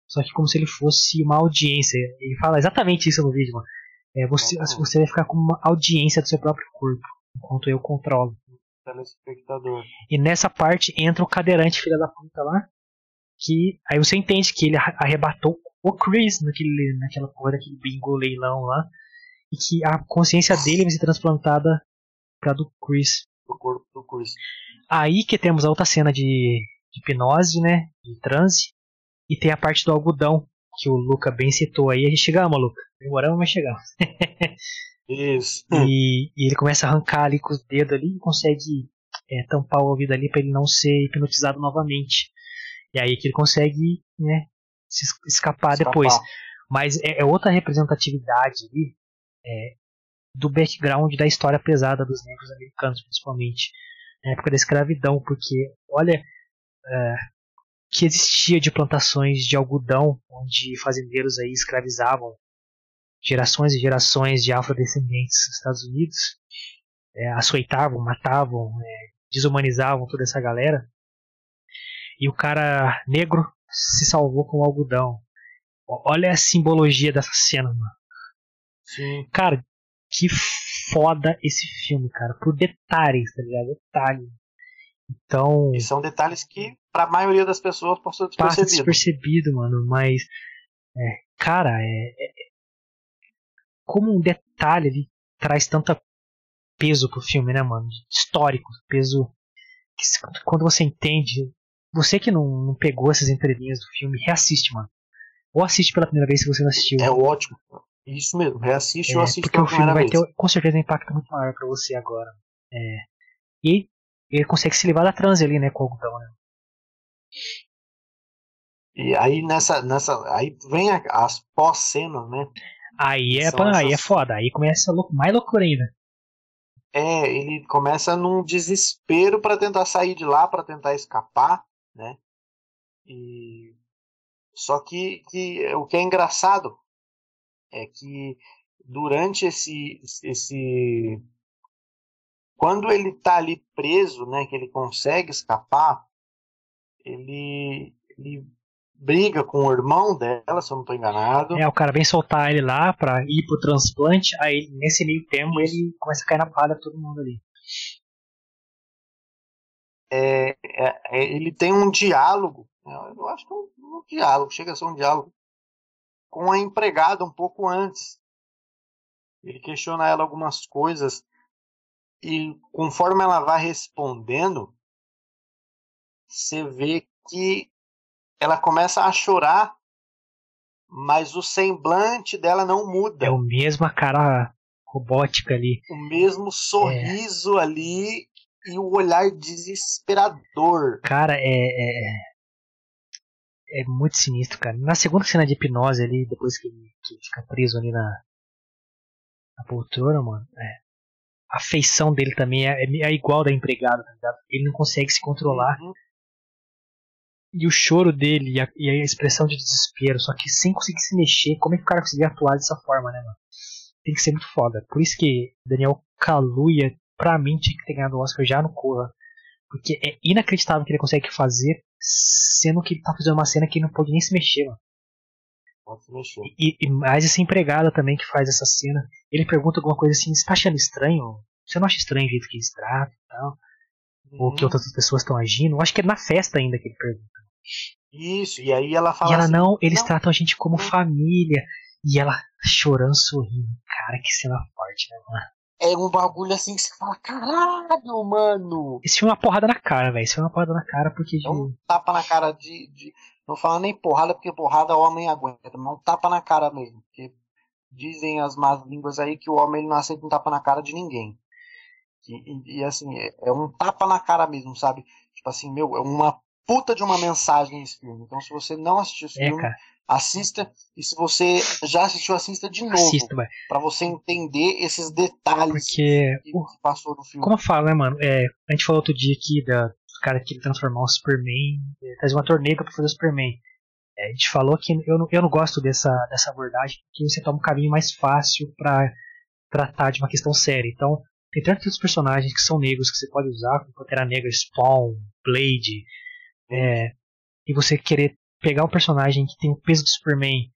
A: Só que como se ele fosse uma audiência. Ele fala exatamente isso no vídeo, mano. É, você, você vai ficar com uma audiência do seu próprio corpo, enquanto eu controlo.
B: Telespectador.
A: E nessa parte entra o cadeirante, filha da puta lá. Que aí você entende que ele arrebatou o Chris naquele, naquela porra daquele bingo leilão lá. E que a consciência dele vai ser transplantada pra do Chris.
B: O corpo do Chris.
A: Aí que temos a outra cena de, de hipnose, né? De transe. E tem a parte do algodão, que o Luca bem citou aí. A gente chegamos, Luca. Demoramos, mas chegamos.
B: Isso.
A: E, e, ele começa a arrancar ali com os dedos ali e consegue é, tampar o ouvido ali para ele não ser hipnotizado novamente. E aí que ele consegue né, se escapar, escapar. depois. Mas é, é, outra representatividade ali é, do background da história pesada dos negros americanos, principalmente na época da escravidão, porque olha é, que existia de plantações de algodão onde fazendeiros aí escravizavam gerações e gerações de afrodescendentes nos Estados Unidos, é, açoitavam, matavam, é, desumanizavam toda essa galera. E o cara negro se salvou com o algodão. Olha a simbologia dessa cena, mano.
B: Sim.
A: Cara, que foda esse filme, cara. Por detalhes, tá ligado? Detalhes. Então.
B: E são detalhes que, pra maioria das pessoas, passou
A: despercebido. Passa despercebido, mano. Mas. É, cara, é, é, como um detalhe ele traz tanta peso pro filme, né, mano? Histórico, peso. Que, quando você entende. Você que não, não pegou essas entrelinhas do filme, reassiste, mano. Ou assiste pela primeira vez se você não assistiu.
B: É ótimo. Isso mesmo, reassiste é, ou assiste
A: Porque o filme vai ter, com certeza, um impacto muito maior para você agora. É. E ele consegue se livrar da transe ali, né, com o algodão, né?
B: E aí nessa, nessa, aí vem as pós-cenas, né?
A: Aí é, pra, aí é foda, aí começa lou mais loucura ainda.
B: É, ele começa num desespero para tentar sair de lá, para tentar escapar, né? E só que, que o que é engraçado é que durante esse esse quando ele tá ali preso, né, que ele consegue escapar, ele ele briga com o irmão dela, se eu não estou enganado.
A: É, o cara vem soltar ele lá pra ir pro transplante, aí nesse meio tempo ele começa a cair na palha todo mundo ali.
B: É, é, é, ele tem um diálogo, né, eu acho que é um, um, diálogo, chega a ser um diálogo, com a empregada um pouco antes. Ele questiona ela algumas coisas e conforme ela vai respondendo, você vê que ela começa a chorar, mas o semblante dela não muda.
A: É o mesmo a cara robótica ali.
B: O mesmo sorriso é. ali e o olhar desesperador.
A: Cara, é, é, é muito sinistro, cara. Na segunda cena de hipnose ali, depois que ele, que ele fica preso ali na, na poltrona, mano, é, a feição dele também é, é, igual da empregada, tá ligado? Ele não consegue se controlar. Uhum e o choro dele e a, e a, expressão de desespero, só que sem conseguir se mexer, como é que o cara conseguia atuar dessa forma, né, mano? Tem que ser muito foda. Por isso que Daniel Kaluuya, pra mim, tinha que ter ganhado o Oscar já no Corra. Porque é inacreditável que ele consegue fazer, sendo que ele tá fazendo uma cena que ele não pode nem se mexer, mano. E, e mais essa empregada também que faz essa cena. Ele pergunta alguma coisa assim, você tá achando estranho? Você não acha estranho o jeito que eles tratam e tal? Uhum. Ou que outras pessoas estão agindo? Eu acho que é na festa ainda que ele pergunta.
B: Isso, e aí ela fala.
A: E ela
B: assim,
A: não, eles não, tratam a gente como não. família. E ela chorando, sorrindo. Cara, que cena forte, né, mano?
B: É um bagulho assim que você fala, caralho, mano.
A: Esse filme é uma porrada na cara, velho. Esse filme é uma porrada na cara porque.
B: É um tapa na cara de. de... Não fala nem porrada, porque porrada o homem aguenta, mas um tapa na cara mesmo. Porque dizem as más línguas aí que o homem ele não aceita um tapa na cara de ninguém. E, e, e assim, é, é, um tapa na cara mesmo, sabe? Tipo assim, meu, é uma puta de uma mensagem esse filme. Então, se você não assistiu esse é, filme, cara. assista. E se você já assistiu, assista de novo. Assista, para você entender esses detalhes
A: Porque,
B: que, passou no filme.
A: Como eu falo, né, mano? É, a gente falou outro dia aqui da cara que transformar o Superman, faz uma torneira para fazer o Superman. É, a gente falou que eu não, eu não gosto dessa, dessa abordagem, porque você toma um caminho mais fácil para tratar de uma questão séria. Então, tem tantos personagens que são negros que você pode usar, como Pantera Negra, Spawn, Blade, é, e você querer pegar um personagem que tem o peso do Superman,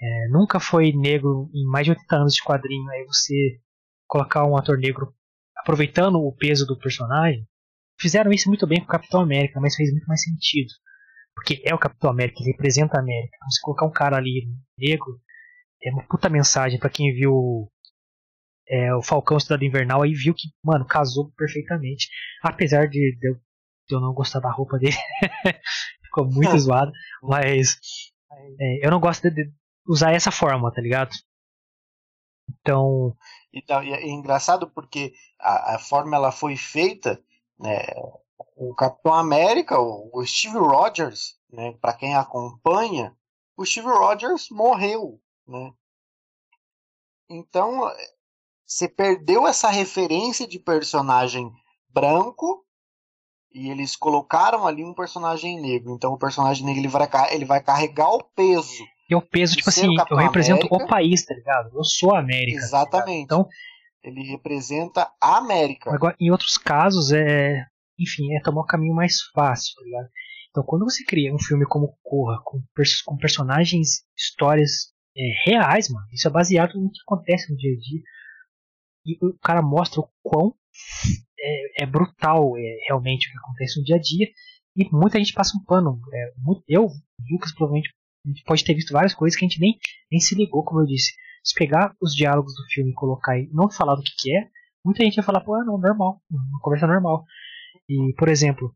A: é, nunca foi negro em mais de 80 anos de quadrinho, aí você colocar um ator negro aproveitando o peso do personagem, fizeram isso muito bem com o Capitão América, mas fez muito mais sentido. Porque é o Capitão América, ele representa a América. Então, se colocar um cara ali negro, é uma puta mensagem para quem viu é, o Falcão Estudado Invernal aí viu que, mano, casou perfeitamente. Apesar de, de, de eu não gostar da roupa dele. Ficou muito zoado. Mas é, eu não gosto de, de, usar essa forma, tá ligado? Então.
B: Então, é engraçado porque a, a forma ela foi feita né, o Capitão América, o Steve Rogers, né, para quem acompanha, o Steve Rogers morreu, né? Então, você perdeu essa referência de personagem branco e eles colocaram ali um personagem negro. Então, o personagem negro ele vai, ele vai carregar o peso.
A: E o peso, tipo assim, eu represento América. o país, tá ligado? Eu sou a América.
B: Tá Exatamente. Tá então, ele representa a América.
A: Agora, em outros casos, é. Enfim, é tomar um caminho mais fácil, tá ligado? Então, quando você cria um filme como Corra, com, pers com personagens, histórias é, reais, mano, isso é baseado no que acontece no dia a dia. E o cara mostra o quão é, é brutal é, realmente o que acontece no dia a dia. E muita gente passa um pano. É, eu, Lucas, provavelmente a gente pode ter visto várias coisas que a gente nem, nem se ligou, como eu disse. Se pegar os diálogos do filme e colocar aí, não falar do que, que é, muita gente vai falar, pô, não, normal, uma conversa normal. E, por exemplo,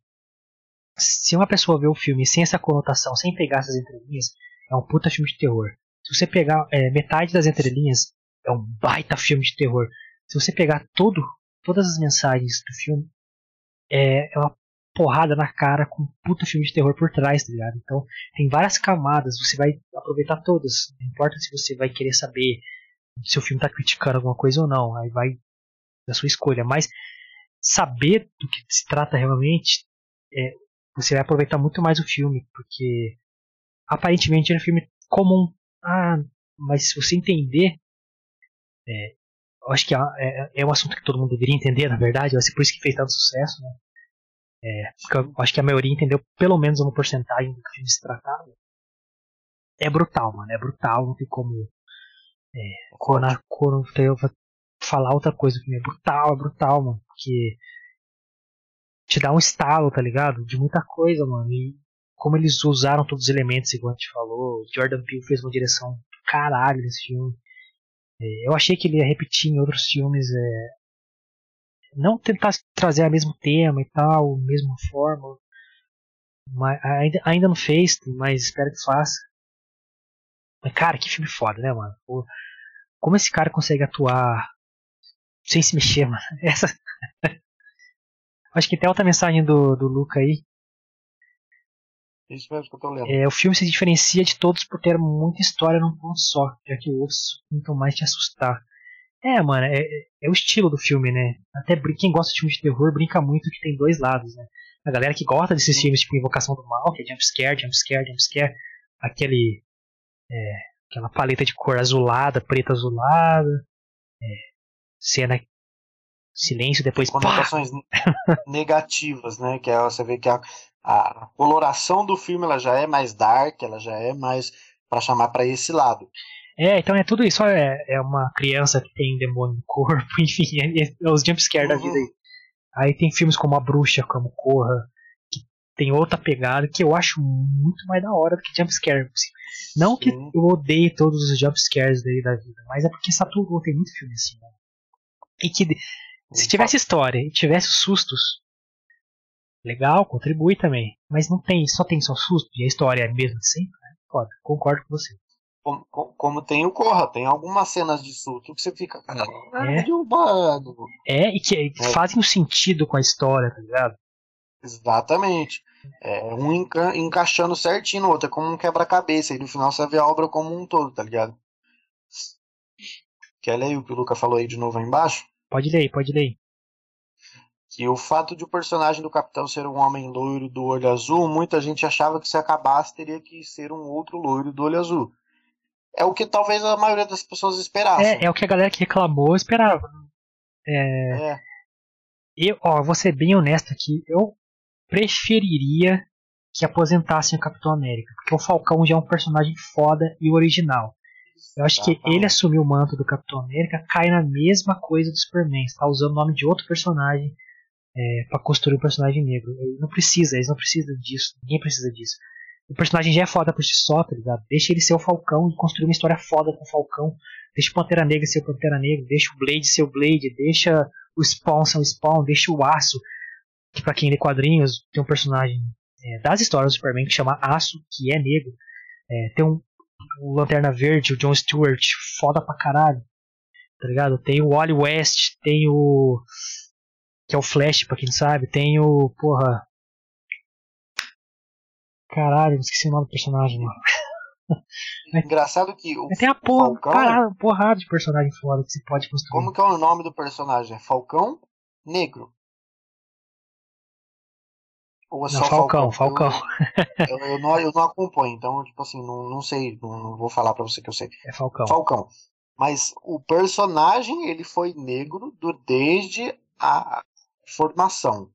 A: se uma pessoa vê o filme sem essa conotação, sem pegar essas entrelinhas, é um puta filme de terror. Se você pegar é, metade das entrelinhas, é um baita filme de terror. Se você pegar todo, todas as mensagens do filme, é, é uma porrada na cara com um puta filme de terror por trás, tá ligado? Então tem várias camadas, você vai aproveitar todas. Não importa se você vai querer saber se o filme tá criticando alguma coisa ou não, aí vai da sua escolha. Mas saber do que se trata realmente, é, você vai aproveitar muito mais o filme, porque aparentemente é um filme comum. Ah, mas se você entender, é, eu acho que é, é, é, um assunto que todo mundo deveria entender, na verdade, vai ser por isso que fez tanto sucesso, né? É, eu acho que a maioria entendeu pelo menos uma porcentagem do que o filme se tratava. É brutal, mano. É brutal, não tem como. É, quando, quando eu vou falar outra coisa é brutal, é brutal, mano. Porque te dá um estalo, tá ligado? De muita coisa, mano. E como eles usaram todos os elementos, igual a gente falou, Jordan Peele fez uma direção do caralho nesse filme. É, eu achei que ele ia repetir em outros filmes é, não tentar trazer o mesmo tema e tal, mesma forma. Mas ainda, ainda não fez, mas espero que faça. Mas, cara, que filme foda, né, mano? Pô, como esse cara consegue atuar sem se mexer, mano? Essa. Acho que tem outra mensagem do, do Luca aí.
B: Isso mesmo que eu tô lendo.
A: É, o filme se diferencia de todos por ter muita história num ponto só, já que outros tentam mais te assustar. É, mano, é, é, o estilo do filme, né? Até quem gosta de filmes de terror brinca muito que tem dois lados, né? A galera que gosta desses filmes tipo Invocação do Mal, que é jumpscare, jumpscare, jumpscare, aquele. É, aquela paleta de cor azulada, preta azulada, é, cena. Silêncio, depois.
B: Conotações negativas, né? Que é, você vê que a, a coloração do filme ela já é mais dark, ela já é mais para chamar para esse lado.
A: É, então é tudo isso. É, é uma criança que tem demônio no corpo, enfim, é, é os jumpscares uhum. da vida aí. Aí tem filmes como A Bruxa, como Corra, que tem outra pegada que eu acho muito mais da hora do que jumpscare. Não Sim. que eu odeie todos os jumpscares daí da vida, mas é porque saturou, tem muito filme assim, né? E que se tivesse história e tivesse sustos, legal, contribui também. Mas não tem, só tem só susto e a história é a mesma de sempre. Né? Foda, concordo com você.
B: Como, como, tem o Corra, tem algumas cenas de susto que você fica, cara,
A: é. derrubado. É, e que é. fazem um sentido com a história, tá ligado?
B: Exatamente. É, um enca encaixando certinho no outro, é como um quebra-cabeça, e no final você vê a obra como um todo, tá ligado? Quer ler o que o Luca falou aí de novo aí embaixo?
A: Pode ler, pode ler.
B: Que o fato de o personagem do Capitão ser um homem loiro do olho azul, muita gente achava que se acabasse teria que ser um outro loiro do olho azul. É o que talvez a maioria das pessoas esperasse.
A: É, é o que a galera que reclamou esperava. É. é. Eu, ó, vou ser bem honesto aqui. Eu preferiria que aposentassem o Capitão América, porque o Falcão já é um personagem foda e original. Eu acho que ele assumir o manto do Capitão América cai na mesma coisa do Superman, está usando o nome de outro personagem é, para construir um personagem negro. Ele não precisa, eles não precisam disso, ninguém precisa disso. O personagem já é foda por si só, tá ligado? Deixa ele ser o Falcão e construir uma história foda com o Falcão. Deixa o Pantera Negra ser o Pantera Negra, deixa o Blade ser o Blade, deixa o Spawn ser o Spawn, deixa o Aço que para quem lê quadrinhos tem um personagem é, das histórias do Superman que chama Aço, que é negro. É, tem um o Lanterna Verde, o John Stewart, foda pra caralho. Tá ligado? Tem o Wally West, tem o. Que é o Flash, pra quem sabe. Tem o. Porra. Caralho, esqueci o nome do personagem, mano.
B: Engraçado que o
A: Tem a porra, Falcão, porrada de personagem foda que você pode construir.
B: Como que é o nome do personagem? Falcão Negro.
A: Ou é só não, Falcão, Falcão.
B: Eu, eu, eu, não, eu não acompanho, então, tipo assim, não, não sei, não, não vou falar pra você que eu sei.
A: É Falcão.
B: Falcão. Mas o personagem, ele foi negro do, desde a formação.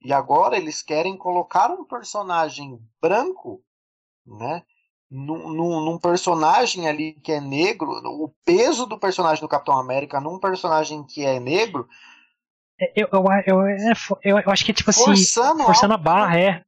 B: E agora eles querem colocar um personagem branco, né? Num, num, num, personagem ali que é negro, o peso do personagem do Capitão América num personagem que é negro
A: eu, eu, eu, eu, eu acho que, tipo assim, forçando, forçando a barra, é.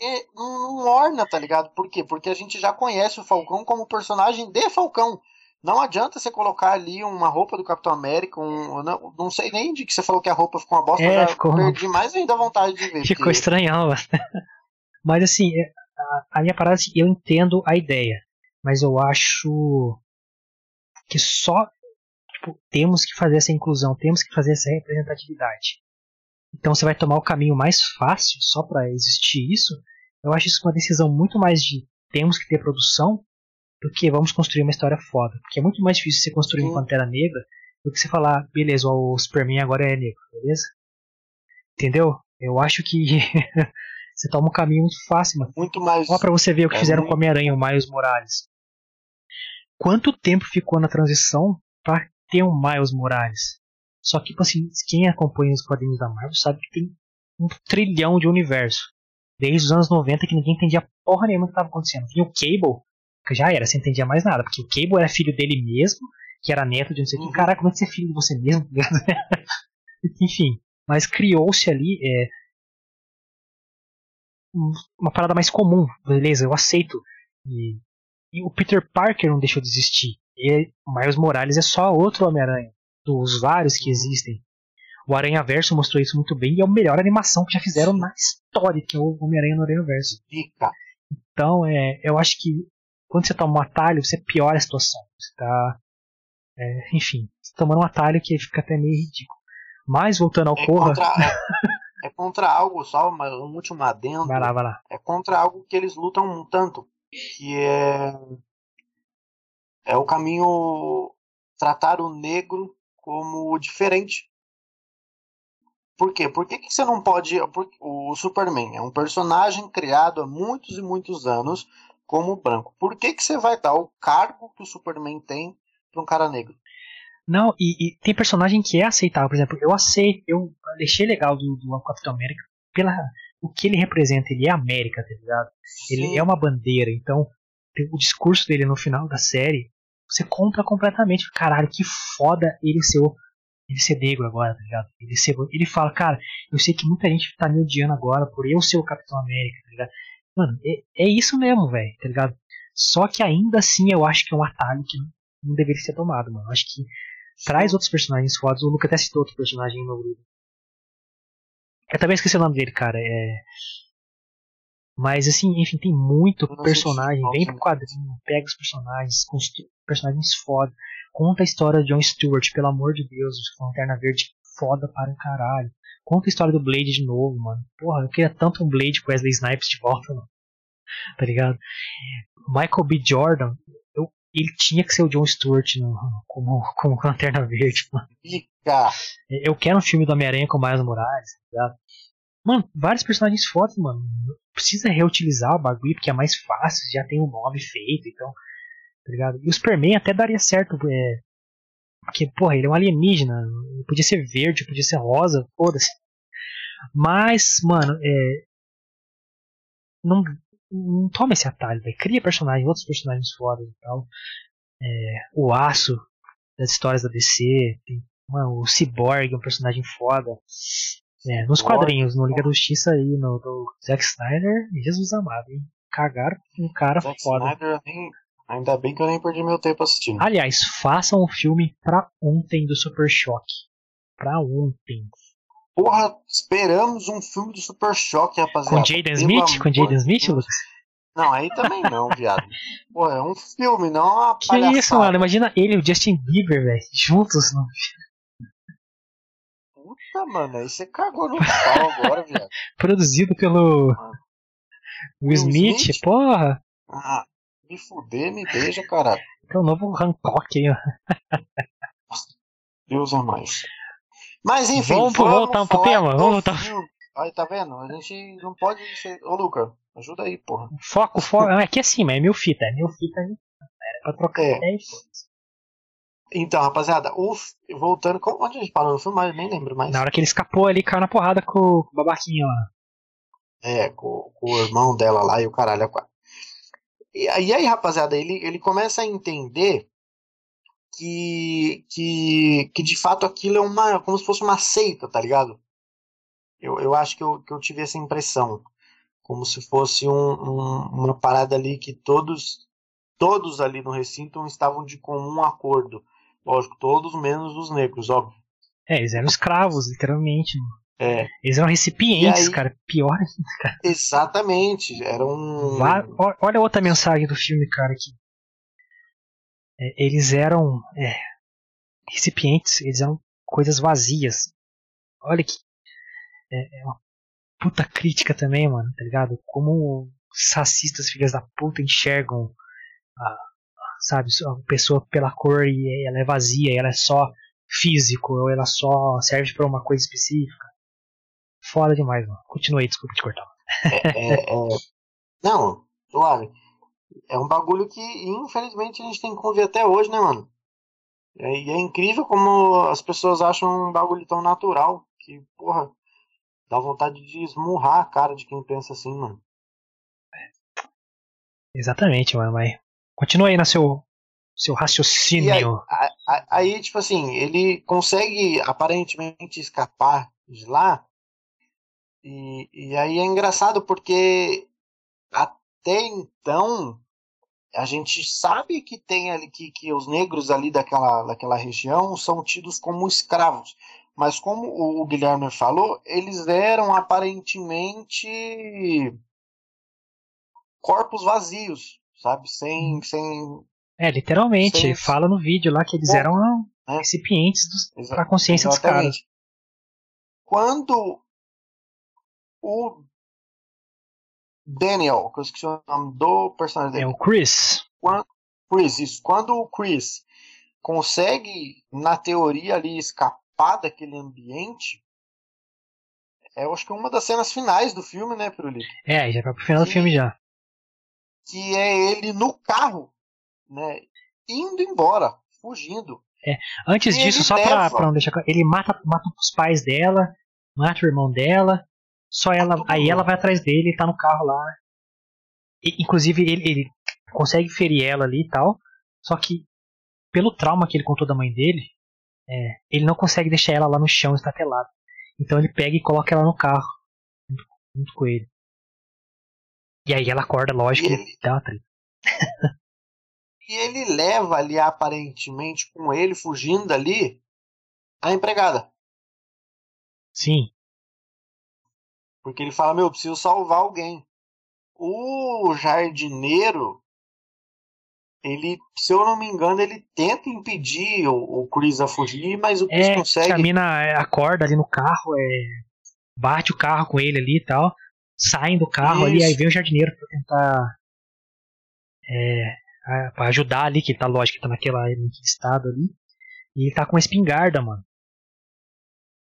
B: é não, orna, tá ligado? Por quê? Porque a gente já conhece o Falcão como personagem de Falcão. Não adianta você colocar ali uma roupa do Capitão América, um, não, não sei nem de que você falou que a roupa ficou uma bosta, é, ficou... perdi mais ainda a vontade de ver.
A: Ficou porque... estranhão. mas assim, é, a, a minha parada, assim, eu entendo a ideia, mas eu acho que só temos que fazer essa inclusão, temos que fazer essa representatividade. Então você vai tomar o caminho mais fácil só para existir isso. Eu acho isso uma decisão muito mais de temos que ter produção do que vamos construir uma história foda. Porque é muito mais difícil você construir um Pantera Negra do que você falar, beleza, o Superman agora é negro, beleza? Entendeu? Eu acho que você toma um caminho muito fácil, mano.
B: Muito mais.
A: Olha pra você ver o que é fizeram muito... com Homem-Aranha, o Miles Morales. Quanto tempo ficou na transição para ter um Miles Morales. Só que, tipo assim, quem acompanha os quadrinhos da Marvel sabe que tem um trilhão de universo. Desde os anos 90 que ninguém entendia porra nenhuma do que estava acontecendo. Tinha o Cable, que já era, você entendia mais nada, porque o Cable era filho dele mesmo, que era neto de não sei o uhum. que. Caraca, como é que você é filho de você mesmo? Enfim, mas criou-se ali é, uma parada mais comum, beleza, eu aceito. E, e o Peter Parker não deixou de existir. E Miles Morales é só outro Homem-Aranha, dos vários que existem. O Aranha Verso mostrou isso muito bem e é a melhor animação que já fizeram na história, que é o Homem-Aranha no Aranha Verso. Então, é, eu acho que quando você toma um atalho, você piora a situação. Você tá. É, enfim, você tomando um atalho que fica até meio ridículo. Mas voltando ao
B: é
A: Corra.
B: Contra, é, é, contra algo, só um último adendo.
A: Vai lá, vai lá.
B: É contra algo que eles lutam um tanto. Que é é o caminho tratar o negro como diferente. Por quê? Por que, que você não pode. O Superman é um personagem criado há muitos e muitos anos como branco. Por que, que você vai dar o cargo que o Superman tem para um cara negro?
A: Não, e, e, tem personagem que é aceitável. Por exemplo, eu aceito, eu deixei legal do, do Capitão América pela o que ele representa. Ele é América, tá ligado? Sim. Ele é uma bandeira. Então, o discurso dele no final da série você compra completamente. Caralho, que foda ele ser, ele ser negro agora, tá ligado? Ele, ser, ele fala, cara, eu sei que muita gente tá me odiando agora por eu ser o Capitão América, tá ligado? Mano, é, é isso mesmo, velho, tá ligado? Só que ainda assim eu acho que é um atalho que não deveria ser tomado, mano. Eu acho que Traz outros personagens fodas. O Luca até citou outro personagem no grupo. Eu também esqueci o nome dele, cara. É... Mas assim, enfim, tem muito
B: Não
A: personagem. Vem pro
B: não.
A: quadrinho, pega os personagens, construi personagens foda. Conta a história de John Stewart, pelo amor de Deus, Lanterna Verde foda para um caralho. Conta a história do Blade de novo, mano. Porra, eu queria tanto um Blade com Wesley Snipes de volta, mano. Tá ligado? Michael B. Jordan, eu- ele tinha que ser o John Stewart no- como, como Lanterna Verde, mano. Eu quero um filme do Homem-Aranha com o Miles Morales, tá ligado? Mano, vários personagens fodas, mano. Precisa reutilizar o bagulho, porque é mais fácil, já tem um nome feito, então. Tá ligado? E o Superman até daria certo, é. Porque, porra, ele é um alienígena. Podia ser verde, podia ser rosa, foda-se. Mas, mano, é. Não, não toma esse atalho, velho. Cria personagens, outros personagens fodas e tal. É, o Aço das histórias da DC. Tem, mano, o Cyborg é um personagem foda. É, nos quadrinhos, no Liga da Justiça aí, no do Zack Snyder, Jesus amado, hein? Cagaram um cara
B: Zack
A: foda.
B: Snyder, nem- ainda bem que eu nem perdi meu tempo assistindo.
A: Aliás, façam o filme pra ontem do Super Choque. Pra ontem.
B: Porra, esperamos um filme do Super Choque, rapaziada.
A: Com Jaden Smith? Com Jaden
B: de
A: Smith. Lucas?
B: Não, aí também não, viado. Pô, é um filme, não uma
A: Que
B: palhaçada.
A: isso, mano? Imagina ele e o Justin Bieber, velho, juntos. No...
B: Puta, mano, aí você cagou no pau agora, viado.
A: Produzido pelo Will Smith.
B: Smith?
A: Porra,
B: Ah, me fuder, me beija, caralho.
A: é o novo Hancock aí, ó.
B: Deus é mais. Mas enfim,
A: Vamos pro- voltar pro tema, vamos voltar.
B: Aí, tá vendo? A gente não pode ser... Ô, Luca, ajuda aí, porra.
A: Foco, foco. Ah, Aqui é assim, mas é mil fita. É mil fita aí. Era pra trocar
B: É.
A: ideia.
B: Então, rapaziada, o... voltando... Onde a gente parou no filme? Eu nem lembro mais.
A: Na hora que ele escapou ali, caiu na porrada com o babaquinho lá.
B: É, com, com o irmão dela lá e o caralho a quatro. E aí, aí, rapaziada, ele, ele começa a entender que, que, que de fato aquilo é uma. como se fosse uma seita, tá ligado? Eu, eu acho que eu, que eu tive essa impressão. Como se fosse um, um- uma parada ali que todos, todos ali no recinto estavam de comum acordo. Lógico, todos menos os negros, óbvio.
A: É, eles eram escravos, literalmente.
B: É,
A: Eles eram recipientes,
B: aí-
A: cara. Pior.
B: exatamente. Era um.
A: Va- ó- Olha outra mensagem do filme, cara, aqui. É, eles eram é, recipientes, eles eram coisas vazias. Olha que. É, é uma puta crítica também, mano, tá ligado? Como os racistas, filhas da puta, enxergam a- sabe, a pessoa pela cor e ela é vazia, ela é só físico, ou ela só serve pra uma coisa específica. Foda demais, mano. Continue aí, desculpa te cortar.
B: é, é- Não, suave. É um bagulho que, infelizmente, a gente tem que conviver até hoje, né, mano? É- E é, incrível como as pessoas acham um bagulho tão natural que, porra, dá vontade de esmurrar a cara de quem pensa assim, mano.
A: Exatamente, mano, mas. Continua aí no seu, seu
B: aí,
A: raciocínio.
B: a- a- aí, tipo assim, ele consegue aparentemente escapar de lá. E, e aí é engraçado porque até então a gente sabe que tem ali que, que os negros ali daquela, daquela região são tidos como escravos. Mas como o Guilherme falou, eles eram aparentemente corpos vazios, sabe? Sem, sem
A: É, literalmente,
B: Sim.
A: fala no vídeo lá que eles
B: Bom,
A: eram
B: né?
A: recipientes dos,
B: Exa-
A: pra consciência dos caras.
B: Exatamente. Quando o Daniel, que eu esqueci o nome do personagem
A: É
B: dele,
A: o Chris.
B: Chris, isso, quando o Chris consegue, na teoria ali, escapar daquele ambiente, é, eu acho que é uma das cenas finais do filme, né, Pirulito?
A: É, já vai pro final do
B: Sim.
A: filme já.
B: Que é ele no carro, né, indo embora, fugindo.
A: Antes
B: E
A: disso, só pra,
B: leva.
A: pra não deixar. Ele mata, mata os pais dela, mata o irmão dela. Só ela.
B: todo
A: Aí
B: mundo.
A: ela vai atrás dele, tá no carro lá. E, inclusive, ele, ele consegue ferir ela ali e tal. Só que, pelo trauma que ele contou da mãe dele, é, ele não consegue deixar ela lá no chão estatelada. Então ele pega e coloca ela no carro. Junto, junto com ele. E aí ela acorda, lógico,
B: E
A: ele dá uma treta.
B: E ele leva ali, aparentemente, com ele fugindo ali, a empregada.
A: Sim.
B: Porque ele fala, meu, eu preciso salvar alguém. O jardineiro, ele, se eu não me engano, ele tenta impedir o, o Chris a fugir, mas o Chris
A: É,
B: consegue.
A: a mina acorda ali no carro, é, bate o carro com ele ali e tal, saem do carro ali,
B: Isso.
A: aí vem o jardineiro pra tentar é, a- pra ajudar ali, que tá lógico que tá naquela, naquele estado ali, e ele tá com uma espingarda, mano.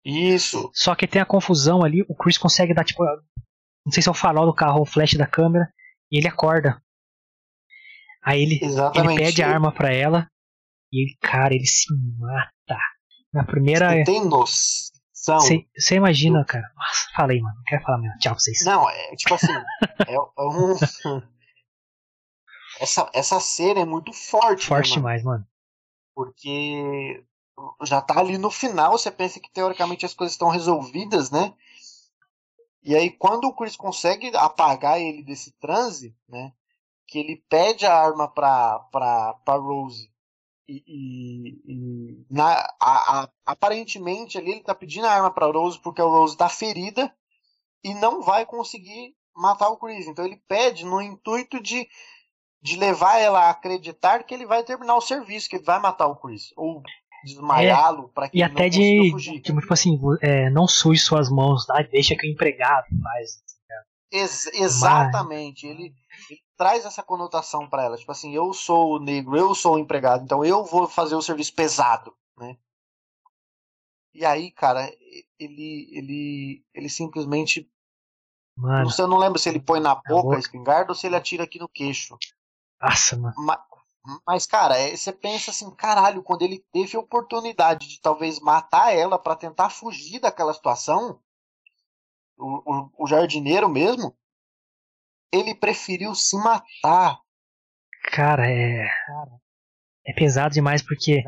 B: Isso.
A: Só que tem a confusão ali, o Chris consegue dar tipo, não sei se é o farol do carro ou o flash da câmera, e ele acorda. Aí ele, ele pede a arma pra ela, e ele, cara, ele se mata. Na primeira.
B: Você tem noção.
A: Você imagina, cara. Nossa, falei, mano. Não quero falar mesmo. Tchau pra vocês.
B: Não, é tipo assim, é, é um. Essa, essa cena é muito forte. né,
A: Forte
B: mano?
A: demais, mano.
B: Porque já tá ali no final, você pensa que teoricamente as coisas estão resolvidas, né? E aí quando o Chris consegue apagar ele desse transe, né? Que ele pede a arma pra, pra, pra Rose. E, e- e na, a- a- aparentemente ali ele tá pedindo a arma pra Rose porque a Rose tá ferida e não vai conseguir matar o Chris. Então ele pede no intuito de, de levar ela a acreditar que ele vai terminar o serviço, que ele vai matar o Chris. Ou desmaiá-lo para que
A: E
B: ele
A: até
B: não
A: de,
B: fugir.
A: tipo, tipo assim, é, não suje suas mãos, tá? deixa que o empregado faz.
B: Ex- exatamente. Ele, ele traz essa conotação para ela. Tipo assim, eu sou o negro, eu sou o empregado, então eu vou fazer o serviço pesado, né? E aí, cara, ele ele ele simplesmente
A: Mano,
B: não sei, eu não lembro se ele põe na boca
A: boca.
B: a espingarda ou se ele atira aqui no queixo.
A: nossa, mano.
B: Ma- Mas, cara, é- você pensa assim, caralho, quando ele teve a oportunidade de talvez matar ela pra tentar fugir daquela situação, o, o, o jardineiro mesmo, ele preferiu se matar.
A: Cara, é. É pesado demais porque.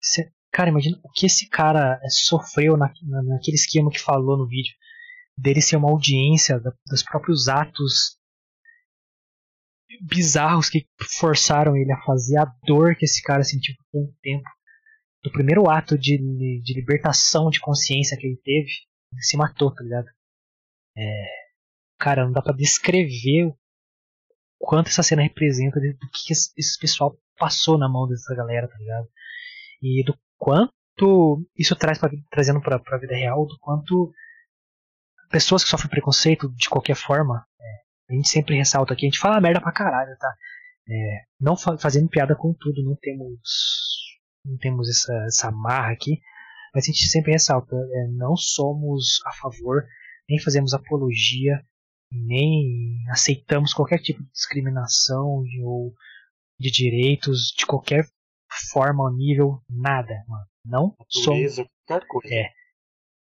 A: cê- cara, imagina o que esse cara é, sofreu na, na- naquele esquema que falou no vídeo. Dele ser uma audiência dos próprios atos bizarros que forçaram ele a fazer, a dor que esse cara sentiu por um tempo. Do primeiro ato de, de libertação de consciência que ele teve, ele se matou, tá ligado? É, cara, não dá pra descrever o quanto essa cena representa do que esse, pessoal passou na mão dessa galera, tá ligado? E do quanto isso traz pra, trazendo pra, pra vida real, do quanto pessoas que sofrem preconceito de qualquer forma, é, a gente sempre ressalta aqui, a gente fala merda pra caralho, tá? É, não fa- fazendo piada com tudo, não temos não temos essa, essa marra aqui, mas a gente sempre ressalta, é, não somos a favor, nem fazemos apologia, nem aceitamos qualquer tipo de discriminação de- ou de direitos de qualquer forma ou nível, nada, mano. Não somos,
B: Natureza, qualquer coisa.
A: É.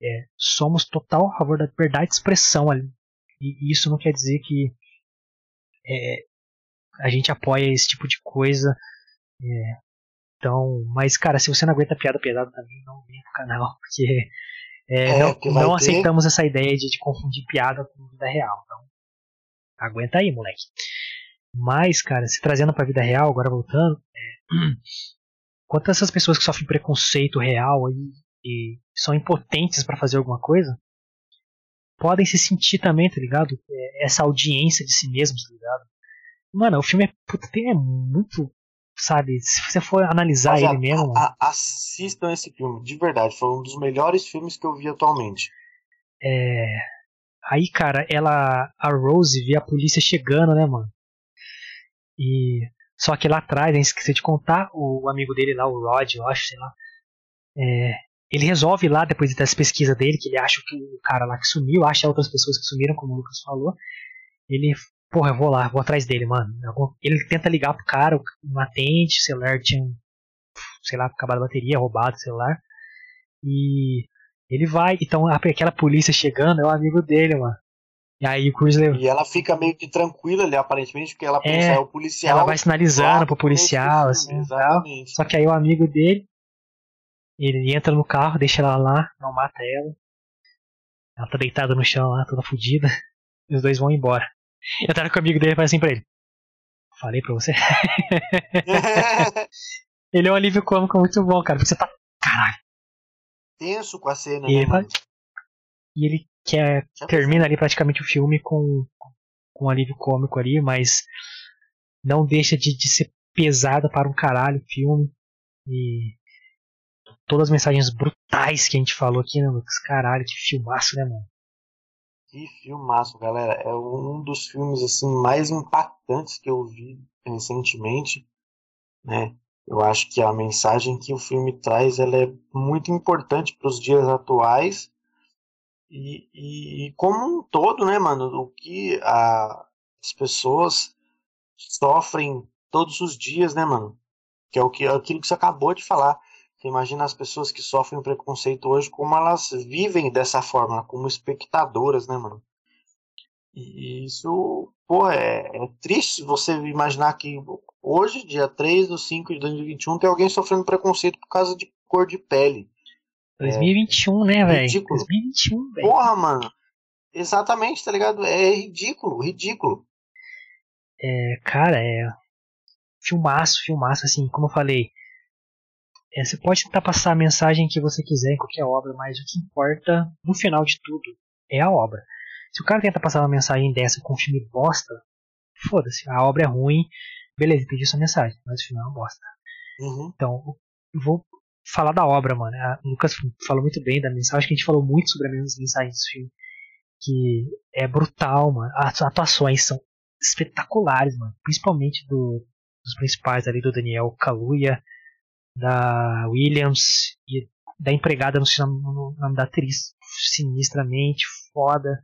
A: é, somos total a favor da liberdade de expressão ali. E isso não quer dizer que é, a gente apoia esse tipo de coisa. é, então, mas cara, se você não aguenta piada pesada também, não vem pro canal, porque é,
B: É,
A: não, não aceitamos essa ideia de, de confundir piada com vida real. Então, aguenta aí, moleque. Mas, cara, se trazendo pra vida real, agora voltando, é, quanto essas pessoas que sofrem preconceito real aí, e são impotentes pra fazer alguma coisa, podem se sentir também, tá ligado? É, Essa audiência de si mesmos, tá ligado? Mano, o filme é, puta, tem- é muito, sabe? Se você for analisar
B: Rapaziada,
A: ele mesmo,
B: a- assistam esse filme, de verdade. Foi um dos melhores filmes que eu vi atualmente.
A: é. Aí, cara, ela. A Rose vê a polícia chegando, né, mano? E. Só que lá atrás, esqueci de contar, o amigo dele lá, o Rod, eu acho, sei lá. é, ele resolve lá, depois dessa pesquisa dele, que ele acha que o cara lá que sumiu, acha outras pessoas que sumiram, como o Lucas falou. Ele, porra, eu vou lá, vou atrás dele, mano. Ele tenta ligar pro cara, não atende, o celular tinha, sei lá, acabado a bateria, roubado o celular. E ele vai, então aquela polícia chegando é o amigo dele, mano. E aí o Cruz leva.
B: E ela fica meio que tranquila ali, aparentemente, porque ela pensa,
A: É,
B: é, o policial.
A: Ela vai sinalizando pro policial, assim, tal.
B: Exatamente.
A: Só que aí o amigo dele, ele entra no carro, deixa ela lá, não mata ela. Ela tá deitada no chão lá, toda fodida. E os dois vão embora. Eu tava com o amigo dele e fala assim pra ele: Falei pra você. ele é um alívio cômico muito bom, cara. Porque você tá. Caralho.
B: Tenso com a cena,
A: E
B: né,
A: ele,
B: mano?
A: e ele quer,
B: Já
A: termina ali praticamente o filme com, com um alívio cômico ali, mas não deixa de, de ser pesada para um caralho o filme. E todas as mensagens brutais que a gente falou aqui, né, Lucas? Caralho, que filmaço, né, mano?
B: Que filmaço, galera. É um dos filmes assim mais impactantes que eu vi recentemente, né? Eu acho que a mensagem que o filme traz ela é muito importante para os dias atuais e, e, e como um todo, né, mano? O que a- as pessoas sofrem todos os dias, né, mano? Que é o que aquilo que você acabou de falar. Você imagina as pessoas que sofrem preconceito hoje, como elas vivem dessa forma, como espectadoras, né, mano? E isso, pô, é, é triste você imaginar que hoje, dia 3 de 5 de 2021, tem alguém sofrendo preconceito por causa de cor de pele.
A: 2021, né, velho?
B: ridículo.
A: 2021, velho.
B: Porra, mano. Exatamente, tá ligado? É ridículo, ridículo.
A: É, cara, é. Filmaço, filmaço, assim, como eu falei. É, você pode tentar passar a mensagem que você quiser em qualquer obra, mas o que importa, no final de tudo, é a obra. Se o cara tenta passar uma mensagem dessa com um filme bosta, foda-se, a obra é ruim, beleza, entendi sua mensagem, mas o final é uma bosta.
B: Uhum.
A: Então, eu vou falar da obra, mano. O Lucas falou muito bem da mensagem, acho que a gente falou muito sobre as mensagens do filme. Que é brutal, mano. As atuações são espetaculares, mano. Principalmente do, dos principais ali, do Daniel Kaluuya, da Williams e da empregada, não sei o nome- da atriz. Sinistramente, foda.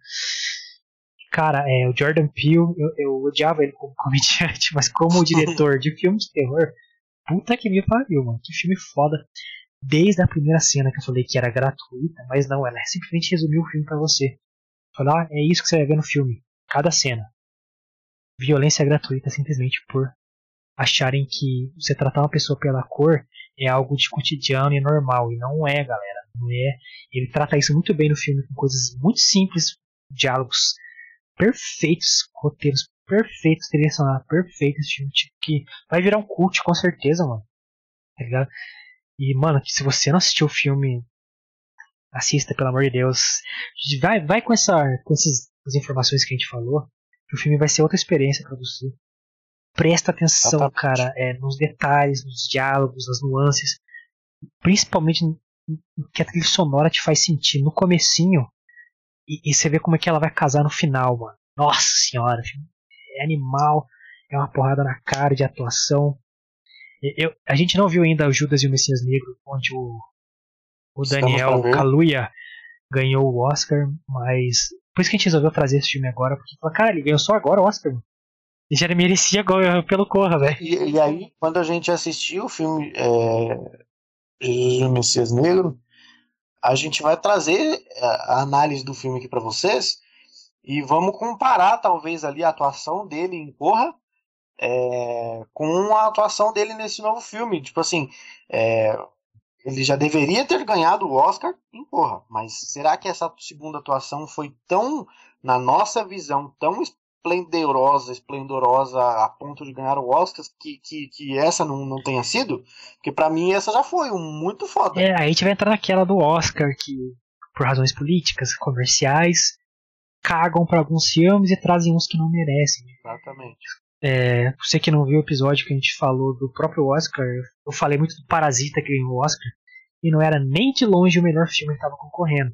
A: Cara, é, o Jordan Peele, eu, eu odiava ele como comediante, mas como diretor de filme de terror, Puta que me pariu, mano. Que filme foda. Desde a primeira cena que eu falei que era gratuita, mas não, ela simplesmente resumiu o filme pra você. Falou, ah, é isso que você vai ver no filme. Cada cena. Violência gratuita simplesmente por acharem que você tratar uma pessoa pela cor é algo de cotidiano e normal. E não é, galera. Não é. Ele trata isso muito bem no filme, com coisas muito simples, diálogos perfeitos, roteiros perfeitos, trilha sonora perfeita, esse filme tipo, que vai virar um cult com certeza, mano. Tá ligado? E, mano, se você não assistiu o filme, assista, pelo amor de Deus. Vai, vai com, essa, com essas, informações que a gente falou, que o filme vai ser outra experiência pra você. Presta atenção, cara, é, nos detalhes, nos diálogos, nas nuances. Principalmente no que a trilha sonora te faz sentir no comecinho. E, e você vê como é que ela vai casar no final, mano. Nossa senhora, é animal, é uma porrada na cara de atuação. Eu, a gente não viu ainda o Judas e o Messias Negro, onde o, o Daniel. Kaluuya ganhou o Oscar, mas por isso que a gente resolveu trazer esse filme agora, porque falou, cara, ele ganhou só agora o Oscar, mano. Já merecia agora pelo Corra, velho.
B: E, e aí, quando a gente assistiu o filme é, Jesus e o Messias Negro, a gente vai trazer a a análise do filme aqui pra vocês e vamos comparar, talvez, ali a atuação dele em Corra é, com a atuação dele nesse novo filme. Tipo assim, é, ele já deveria ter ganhado o Oscar em Corra, mas será que essa segunda atuação foi tão, na nossa visão, tão esplendorosa, esplendorosa a ponto de ganhar o Oscar que, que, que essa não, não tenha sido? Porque pra mim essa já foi um muito foda.
A: É, aí a gente vai entrar naquela do Oscar, que por razões políticas, comerciais, cagam pra alguns filmes e trazem uns que não merecem.
B: Exatamente.
A: É, você que não viu o episódio que a gente falou do próprio Oscar, eu falei muito do Parasita que ganhou o Oscar, e não era nem de longe o melhor filme que estava concorrendo.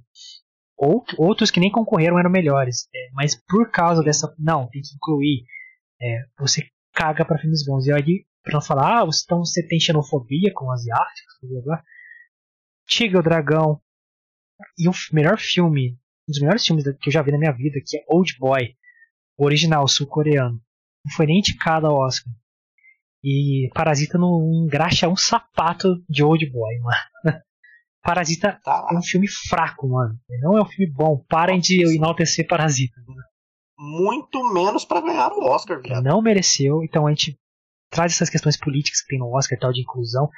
A: Ou, outros que nem concorreram eram melhores. é, mas por causa dessa. Não, tem que incluir. é, você caga pra filmes bons. E aí, pra não falar, ah, você, então você tem xenofobia com asiáticos, blá blá. Tigre o Dragão. E o melhor filme, um dos melhores filmes que eu já vi na minha vida, que é Old Boy, o original sul-coreano não foi nem indicado ao Oscar. E Parasita não engraxa um sapato de Old Boy, mano. Parasita
B: Tá
A: é um filme fraco, mano. Não é um filme bom. Parem de enaltecer Parasita.
B: Muito menos pra ganhar o Oscar, viado.
A: Não mereceu, então a gente traz essas questões políticas que tem no Oscar tal de inclusão.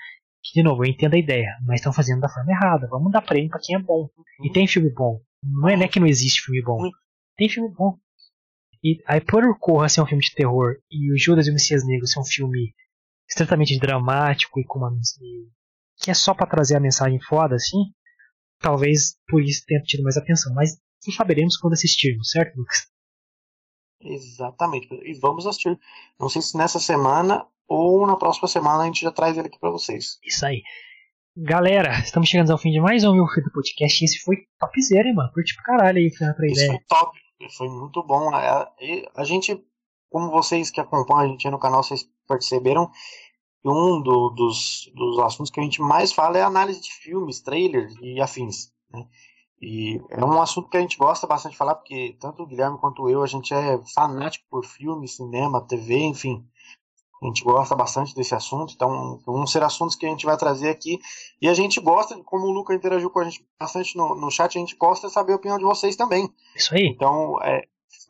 A: Que, de novo, eu entendo a ideia, mas estão fazendo da forma errada. Vamos dar prêmio pra quem é bom. E tem filme bom. Não é, não é que não existe filme bom.
B: Muito.
A: Tem filme bom. E aí por Corra ser um filme de terror e o Judas e o Messias Negro ser um filme estritamente dramático e com uma que é só para trazer a mensagem foda assim, talvez por isso tenha tido mais atenção, mas saberemos quando assistirmos, certo, Lucas?
B: Exatamente. E vamos assistir. Não sei se nessa semana ou na próxima semana a gente já traz ele aqui para vocês.
A: Isso aí. Galera, estamos chegando ao fim de mais um meu do podcast. Esse foi topzera, hein, mano? Curti pra caralho aí, pra
B: ideia. Isso foi top. Foi muito bom. A, a gente, como vocês que acompanham a gente no canal, vocês perceberam, um do, dos, dos assuntos que a gente mais fala é análise de filmes, trailers e afins. Né? E é um assunto que a gente gosta bastante de falar, porque tanto o Guilherme quanto eu, a gente é fanático por filme, cinema, TV, enfim. A gente gosta bastante desse assunto, então vão ser assuntos que a gente vai trazer aqui. E a gente gosta, como o Luca interagiu com a gente bastante no, no chat, a gente gosta de saber a opinião de vocês também.
A: Isso aí.
B: Então, é,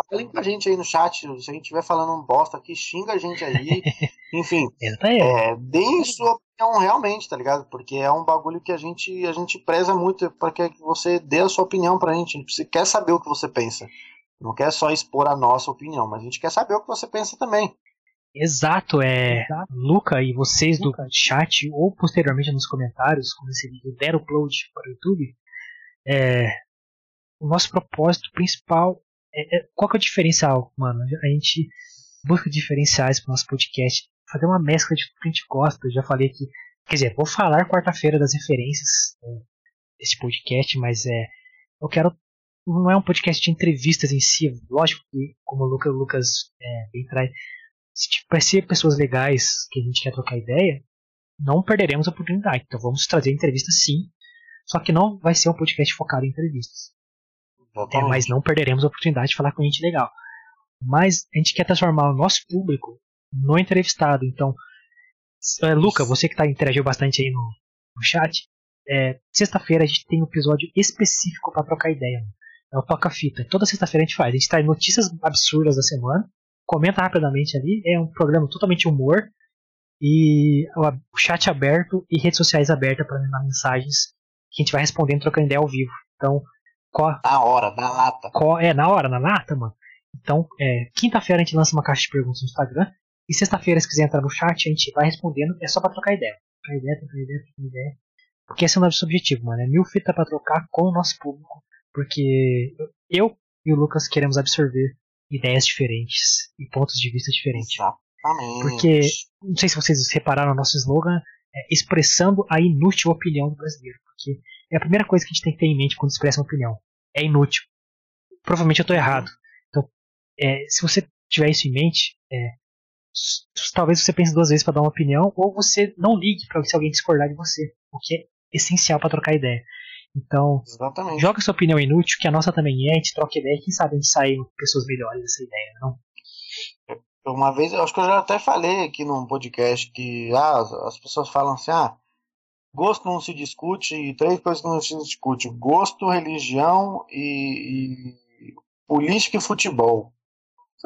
B: falem com a gente aí no chat, se a gente estiver falando um bosta aqui, xinga a gente aí. Enfim, é, deem sua opinião realmente, tá ligado? Porque é um bagulho que a gente, a gente preza muito para que você dê a sua opinião pra gente. A gente quer saber o que você pensa. Não quer só expor a nossa opinião, mas a gente quer saber o que você pensa também.
A: Exato, é. Exato. Luca e vocês Luca. do chat, ou posteriormente nos comentários, quando esse vídeo der upload para o YouTube, é, o nosso propósito principal qual que é o diferencial, mano? A gente busca diferenciais para o nosso podcast, fazer uma mescla de tudo que a gente gosta. Eu já falei que, quer dizer, vou falar quarta-feira das referências né, desse podcast, mas é, eu quero não é um podcast de entrevistas em si, lógico que como o Lucas, Lucas é, bem traz, se tiver pessoas legais que a gente quer trocar ideia, não perderemos a oportunidade. Então vamos trazer entrevistas sim, só que não vai ser um podcast focado em entrevistas. É, mas não perderemos a oportunidade de falar com gente legal. Mas a gente quer transformar o nosso público no entrevistado. Então, é, Luca, você que tá, interagiu bastante aí no, no chat, é, sexta-feira a gente tem um episódio específico para trocar ideia. É o Toca Fita. Toda sexta-feira a gente faz. A gente traz notícias absurdas da semana, comenta rapidamente ali. É um programa totalmente humor. E o chat aberto e redes sociais abertas para mandar mensagens que a gente vai respondendo trocando ideia ao vivo. Então,
B: qual, na hora, na lata.
A: Qual, é, na hora, na lata, mano. Então, é, quinta-feira a gente lança uma caixa de perguntas no Instagram. E sexta-feira, se quiser entrar no chat, a gente vai respondendo. É só pra trocar ideia. Trocar ideia, trocar ideia, trocar ideia. Porque esse é o nosso objetivo, mano. É mil fita pra trocar com o nosso público. Porque eu e o Lucas queremos absorver ideias diferentes e pontos de vista diferentes.
B: Exatamente.
A: Porque, não sei se vocês repararam no nosso slogan, é expressando a inútil opinião do brasileiro. Porque é a primeira coisa que a gente tem que ter em mente quando expressa uma opinião. É inútil. Provavelmente eu estou errado. Então, é, se você tiver isso em mente, é, talvez você pense duas vezes para dar uma opinião, ou você não ligue para se alguém discordar de você, o que é essencial para trocar ideia. Então,
B: Exatamente.
A: joga sua opinião inútil, que a nossa também é, a gente troca ideia, quem sabe a gente sai pessoas melhores dessa ideia, não?
B: Uma vez, eu acho que eu já até falei aqui num podcast que ah, as pessoas falam assim, ah, Gosto não se discute, e três coisas que não se discute: gosto, religião e, e política e futebol.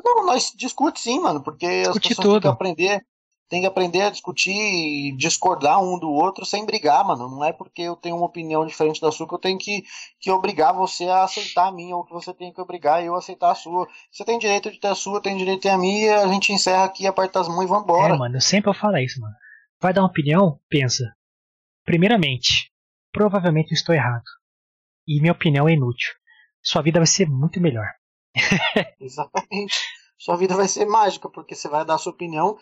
B: Não, nós discute sim, mano, porque
A: discute
B: as pessoas
A: tudo.
B: têm que aprender, têm que aprender a discutir e discordar um do outro sem brigar, mano. Não é porque eu tenho uma opinião diferente da sua que eu tenho que, que obrigar você a aceitar a minha, ou que você tem que obrigar eu a aceitar a sua. Você tem direito de ter a sua, tem direito de ter a minha, a gente encerra aqui, aperta as mãos e vambora.
A: É, mano, eu sempre eu falo isso, mano. Vai dar uma opinião? Pensa. Primeiramente, provavelmente eu estou errado. E minha opinião é inútil. Sua vida vai ser muito melhor.
B: Exatamente. Sua vida vai ser mágica, porque você vai dar a sua opinião,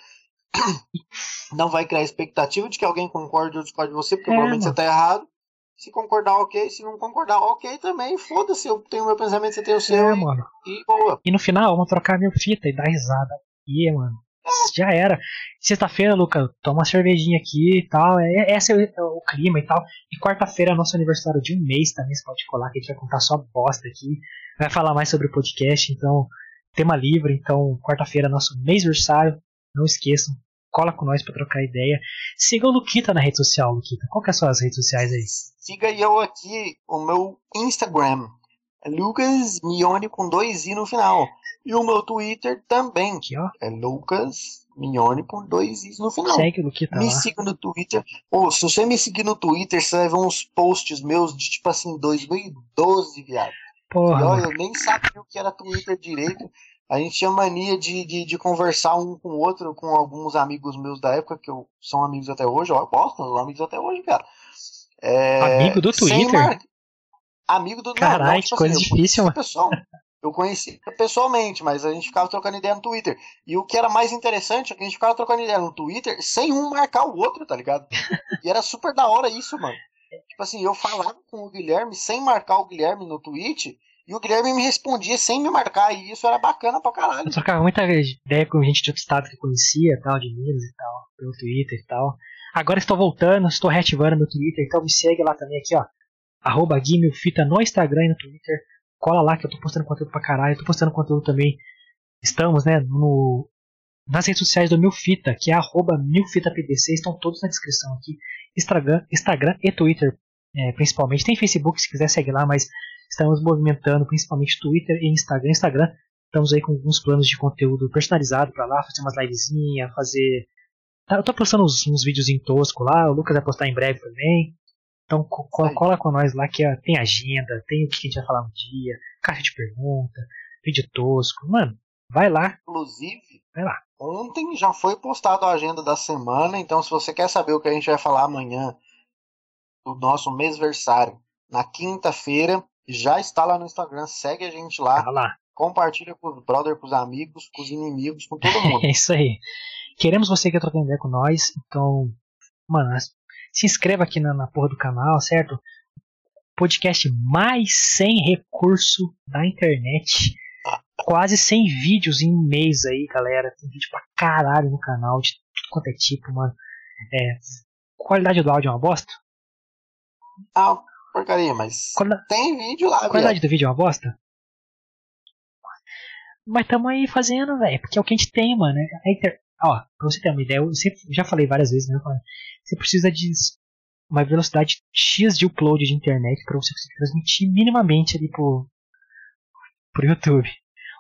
B: não vai criar expectativa de que alguém concorde ou discorde de você, porque é, provavelmente mano. você está errado. Se concordar, ok. Se não concordar, ok também. Foda-se, eu tenho o meu pensamento, você tem o seu.
A: É, e, mano.
B: E boa.
A: E no final, vamos trocar minha fita e dar risada. E, mano já era. Sexta-feira, Luca, toma uma cervejinha aqui e tal. É, esse é o, é o clima e tal. E quarta-feira é nosso aniversário de um mês também. Você pode colar que a gente vai contar só bosta aqui. Vai falar mais sobre o podcast. Então, tema livre. Então, quarta-feira é nosso mês aniversário. Não esqueçam. Cola com nós para trocar ideia. Siga o Luquita na rede social, Luquita. Qual que é as suas redes sociais aí?
B: Siga eu aqui, o meu Instagram. É Lucas Mione com dois i no final. E o meu Twitter também.
A: Aqui, ó.
B: É Lucas Mignone com dois is no final.
A: Segue o Luquita
B: Me
A: lá.
B: siga no Twitter. Pô, se você me seguir no Twitter, você vai ver uns posts meus de tipo assim, 2012, viado.
A: Porra.
B: E olha, eu nem sabia o que era Twitter direito. A gente tinha mania de, de, de conversar um com o outro, com alguns amigos meus da época, que eu, são amigos até hoje, ó, bosta, são amigos até hoje, cara. É,
A: Amigo do Twitter?
B: mar- Amigo do
A: Caralho,
B: não,
A: que
B: tipo
A: coisa
B: assim,
A: difícil, mano.
B: pessoal- Eu conheci pessoalmente, mas a gente ficava trocando ideia no Twitter. E o que era mais interessante é que a gente ficava trocando ideia no Twitter sem um marcar o outro, tá ligado? E era super da hora isso, mano. Tipo assim, eu falava com o Guilherme sem marcar o Guilherme no tweet, e o Guilherme me respondia sem me marcar, e isso era bacana pra caralho.
A: Eu trocava muita ideia com gente de outro estado que eu conhecia, tal, de Minas e tal, pelo Twitter e tal. Agora estou voltando, estou reativando no Twitter, então me segue lá também aqui, ó. Arroba Guimilfita no Instagram e no Twitter. Cola lá que eu tô postando conteúdo pra caralho, eu tô postando conteúdo também. Estamos, né, no, nas redes sociais do Milfita, que é arroba MilfitaPDC, estão todos na descrição aqui. Instagram, Instagram e Twitter, é, principalmente. Tem Facebook se quiser segue lá, mas estamos movimentando principalmente Twitter e Instagram. Instagram Estamos aí com alguns planos de conteúdo personalizado pra lá, fazer umas livezinhas, fazer. Tá, Eu tô postando uns, uns vídeos em tosco lá, o Lucas vai postar em breve também. Então co- co-
B: Aí.
A: cola com nós lá que tem agenda, tem o que a gente vai falar um dia, caixa de pergunta, vídeo tosco. Mano, vai lá,
B: Inclusive,
A: vai lá.
B: ontem já foi postado a agenda da semana, então se você quer saber o que a gente vai falar amanhã, o nosso mêsversário, na quinta-feira, já está lá no Instagram, segue a gente lá,
A: Tá lá.
B: compartilha com os brothers, com os amigos, com os inimigos, com todo mundo.
A: É isso aí. Queremos você que é trocando ideia com nós, então, mano, se inscreva aqui na, na porra do canal, certo? Podcast mais sem recurso da internet. Quase 100 vídeos em um mês aí, galera. Tem vídeo pra caralho no canal, de tudo quanto é tipo, mano. É, qualidade do áudio é uma bosta?
B: Ah, porcaria, mas tem vídeo lá,
A: A
B: viado.
A: qualidade do vídeo é uma bosta? Mas tamo aí fazendo, velho. Porque é o que a gente tem, mano. A inter... Ó, pra você ter uma ideia, eu sempre, já falei várias vezes, né? Você precisa de uma velocidade X de upload de internet pra você conseguir transmitir minimamente ali pro, pro YouTube.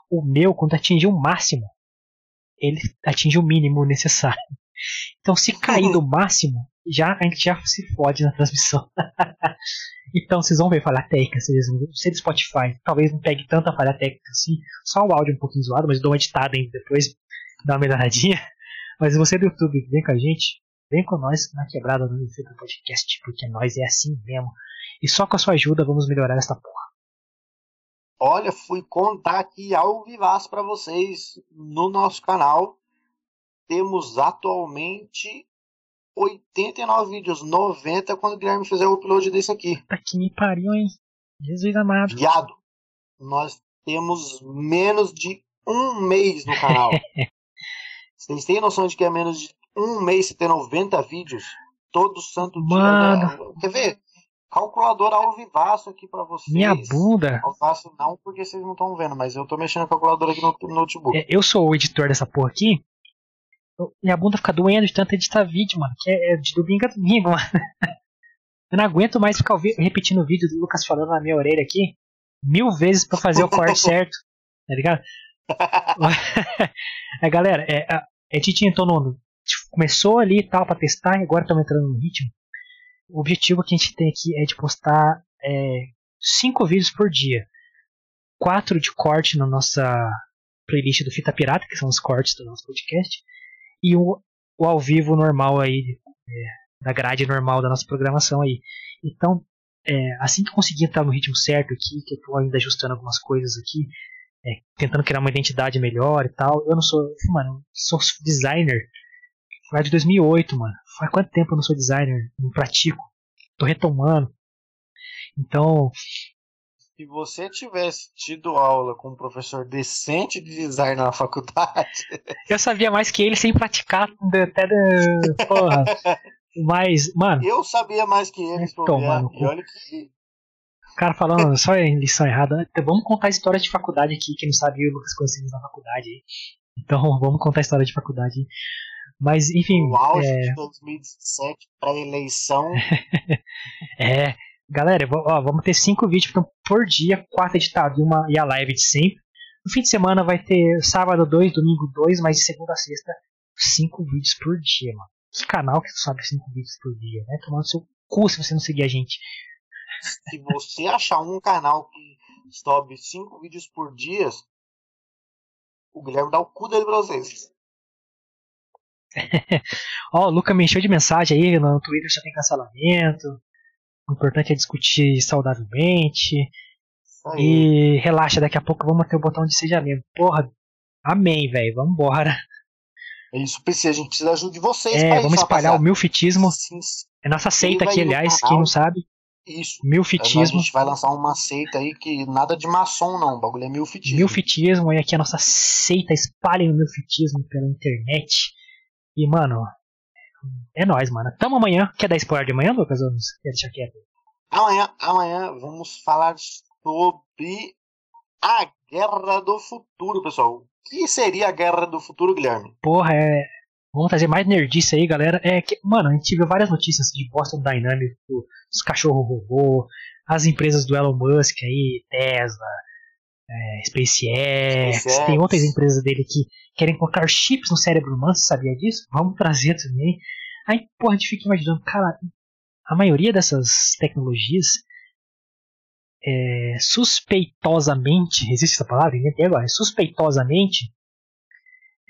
A: O meu, quando atingir o máximo, ele atinge o mínimo necessário. Então, se cair do máximo, já, a gente já se fode na transmissão. Então vocês vão ver falha técnica, vocês vão do Spotify. Talvez não pegue tanta falha técnica assim, só o áudio um pouquinho zoado, mas eu dou uma editada ainda depois, dá uma melhoradinha. Mas você do YouTube, vem com a gente, vem com nós na quebrada do Infeito Podcast, porque nós é assim mesmo. E só com a sua ajuda vamos melhorar essa porra.
B: Olha, fui contar aqui ao vivaço para vocês no nosso canal. Temos atualmente 89 vídeos, 90 quando o Guilherme fizer o upload desse aqui.
A: Tá que me pariu, hein? Jesus amado.
B: Viado, nós temos menos de um mês no canal. Vocês têm noção de que é menos de um mês você ter 90 vídeos? Todo santo dia.
A: Mano.
B: né? Quer ver? Calculadora ao vivaço aqui pra vocês.
A: Minha bunda.
B: Ao vivaço não, porque vocês não estão vendo, mas eu tô mexendo a calculadora aqui no no notebook.
A: É, eu sou o editor dessa porra aqui. eu- minha bunda fica doendo de tanto editar vídeo, mano. Que é, é de domingo a domingo, mano. Eu não aguento mais ficar repetindo o vídeo do Lucas falando na minha orelha aqui mil vezes pra fazer o corte certo. Tá ligado? é, galera, é, a, a gente entrou no. Começou ali e tal pra testar e agora estamos entrando no ritmo. O objetivo que a gente tem aqui é de postar é, cinco vídeos por dia. Quatro de corte na nossa playlist do Fita Pirata, que são os cortes do nosso podcast, e o, o ao vivo normal aí, é, da grade normal da nossa programação aí. Então, é, assim que conseguir entrar no ritmo certo aqui, que eu tô ainda ajustando algumas coisas aqui, é, tentando criar uma identidade melhor e tal, eu não sou, mano, sou designer lá de 2008, mano. Faz quanto tempo eu não sou designer? Não pratico. Tô retomando. Então,
B: Se você tivesse tido aula com um professor decente de design na faculdade,
A: eu sabia mais que ele sem praticar até da. Porra. Mas, mano,
B: eu sabia mais que eles,
A: Toma
B: bobear.
A: no
B: E olha que
A: cara falando só em lição errada. Então, Vamos contar a história de faculdade aqui, quem não sabe o Lucas conhecemos na faculdade. Então vamos contar a história de faculdade. Mas, enfim.
B: o auge
A: é,
B: de 2017 para eleição,
A: É, galera, ó, vamos ter cinco vídeos então, por dia, quatro editados uma, e a live de sempre. No fim de semana vai ter sábado dois, domingo dois, mas de segunda a sexta, cinco vídeos por dia, mano. Que canal que sobe cinco vídeos por dia, né? Tomando seu cu se você não seguir a gente.
B: Se você achar um canal que sobe cinco vídeos por dia, o Guilherme dá o cu dele pra vocês.
A: Ó, o Luca me encheu de mensagem aí, no Twitter já tem cancelamento. O importante é discutir saudavelmente. E relaxa, daqui a pouco vamos ter o botão de seja mesmo. Porra, amém, velho. Vambora.
B: É isso, PC, a gente precisa da ajuda de vocês.
A: É, vamos espalhar o milfitismo. Sim, é nossa seita aqui, aliás, quem não sabe.
B: Isso.
A: Milfitismo.
B: A gente vai lançar uma seita aí que nada de maçom, não. O bagulho é milfitismo.
A: Milfitismo, e aqui a nossa seita. Espalhem o milfitismo pela internet. E, mano, é nóis, mano. Tamo amanhã. Quer dar spoiler de amanhã, Lucas? Ou quer deixar quieto?
B: Amanhã, amanhã vamos falar sobre a Guerra do Futuro, pessoal. O que seria a Guerra do Futuro, Guilherme?
A: Porra, é. Vamos trazer mais nerdice aí, galera. É que, mano, a gente viu várias notícias de Boston Dynamics, os cachorros robô, as empresas do Elon Musk aí, Tesla, é, SpaceX, SpaceX, tem outras empresas dele que querem colocar chips no cérebro humano, você sabia disso? Vamos trazer também. Aí, porra, a gente fica imaginando, cara, a maioria dessas tecnologias é, suspeitosamente, existe essa palavra? Inventei agora, suspeitosamente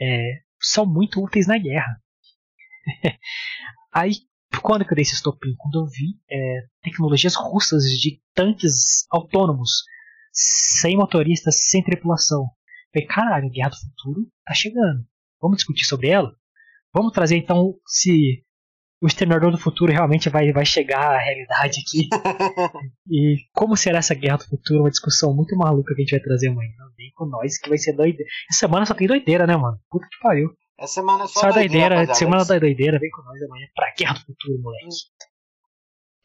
A: é, são muito úteis na guerra. Aí, quando que eu dei esse estopim? Quando eu vi é, tecnologias russas de tanques autônomos, sem motoristas, sem tripulação. Falei, caralho, a Guerra do Futuro tá chegando. Vamos discutir sobre ela? Vamos trazer então se o Exterminador do Futuro realmente vai, vai chegar à realidade aqui. e como será essa Guerra do Futuro? Uma discussão muito maluca que a gente vai trazer amanhã. Vem com nós que vai ser doideira. Essa semana só tem doideira, né, mano? Puta que pariu.
B: Essa semana é só,
A: só doideira. doideira semana da doideira, vem com nós amanhã pra Guerra do Futuro, moleque.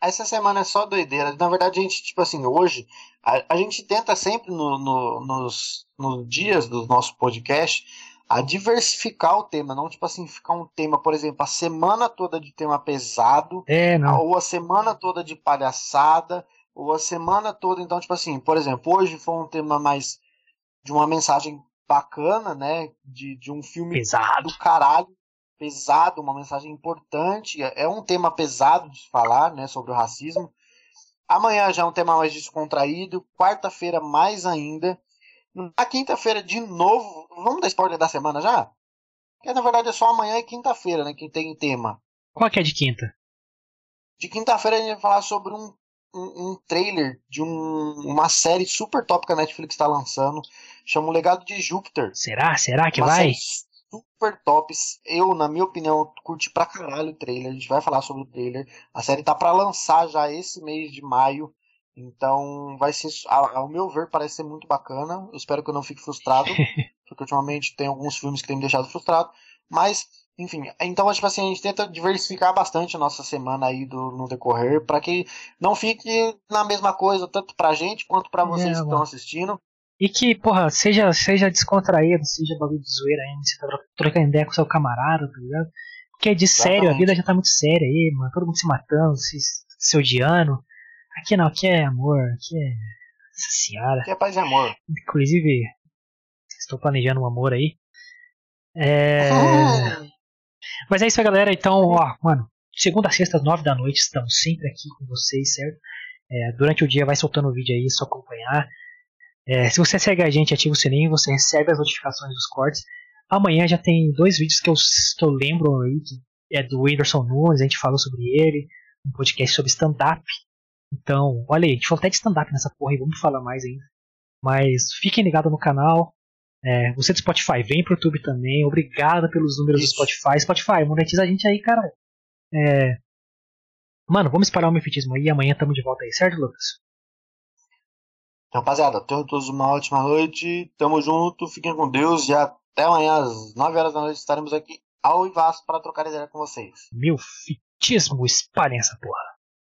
B: Essa semana é só doideira. Na verdade, a gente, tipo assim, hoje, a, a gente tenta sempre no, no, nos, nos dias do nosso podcast a diversificar o tema, não tipo assim, ficar um tema, por exemplo, a semana toda de tema pesado,
A: é,
B: ou a semana toda de palhaçada, ou a semana toda, então, tipo assim, por exemplo, hoje foi um tema mais de uma mensagem bacana, né? De, de um filme
A: pesado.
B: do caralho, pesado, uma mensagem importante. É, é um tema pesado de falar, né? Sobre o racismo. Amanhã já é um tema mais descontraído. Quarta-feira, mais ainda. Na quinta-feira, de novo. Vamos dar spoiler da semana já? Que na verdade é só amanhã e quinta-feira, né? Que tem tema.
A: Qual que é de quinta?
B: De quinta-feira a gente vai falar sobre um, um, um trailer de um, uma série super top que a Netflix está lançando. Chama O Legado de Júpiter.
A: Será? Será que uma vai?
B: super top. Eu, na minha opinião, curti pra caralho o trailer. A gente vai falar sobre o trailer. A série tá para lançar já esse mês de maio. Então vai ser, ao meu ver, parece ser muito bacana. Eu espero que eu não fique frustrado, porque ultimamente tem alguns filmes que têm me deixado frustrado. Mas, enfim, então tipo assim, a gente tenta diversificar bastante a nossa semana aí do, no decorrer, para que não fique na mesma coisa, tanto pra gente quanto para vocês é, que estão assistindo.
A: E que, porra, seja, seja descontraído, seja bagulho de zoeira ainda, você tá trocando ideia com seu camarada, tá ligado? Porque é de Exatamente. sério, a vida já tá muito séria aí, mano. Todo mundo se matando, se, se odiando. Aqui não, aqui é amor, aqui é. Nossa senhora.
B: Aqui é paz e amor.
A: Inclusive, estou planejando um amor aí. É. Mas é isso aí, galera. Então, ó, mano, segunda a sexta, nove da noite, estamos sempre aqui com vocês, certo? É, durante o dia vai soltando o vídeo aí, só acompanhar. É, se você segue a gente, ativa o sininho, você recebe as notificações dos cortes. Amanhã já tem dois vídeos que eu, que eu lembro aí, que é do Whindersson Nunes, a gente falou sobre ele, um podcast sobre stand-up. Então, olha aí, a gente falou até de stand-up nessa porra e vamos falar mais ainda. Mas fiquem ligados no canal. É, você do Spotify, vem pro YouTube também. Obrigado pelos números Isso. do Spotify. Spotify, monetiza a gente aí, cara. É... Mano, vamos espalhar o mefitismo aí amanhã tamo de volta aí, certo, Lucas?
B: Então, rapaziada, tenham todos uma ótima noite. Tamo junto, fiquem com Deus e até amanhã às 9 horas da noite estaremos aqui ao Ivas para trocar ideia com vocês.
A: Meu fitismo, espalhem essa porra.